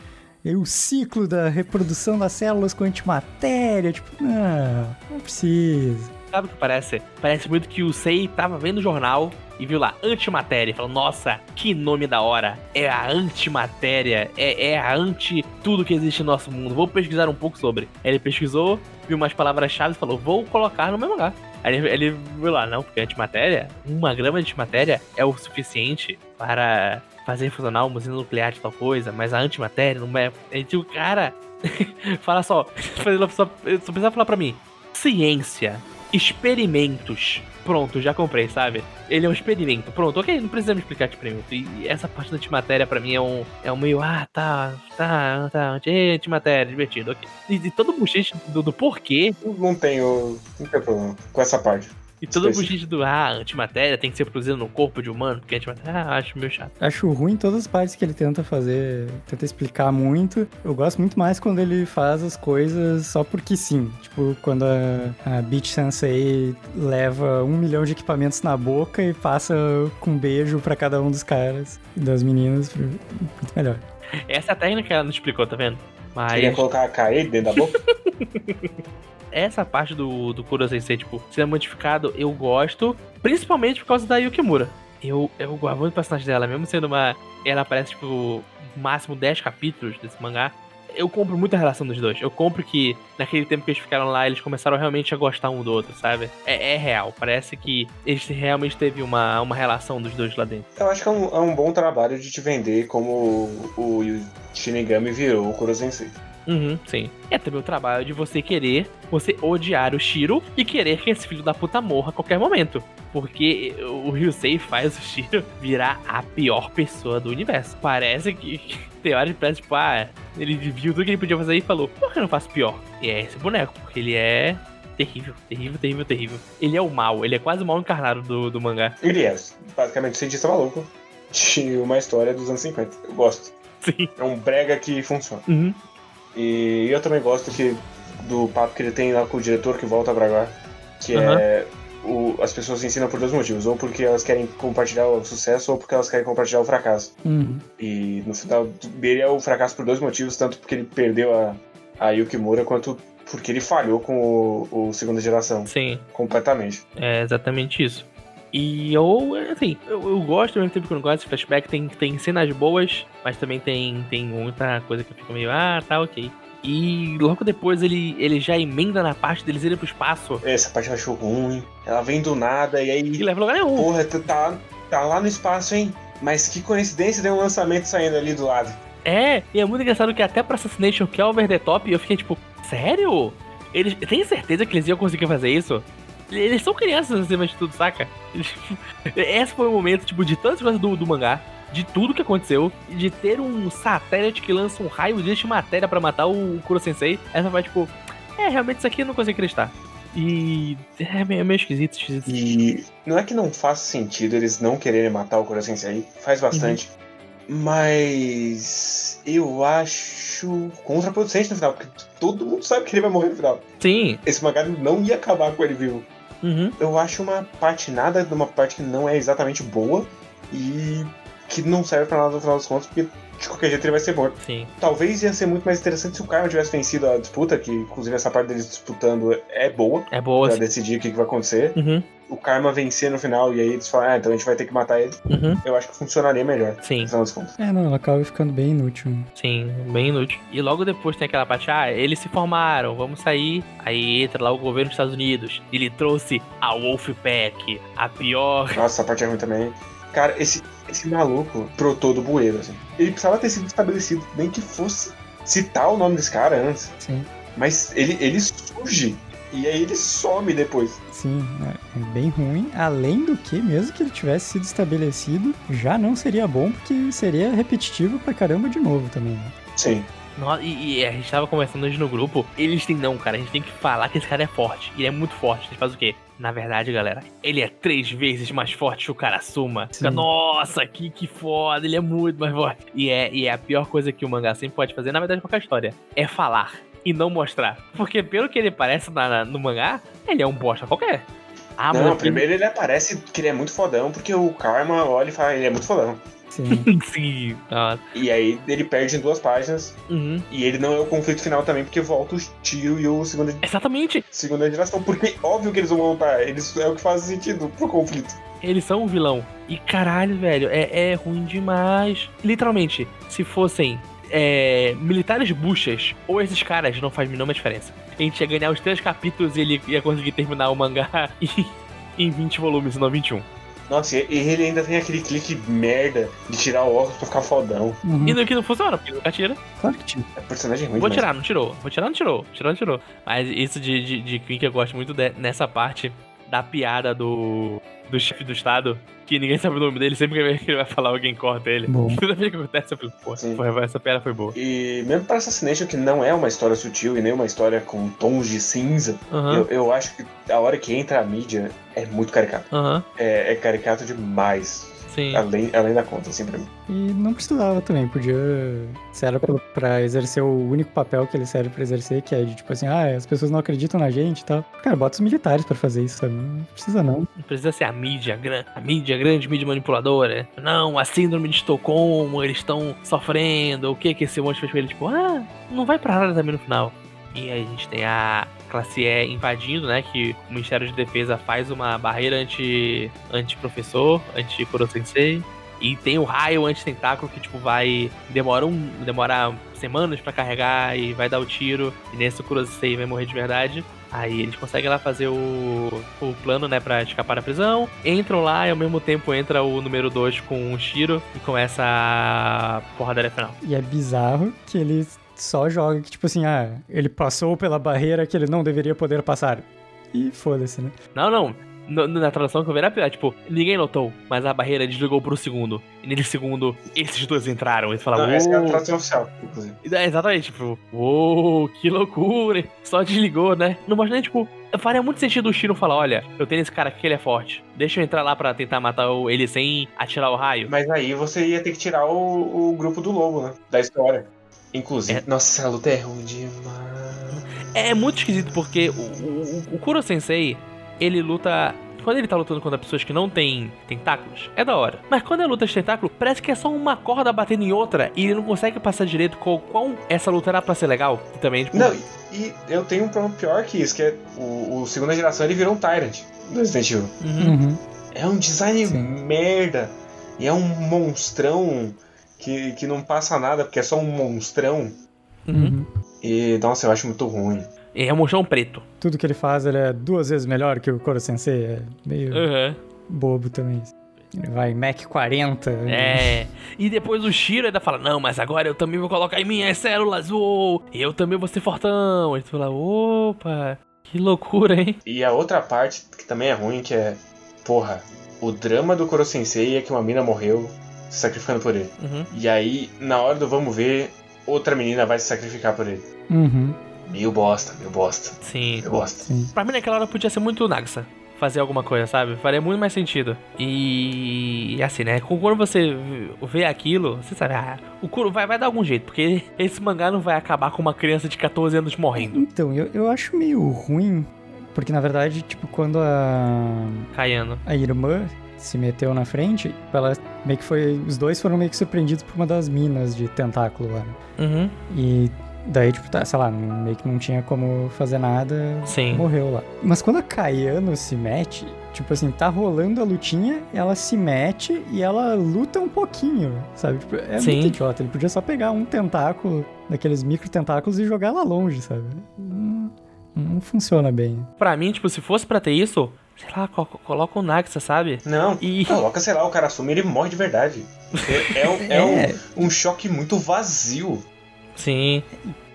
Speaker 3: E o ciclo da reprodução das células com antimatéria, tipo, não, não precisa.
Speaker 1: Sabe o que parece? Parece muito que o Sei tava vendo o jornal e viu lá, antimatéria. E falou, nossa, que nome da hora. É a antimatéria. É, é a anti tudo que existe no nosso mundo. Vou pesquisar um pouco sobre. Aí ele pesquisou, viu umas palavras-chave e falou, vou colocar no meu lugar. Aí ele, viu lá, não, porque antimatéria, uma grama de antimatéria é o suficiente para fazer funcionar uma usina nuclear de tal coisa, mas a antimatéria não é. Aí o cara fala só, só, só precisa falar pra mim. Ciência, experimentos. Pronto, já comprei, sabe? Ele é um experimento. Pronto, ok, não precisa me explicar de experimento. E essa parte da antimatéria pra mim é um, é um meio, ah, tá, tá, tá, anti- antimatéria, divertido, ok. E, e todo o buchiche do, do porquê,
Speaker 2: Não tenho, não tem problema com essa parte.
Speaker 1: E todo o
Speaker 2: Específico.
Speaker 1: buchiche do, ah, antimatéria tem que ser produzida no corpo de humano, porque antimatéria, ah, acho meio chato.
Speaker 3: Acho ruim todas as partes que ele tenta fazer, tenta explicar muito. Eu gosto muito mais quando ele faz as coisas só porque sim. Tipo, quando a, a Beach Sensei leva um milhão de equipamentos na boca e passa com um beijo pra cada um dos caras e das meninas. Muito melhor.
Speaker 1: Essa é a técnica que ela não explicou, tá vendo?
Speaker 2: Queria
Speaker 1: Mas
Speaker 2: colocar a Kaei dentro da boca?
Speaker 1: essa parte do, do Kuro Sensei, tipo, ser modificado, eu gosto, principalmente por causa da Yukimura. Eu, eu gosto muito do personagem dela, mesmo sendo uma. Ela aparece, tipo, máximo 10 capítulos desse mangá. Eu compro muito a relação dos dois. Eu compro que naquele tempo que eles ficaram lá, eles começaram realmente a gostar um do outro, sabe? É, é real. Parece que eles realmente teve uma, uma relação dos dois lá dentro.
Speaker 2: Eu acho que é um, é um bom trabalho de te vender como o, o Shinigami virou o Kurosensei.
Speaker 1: Uhum, sim. É também o trabalho de você querer, você odiar o Shiro e querer que esse filho da puta morra a qualquer momento. Porque o Ryusei faz o Shiro virar a pior pessoa do universo. Parece que, que tem hora que parece, tipo, ah, ele viu tudo que ele podia fazer e falou, por que eu não faço pior? E é esse boneco, porque ele é terrível, terrível, terrível, terrível. Ele é o mal, ele é quase o mal encarnado do, do mangá.
Speaker 2: Ele é, basicamente, um cientista maluco de uma história dos anos 50. Eu gosto.
Speaker 1: Sim.
Speaker 2: É um brega que funciona.
Speaker 1: Uhum.
Speaker 2: E eu também gosto que, do papo que ele tem lá com o diretor que volta pra lá, que
Speaker 1: Aham.
Speaker 2: é o, as pessoas se ensinam por dois motivos, ou porque elas querem compartilhar o sucesso, ou porque elas querem compartilhar o fracasso.
Speaker 3: Uhum.
Speaker 2: E no final dele é o fracasso por dois motivos, tanto porque ele perdeu a, a Yukimura, quanto porque ele falhou com o, o segunda geração,
Speaker 1: Sim,
Speaker 2: completamente.
Speaker 1: é exatamente isso. E eu, assim, eu, eu gosto ao mesmo tempo que eu não gosto desse flashback. Tem, tem cenas boas, mas também tem, tem muita coisa que eu fico meio, ah, tá, ok. E logo depois ele, ele já emenda na parte deles irem pro espaço
Speaker 2: Essa parte eu acho ruim, ela vem do nada, e aí
Speaker 1: e leva lugar nenhum.
Speaker 2: Porra, tu tá, tá lá no espaço, hein? Mas que coincidência tem um lançamento saindo ali do lado.
Speaker 1: É, e é muito engraçado que até pra Assassination, que é over the top, eu fiquei tipo, sério? Eles tem certeza que eles iam conseguir fazer isso? Eles são crianças acima de tudo, saca? Esse foi o momento, tipo, de tantas coisas do, do mangá, de tudo que aconteceu, de ter um satélite que lança um raio de matéria pra matar o Kuro Sensei. Essa vai, tipo, é, realmente isso aqui eu não consigo acreditar. E é meio, meio esquisito, esquisito.
Speaker 2: E não é que não faz sentido eles não quererem matar o Kuro Sensei, faz bastante. Mas eu acho contraproducente no final, porque todo mundo sabe que ele vai morrer no final.
Speaker 1: Sim,
Speaker 2: Esse mangá não ia acabar com ele vivo.
Speaker 1: Uhum,
Speaker 2: Eu acho uma patinada de uma parte que não é exatamente boa e que não serve pra nada no final das contas, porque de qualquer jeito ele vai ser morto.
Speaker 1: sim.
Speaker 2: Talvez ia ser muito mais interessante se o Karma tivesse vencido a disputa, que inclusive essa parte deles disputando é boa,
Speaker 1: É boa,
Speaker 2: pra
Speaker 1: sim.
Speaker 2: decidir o que, que vai acontecer.
Speaker 1: Uhum,
Speaker 2: O Karma vencer no final e aí eles falam, ah, então a gente vai ter que matar ele.
Speaker 1: uhum,
Speaker 2: Eu acho que funcionaria melhor,
Speaker 1: sim.
Speaker 3: É, não, ela acaba ficando bem inútil.
Speaker 1: Sim, bem inútil. E logo depois tem aquela parte, ah, eles se formaram, vamos sair. Aí entra lá o governo dos Estados Unidos. Ele trouxe a Wolfpack, a pior.
Speaker 2: Nossa, essa parte é ruim também. Cara, esse, esse maluco brotou do bueiro, assim. Ele precisava ter sido estabelecido, nem que fosse citar o nome desse cara antes.
Speaker 3: Sim,
Speaker 2: Mas ele, ele surge e aí ele some depois.
Speaker 3: sim, é é bem ruim. Além do que, mesmo que ele tivesse sido estabelecido, já não seria bom, porque seria repetitivo pra caramba de novo também. né?
Speaker 2: Sim.
Speaker 1: No- E, e a gente tava conversando hoje no grupo. Eles têm, não, cara, a gente tem que falar que esse cara é forte. Ele é muito forte. Ele faz o quê? Na verdade, galera, ele é três vezes mais forte que o Karasuma. Fica,
Speaker 3: Sim.
Speaker 1: nossa, que, que foda, ele é muito mais forte. E é, e é a pior coisa que o mangá sempre pode fazer, na verdade, qualquer história, é falar e não mostrar. Porque pelo que ele parece na- na- no mangá, ele é um bosta qualquer. Ah,
Speaker 2: não,
Speaker 1: mano,
Speaker 2: primeiro ele aparece que ele é muito fodão, porque o Karma olha e fala, ele é muito fodão.
Speaker 3: Sim,
Speaker 1: Sim. Ah,
Speaker 2: E aí ele perde em duas páginas.
Speaker 1: uhum.
Speaker 2: E ele não é o conflito final também, porque volta o Tio e o segunda,
Speaker 1: Exatamente.
Speaker 2: segunda geração. Porque óbvio que eles vão voltar. Eles, é o que faz sentido pro conflito.
Speaker 1: Eles são um vilão. E caralho, velho, é, é ruim demais. Literalmente, se fossem é, militares buchas ou esses caras, não faz nenhuma diferença. A gente ia ganhar os três capítulos e ele ia conseguir terminar o mangá em, em 20 volumes, não 21.
Speaker 2: Nossa, e ele ainda tem aquele clique merda de tirar o óculos pra ficar fodão.
Speaker 3: uhum,
Speaker 1: E no que não funciona, porque nunca tira.
Speaker 3: claro que tinha.
Speaker 2: É personagem ruim
Speaker 1: Vou
Speaker 2: demais.
Speaker 1: tirar, não tirou. Vou tirar, não tirou. Tirar, não tirou. Mas isso de, de, de Queen que eu gosto muito de- nessa parte da piada do, do chefe do estado, que ninguém sabe o nome dele, sempre que ele vai falar, alguém corta ele.
Speaker 3: Bom.
Speaker 1: Toda vez que acontece, eu fico, pô, porra, essa piada foi boa.
Speaker 2: E mesmo para Assassination, que não é uma história sutil e nem uma história com tons de cinza,
Speaker 1: Aham,
Speaker 2: eu, eu acho que a hora que entra a mídia é muito caricato.
Speaker 1: aham,
Speaker 2: É, é caricato demais.
Speaker 1: Sim.
Speaker 2: Além, além da conta, assim, pra mim.
Speaker 3: E não precisava também, podia. Se era pra, pra exercer o único papel que ele serve pra exercer, que é de tipo assim, ah, as pessoas não acreditam na gente e tal. Cara, bota os militares pra fazer isso, sabe? Não precisa não.
Speaker 1: Não precisa ser a mídia, a mídia, grande mídia manipuladora. Não, a síndrome de Estocolmo, eles estão sofrendo. O que que esse monte fez com ele? Tipo, ah, não vai pra nada também no final. E aí a gente tem a classe E invadindo, né? Que o Ministério de Defesa faz uma barreira anti- anti-professor, anti-Kuro Sensei. E tem o raio anti-tentáculo que, tipo, vai. Demora um. Demorar semanas pra carregar e vai dar o tiro. E nesse o vai morrer de verdade. Aí eles conseguem lá fazer o, o plano, né, pra escapar da prisão. Entram lá e ao mesmo tempo entra o número 2 com o Shiro e começa a porradaria final.
Speaker 3: E é bizarro que ele só joga que, tipo assim, ah, ele passou pela barreira que ele não deveria poder passar. E foda-se, né?
Speaker 1: Não, não. no- na tradução que eu vi era pior, tipo, ninguém notou, mas a barreira desligou por um segundo. E nesse segundo, esses dois entraram. E você fala,
Speaker 2: Não, essa é a tradução oficial, inclusive.
Speaker 1: É, exatamente, tipo, uou, que loucura. Só desligou, né? Não mostra nem, tipo, faria muito sentido o Shiro falar, olha, eu tenho esse cara aqui, ele é forte. Deixa eu entrar lá pra tentar matar o- ele sem atirar o raio.
Speaker 2: Mas aí você ia ter que tirar o, o grupo do lobo, né? Da história. Inclusive.
Speaker 1: É.
Speaker 2: Nossa, essa luta é ruim demais.
Speaker 1: É muito esquisito porque o, o, o Kuro Sensei, ele luta. Quando ele tá lutando contra pessoas que não têm tentáculos, é da hora. Mas quando é luta de tentáculo, parece que é só uma corda batendo em outra e ele não consegue passar direito com qual essa luta era pra ser legal. E também, tipo,
Speaker 2: Não, e, eu tenho um problema pior que isso, que é o, o segunda geração ele virou um Tyrant do Resident Evil.
Speaker 1: uhum.
Speaker 3: Uhum.
Speaker 2: É um design
Speaker 3: Sim.
Speaker 2: merda. E é um monstrão que, que não passa nada, porque é só um monstrão.
Speaker 1: Uhum.
Speaker 3: Uhum.
Speaker 2: E, nossa, eu acho muito ruim.
Speaker 1: É um mochão preto.
Speaker 3: Tudo que ele faz, ele é duas vezes melhor que o Koro Sensei. É meio
Speaker 1: Uhum.
Speaker 3: bobo também. Ele vai Mac 40.
Speaker 1: É. E depois o Shiro ainda fala: Não, mas agora eu também vou colocar em minhas células. Uou, eu também vou ser fortão. E tu fala: Opa, que loucura, hein?
Speaker 2: E a outra parte, que também é ruim, que é, porra, o drama do Koro Sensei é que uma mina morreu se sacrificando por ele.
Speaker 1: Uhum.
Speaker 2: E aí, na hora do vamos ver, outra menina vai se sacrificar por ele.
Speaker 3: Uhum.
Speaker 2: Meio bosta, meio bosta,
Speaker 1: Sim.
Speaker 2: meio bosta.
Speaker 3: Sim.
Speaker 1: Pra mim, naquela hora podia ser muito Nagisa. Fazer alguma coisa, sabe? Faria muito mais sentido. E, e assim, né? Quando você vê aquilo, você sabe, ah, o Kuro vai, vai dar algum jeito, porque esse mangá não vai acabar com uma criança de 14 anos morrendo.
Speaker 3: Então, eu, eu acho meio ruim, porque na verdade, tipo, quando a,
Speaker 1: Caiano.
Speaker 3: a irmã se meteu na frente, ela meio que foi. Os dois foram meio que surpreendidos por uma das minas de tentáculo lá. né?
Speaker 1: Uhum.
Speaker 3: E daí, tipo, tá, sei lá, meio que não tinha como fazer nada,
Speaker 1: Sim.
Speaker 3: morreu lá. Mas quando a Kayano se mete, tipo assim, tá rolando a lutinha, ela se mete e ela luta um pouquinho, sabe? Tipo, é
Speaker 1: Sim.
Speaker 3: muito idiota. Ele podia só pegar um tentáculo, daqueles micro tentáculos e jogar lá longe, sabe? Não, não funciona bem.
Speaker 1: Pra mim, tipo, se fosse pra ter isso, sei lá, co- coloca o Nagisa, sabe?
Speaker 2: Não,
Speaker 1: E-
Speaker 2: coloca, sei lá, o cara assume e ele morre de verdade. É, é um, é
Speaker 3: É.
Speaker 2: um, um choque muito vazio.
Speaker 1: Sim.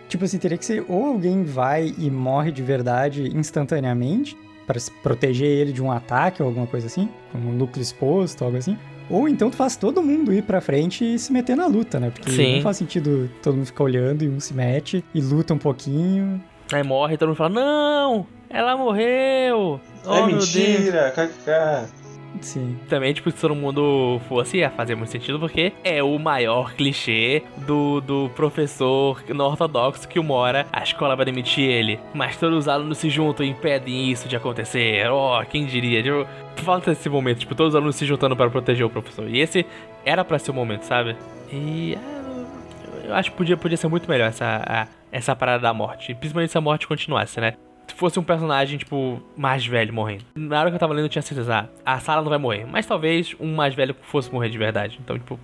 Speaker 3: Tipo assim, teria que ser ou alguém vai e morre de verdade instantaneamente para se proteger ele de um ataque ou alguma coisa assim, como um núcleo exposto, algo assim. Ou então tu faz todo mundo ir pra frente e se meter na luta, né? Porque
Speaker 1: Sim.
Speaker 3: não faz sentido todo mundo ficar olhando e um se mete e luta um pouquinho.
Speaker 1: Aí morre e todo mundo fala: Não! Ela morreu! Oh,
Speaker 2: é
Speaker 1: meu Deus!
Speaker 2: mentira, kkk.
Speaker 3: Sim.
Speaker 1: Também, tipo, se todo mundo fosse, ia fazer muito sentido, porque é o maior clichê do, do professor no ortodoxo que mora, a escola vai demitir ele. Mas todos os alunos se juntam e impedem isso de acontecer. Oh, quem diria? Tipo, falta esse momento, tipo, todos os alunos se juntando para proteger o professor. E esse era pra ser o momento, sabe? E é, eu acho que podia, podia ser muito melhor essa, a- essa parada da morte. Principalmente se a morte continuasse, né? Se fosse um personagem, tipo, mais velho morrendo. Na hora que eu tava lendo, eu tinha certeza, ah, a Sarah não vai morrer. Mas talvez um mais velho fosse morrer de verdade. Então, tipo,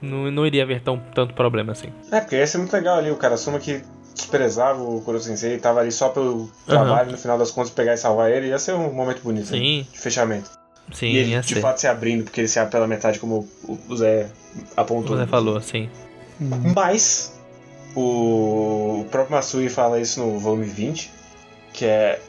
Speaker 1: não, não iria haver tão, tanto problema assim.
Speaker 2: É, porque ia ser muito legal ali, o cara assuma que desprezava o Kuro Sensei e tava ali só pelo trabalho, no final das contas, pegar e salvar ele, ia ser um momento bonito né,
Speaker 1: Sim,
Speaker 2: de fechamento.
Speaker 1: sim,
Speaker 2: e ele
Speaker 1: ia
Speaker 2: de
Speaker 1: ser.
Speaker 2: fato se abrindo, porque ele se abre pela metade, como o o Zé apontou.
Speaker 1: Você falou, sim.
Speaker 2: Mas o, o próprio Masui fala isso no volume 20, que é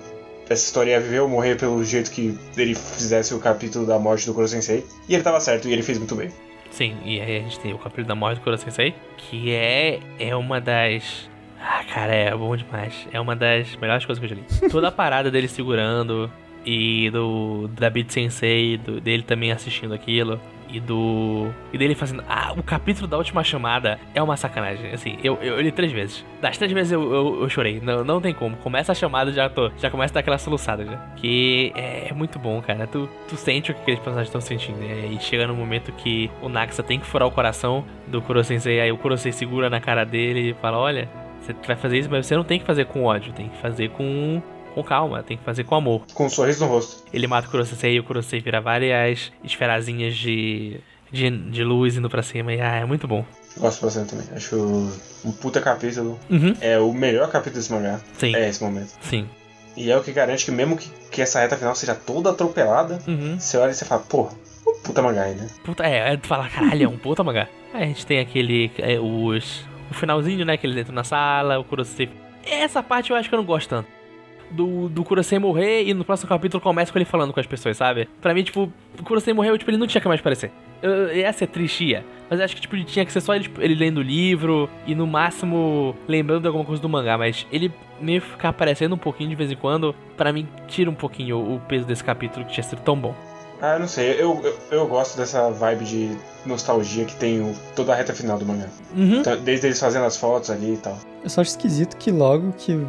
Speaker 2: essa história ia viver ou morrer pelo jeito que ele fizesse o capítulo da morte do Kuro Sensei. E ele tava certo, e ele fez muito bem.
Speaker 1: Sim, e aí a gente tem o capítulo da morte do Kuro Sensei, que é, é uma das. Ah, cara, é bom demais. É uma das melhores coisas que eu já li. Toda a parada dele segurando e do da Beat Sensei, do, dele também assistindo aquilo. E do. E dele fazendo. Ah, o capítulo da última chamada é uma sacanagem. Assim, eu, eu, eu li três vezes. Das três vezes eu, eu, eu chorei. Não, não tem como. Começa a chamada já tô. Já começa a dar aquela soluçada já. Que é, é muito bom, cara. Tu, tu sente o que aqueles personagens estão sentindo. Né? E chega no momento que o Naxa tem que furar o coração do Kuro Sensei. Aí o Kuro Sensei segura na cara dele e fala: Olha, você vai fazer isso, mas você não tem que fazer com ódio. Tem que fazer com. Com calma, tem que fazer com amor.
Speaker 2: Com um sorriso no rosto.
Speaker 1: Ele mata o Kurosei e o Kurosei vira várias esferazinhas de, de, de luz indo pra cima. E ah, é muito bom.
Speaker 2: Gosto bastante também. Acho um puta capítulo.
Speaker 1: Uhum.
Speaker 2: É o melhor capítulo desse mangá.
Speaker 1: Sim,
Speaker 2: É esse momento.
Speaker 1: sim.
Speaker 2: E é o que garante que mesmo que, que essa reta final seja toda atropelada,
Speaker 1: Uhum.
Speaker 2: você olha e você fala, pô, um puta mangá aí, né?
Speaker 1: Puta, é, é tu fala, caralho, é um puta mangá. Aí a gente tem aquele. É, os. O finalzinho, né? Que eles entram na sala, o Kurosei. Essa parte eu acho que eu não gosto tanto. Do, do Kurosei morrer e no próximo capítulo começa com ele falando com as pessoas, sabe? Pra mim, tipo, o Kurosei morreu, tipo, ele não tinha que mais aparecer. Eu, ia ser triste, ia. Mas eu acho que, tipo, tinha que ser só ele, tipo, ele lendo o livro e no máximo lembrando de alguma coisa do mangá. Mas ele meio ficar aparecendo um pouquinho de vez em quando, pra mim, tira um pouquinho o peso desse capítulo que tinha sido tão bom.
Speaker 2: Ah, eu não sei. Eu, eu, eu, gosto dessa vibe de nostalgia que tem o, toda a reta final do mangá.
Speaker 1: Uhum.
Speaker 2: Então, desde eles fazendo as fotos ali e tal.
Speaker 3: Eu só acho esquisito que logo que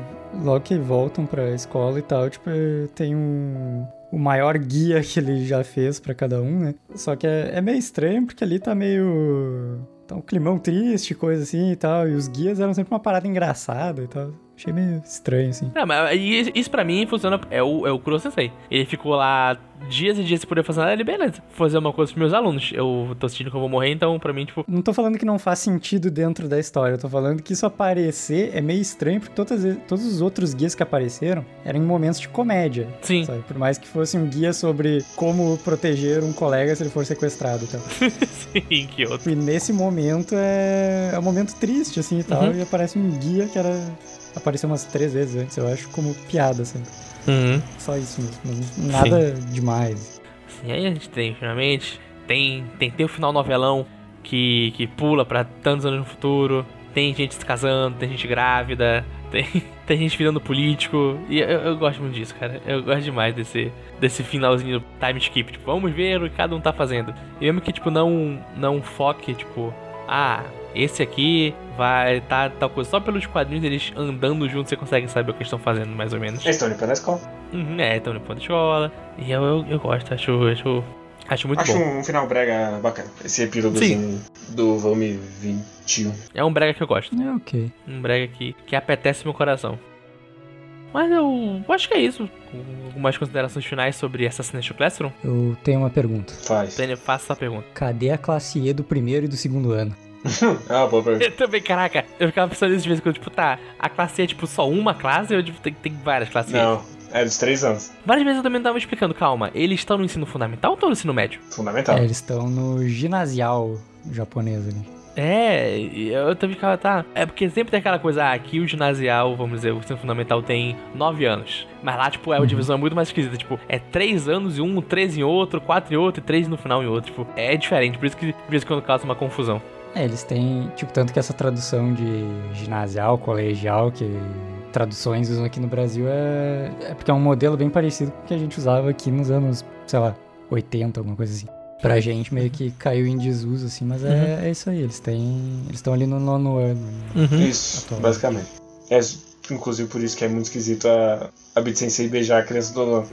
Speaker 3: logo que voltam pra escola e tal, tipo, tem um o maior guia que ele já fez para cada um, né? Só que é, é meio estranho porque ali tá meio tá um climão triste, coisa assim e tal, e os guias eram sempre uma parada engraçada e tal. Achei meio estranho, assim.
Speaker 1: Não, mas isso pra mim funciona. É o, é o Kuro Sensei. Ele ficou lá dias e dias sem poder fazer nada, ele, beleza, fazer uma coisa pros meus alunos. Eu tô sentindo que eu vou morrer, então pra mim, tipo.
Speaker 3: Não tô falando que não faz sentido dentro da história, eu tô falando que isso aparecer é meio estranho, porque todas, todos os outros guias que apareceram eram em momentos de comédia.
Speaker 1: Sim.
Speaker 3: Sabe? Por mais que fosse um guia sobre como proteger um colega se ele for sequestrado e tal.
Speaker 1: Sim, que outro.
Speaker 3: E nesse momento é, é um momento triste, assim e tal, uhum. e aparece um guia que era apareceu umas três vezes antes, eu acho, como piada sempre.
Speaker 1: Uhum.
Speaker 3: Só isso mesmo. Nada Sim. demais.
Speaker 1: Sim, aí a gente tem, finalmente. Tem, tem, tem o final novelão que, que pula para tantos anos no futuro. Tem gente se casando, tem gente grávida, tem, tem gente virando político. E eu, eu, gosto muito disso, cara. Eu gosto demais desse, desse finalzinho time skip. Tipo, vamos ver o que cada um tá fazendo. E mesmo que, tipo, não, não foque, tipo, ah, esse aqui vai tá tal coisa. Só pelos quadrinhos eles andando juntos você consegue saber o que eles estão fazendo, mais ou menos.
Speaker 2: Eles estão limpando a escola.
Speaker 1: Uhum, é, estão limpando a escola. E eu, eu, eu gosto, acho, acho, acho muito
Speaker 2: acho
Speaker 1: bom.
Speaker 2: Acho um final brega bacana. Esse epílogo assim, do volume 21.
Speaker 1: É um brega que eu gosto.
Speaker 3: É ok.
Speaker 1: Um brega que, que apetece meu coração. Mas eu acho que é isso. Algumas considerações finais sobre Assassination Classroom?
Speaker 3: Eu tenho uma pergunta.
Speaker 2: Faz.
Speaker 1: Faça a pergunta.
Speaker 3: Cadê a classe E do primeiro e do segundo ano?
Speaker 2: ah, boa pergunta.
Speaker 1: Eu também, caraca, eu ficava pensando nisso de vez em quando, tipo, tá, a classe é tipo só uma classe ou tipo, tem, tem várias classes?
Speaker 2: Não, é dos três anos.
Speaker 1: Várias vezes eu também tava explicando, calma, eles estão no ensino fundamental ou estão no ensino médio?
Speaker 2: Fundamental.
Speaker 3: É, eles estão no ginasial japonês ali.
Speaker 1: É, eu também ficava, tá. É porque sempre tem aquela coisa, ah, aqui o ginasial, vamos dizer, o ensino fundamental tem 9 anos. Mas lá, tipo, é uma uhum. divisão muito mais esquisita. Tipo, é 3 anos em um, 3 em outro, 4 em outro e 3 no final em outro. Tipo, é diferente. Por isso que de vez em quando causa uma confusão.
Speaker 3: É, eles têm, tipo, tanto que essa tradução de ginasial, colegial, que traduções usam aqui no Brasil é, é porque é um modelo bem parecido com o que a gente usava aqui nos anos, sei lá, 80, alguma coisa assim. Pra gente meio que caiu em desuso, assim, mas é, uhum. é isso aí, eles têm. Eles estão ali no nono ano.
Speaker 2: Uhum. Isso, atualmente. basicamente. É, inclusive por isso que é muito esquisito a, a Beat Sensei beijar a criança do nono.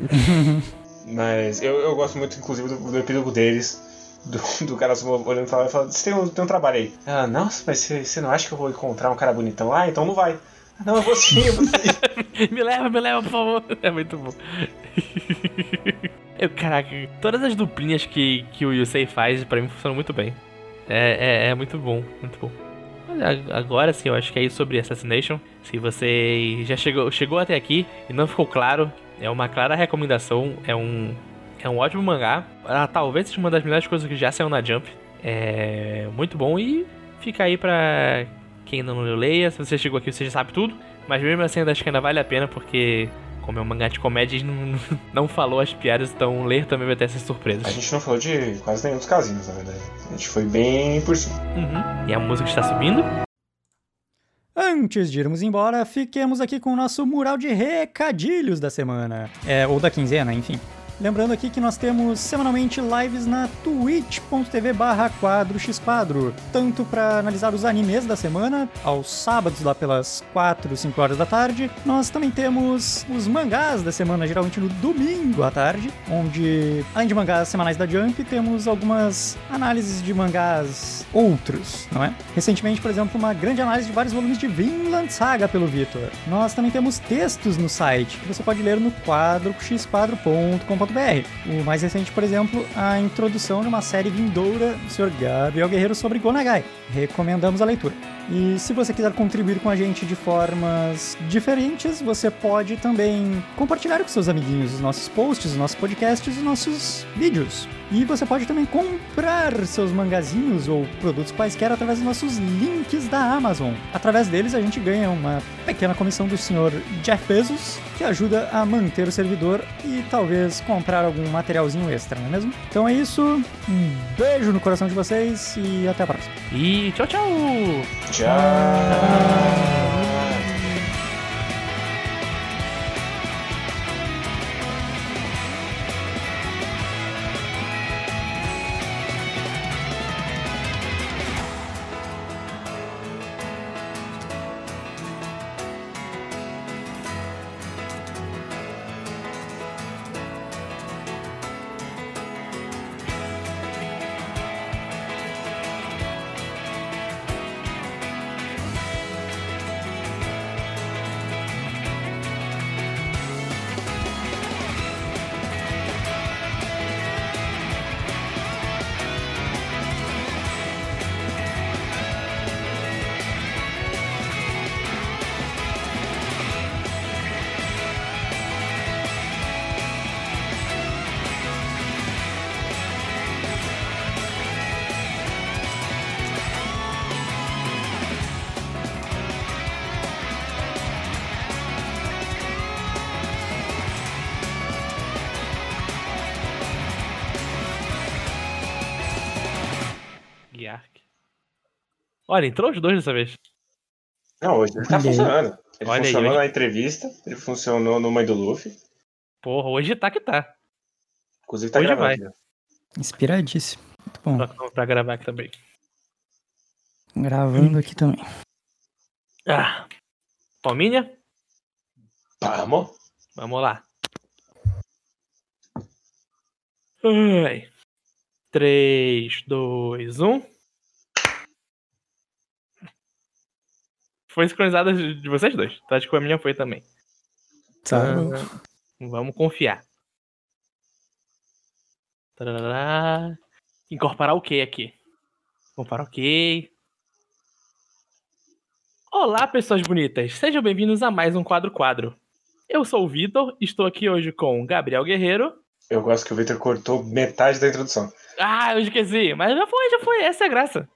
Speaker 2: mas eu, eu gosto muito, inclusive, do, do epílogo deles do, do cara olhando pra lá e falando: Você tem um, tem um trabalho aí? Ah, nossa, mas você, não acha que eu vou encontrar um cara bonitão? Ah, então não vai. Não, eu vou sim, eu vou sim.
Speaker 1: me leva, me leva, por favor. É muito bom. eu, caraca, todas as duplinhas que, que o Yusei faz, pra mim, funcionam muito bem. É, é, é muito bom, muito bom. Agora sim, eu acho que é isso sobre Assassination. Se você já chegou, chegou até aqui e não ficou claro, é uma clara recomendação. É um é um ótimo mangá. Ah, talvez seja uma das melhores coisas que já saiu na Jump. É muito bom e fica aí pra quem ainda não leu, leia. Se você chegou aqui, você já sabe tudo. Mas mesmo assim, acho que ainda vale a pena porque como é um mangá de comédia, não, não falou as piadas, então ler também vai ter essas surpresas.
Speaker 2: A gente não falou de quase nenhum dos casinhos, na verdade. A gente foi bem por cima.
Speaker 1: Uhum. E a música está subindo?
Speaker 3: Antes de irmos embora, fiquemos aqui com o nosso mural de recadilhos da semana. É, ou da quinzena, enfim. Lembrando aqui que nós temos semanalmente lives na twitch.tv barra quadro xquadro, tanto para analisar os animes da semana, aos sábados lá pelas 4, 5 horas da tarde. Nós também temos os mangás da semana, geralmente no domingo à tarde, onde, além de mangás semanais da Jump, temos algumas análises de mangás outros, não é? Recentemente, por exemplo, uma grande análise de vários volumes de Vinland Saga pelo Vitor. Nós também temos textos no site, que você pode ler no quadro xquadro.com o mais recente, por exemplo, a introdução de uma série vindoura do Sr. Gabriel Guerreiro sobre Gonagai. Recomendamos a leitura. E se você quiser contribuir com a gente de formas diferentes, você pode também compartilhar com seus amiguinhos os nossos posts, os nossos podcasts, os nossos vídeos. E você pode também comprar seus mangazinhos ou produtos quaisquer através dos nossos links da Amazon. Através deles a gente ganha uma pequena comissão do senhor Jeff Bezos, que ajuda a manter o servidor e talvez comprar algum materialzinho extra, não é mesmo? Então é isso. Um beijo no coração de vocês e até a próxima.
Speaker 1: E tchau, tchau!
Speaker 2: Tchau.
Speaker 1: Olha, entrou os dois dessa vez.
Speaker 2: Não, hoje ele tá
Speaker 3: aí.
Speaker 2: funcionando. Ele
Speaker 1: Olha aí,
Speaker 2: funcionou
Speaker 1: hoje-
Speaker 2: na entrevista, ele funcionou no Mãe do Luffy.
Speaker 1: Porra, hoje tá que tá.
Speaker 2: Inclusive tá
Speaker 1: Hoje
Speaker 2: gravando.
Speaker 1: vai.
Speaker 2: já.
Speaker 3: Inspiradíssimo. Muito bom.
Speaker 1: Pra, pra gravar aqui também.
Speaker 3: Gravando aqui também.
Speaker 1: Ah. Palminha?
Speaker 2: Vamos.
Speaker 1: Vamos lá. Ai. 3, 2, 1. Foi sincronizada de vocês dois. Tá? Acho que a minha foi também.
Speaker 3: Tá.
Speaker 1: Ah, Vamos confiar. Tarará. Incorporar o que aqui? Incorporar o que? Olá, pessoas bonitas. Sejam bem-vindos a mais um Quadro Quadro. Eu sou o Vitor, estou aqui hoje com Gabriel Guerreiro.
Speaker 2: Eu gosto que o Victor cortou metade da introdução.
Speaker 1: Ah, eu esqueci, mas já foi, já foi, essa é a graça.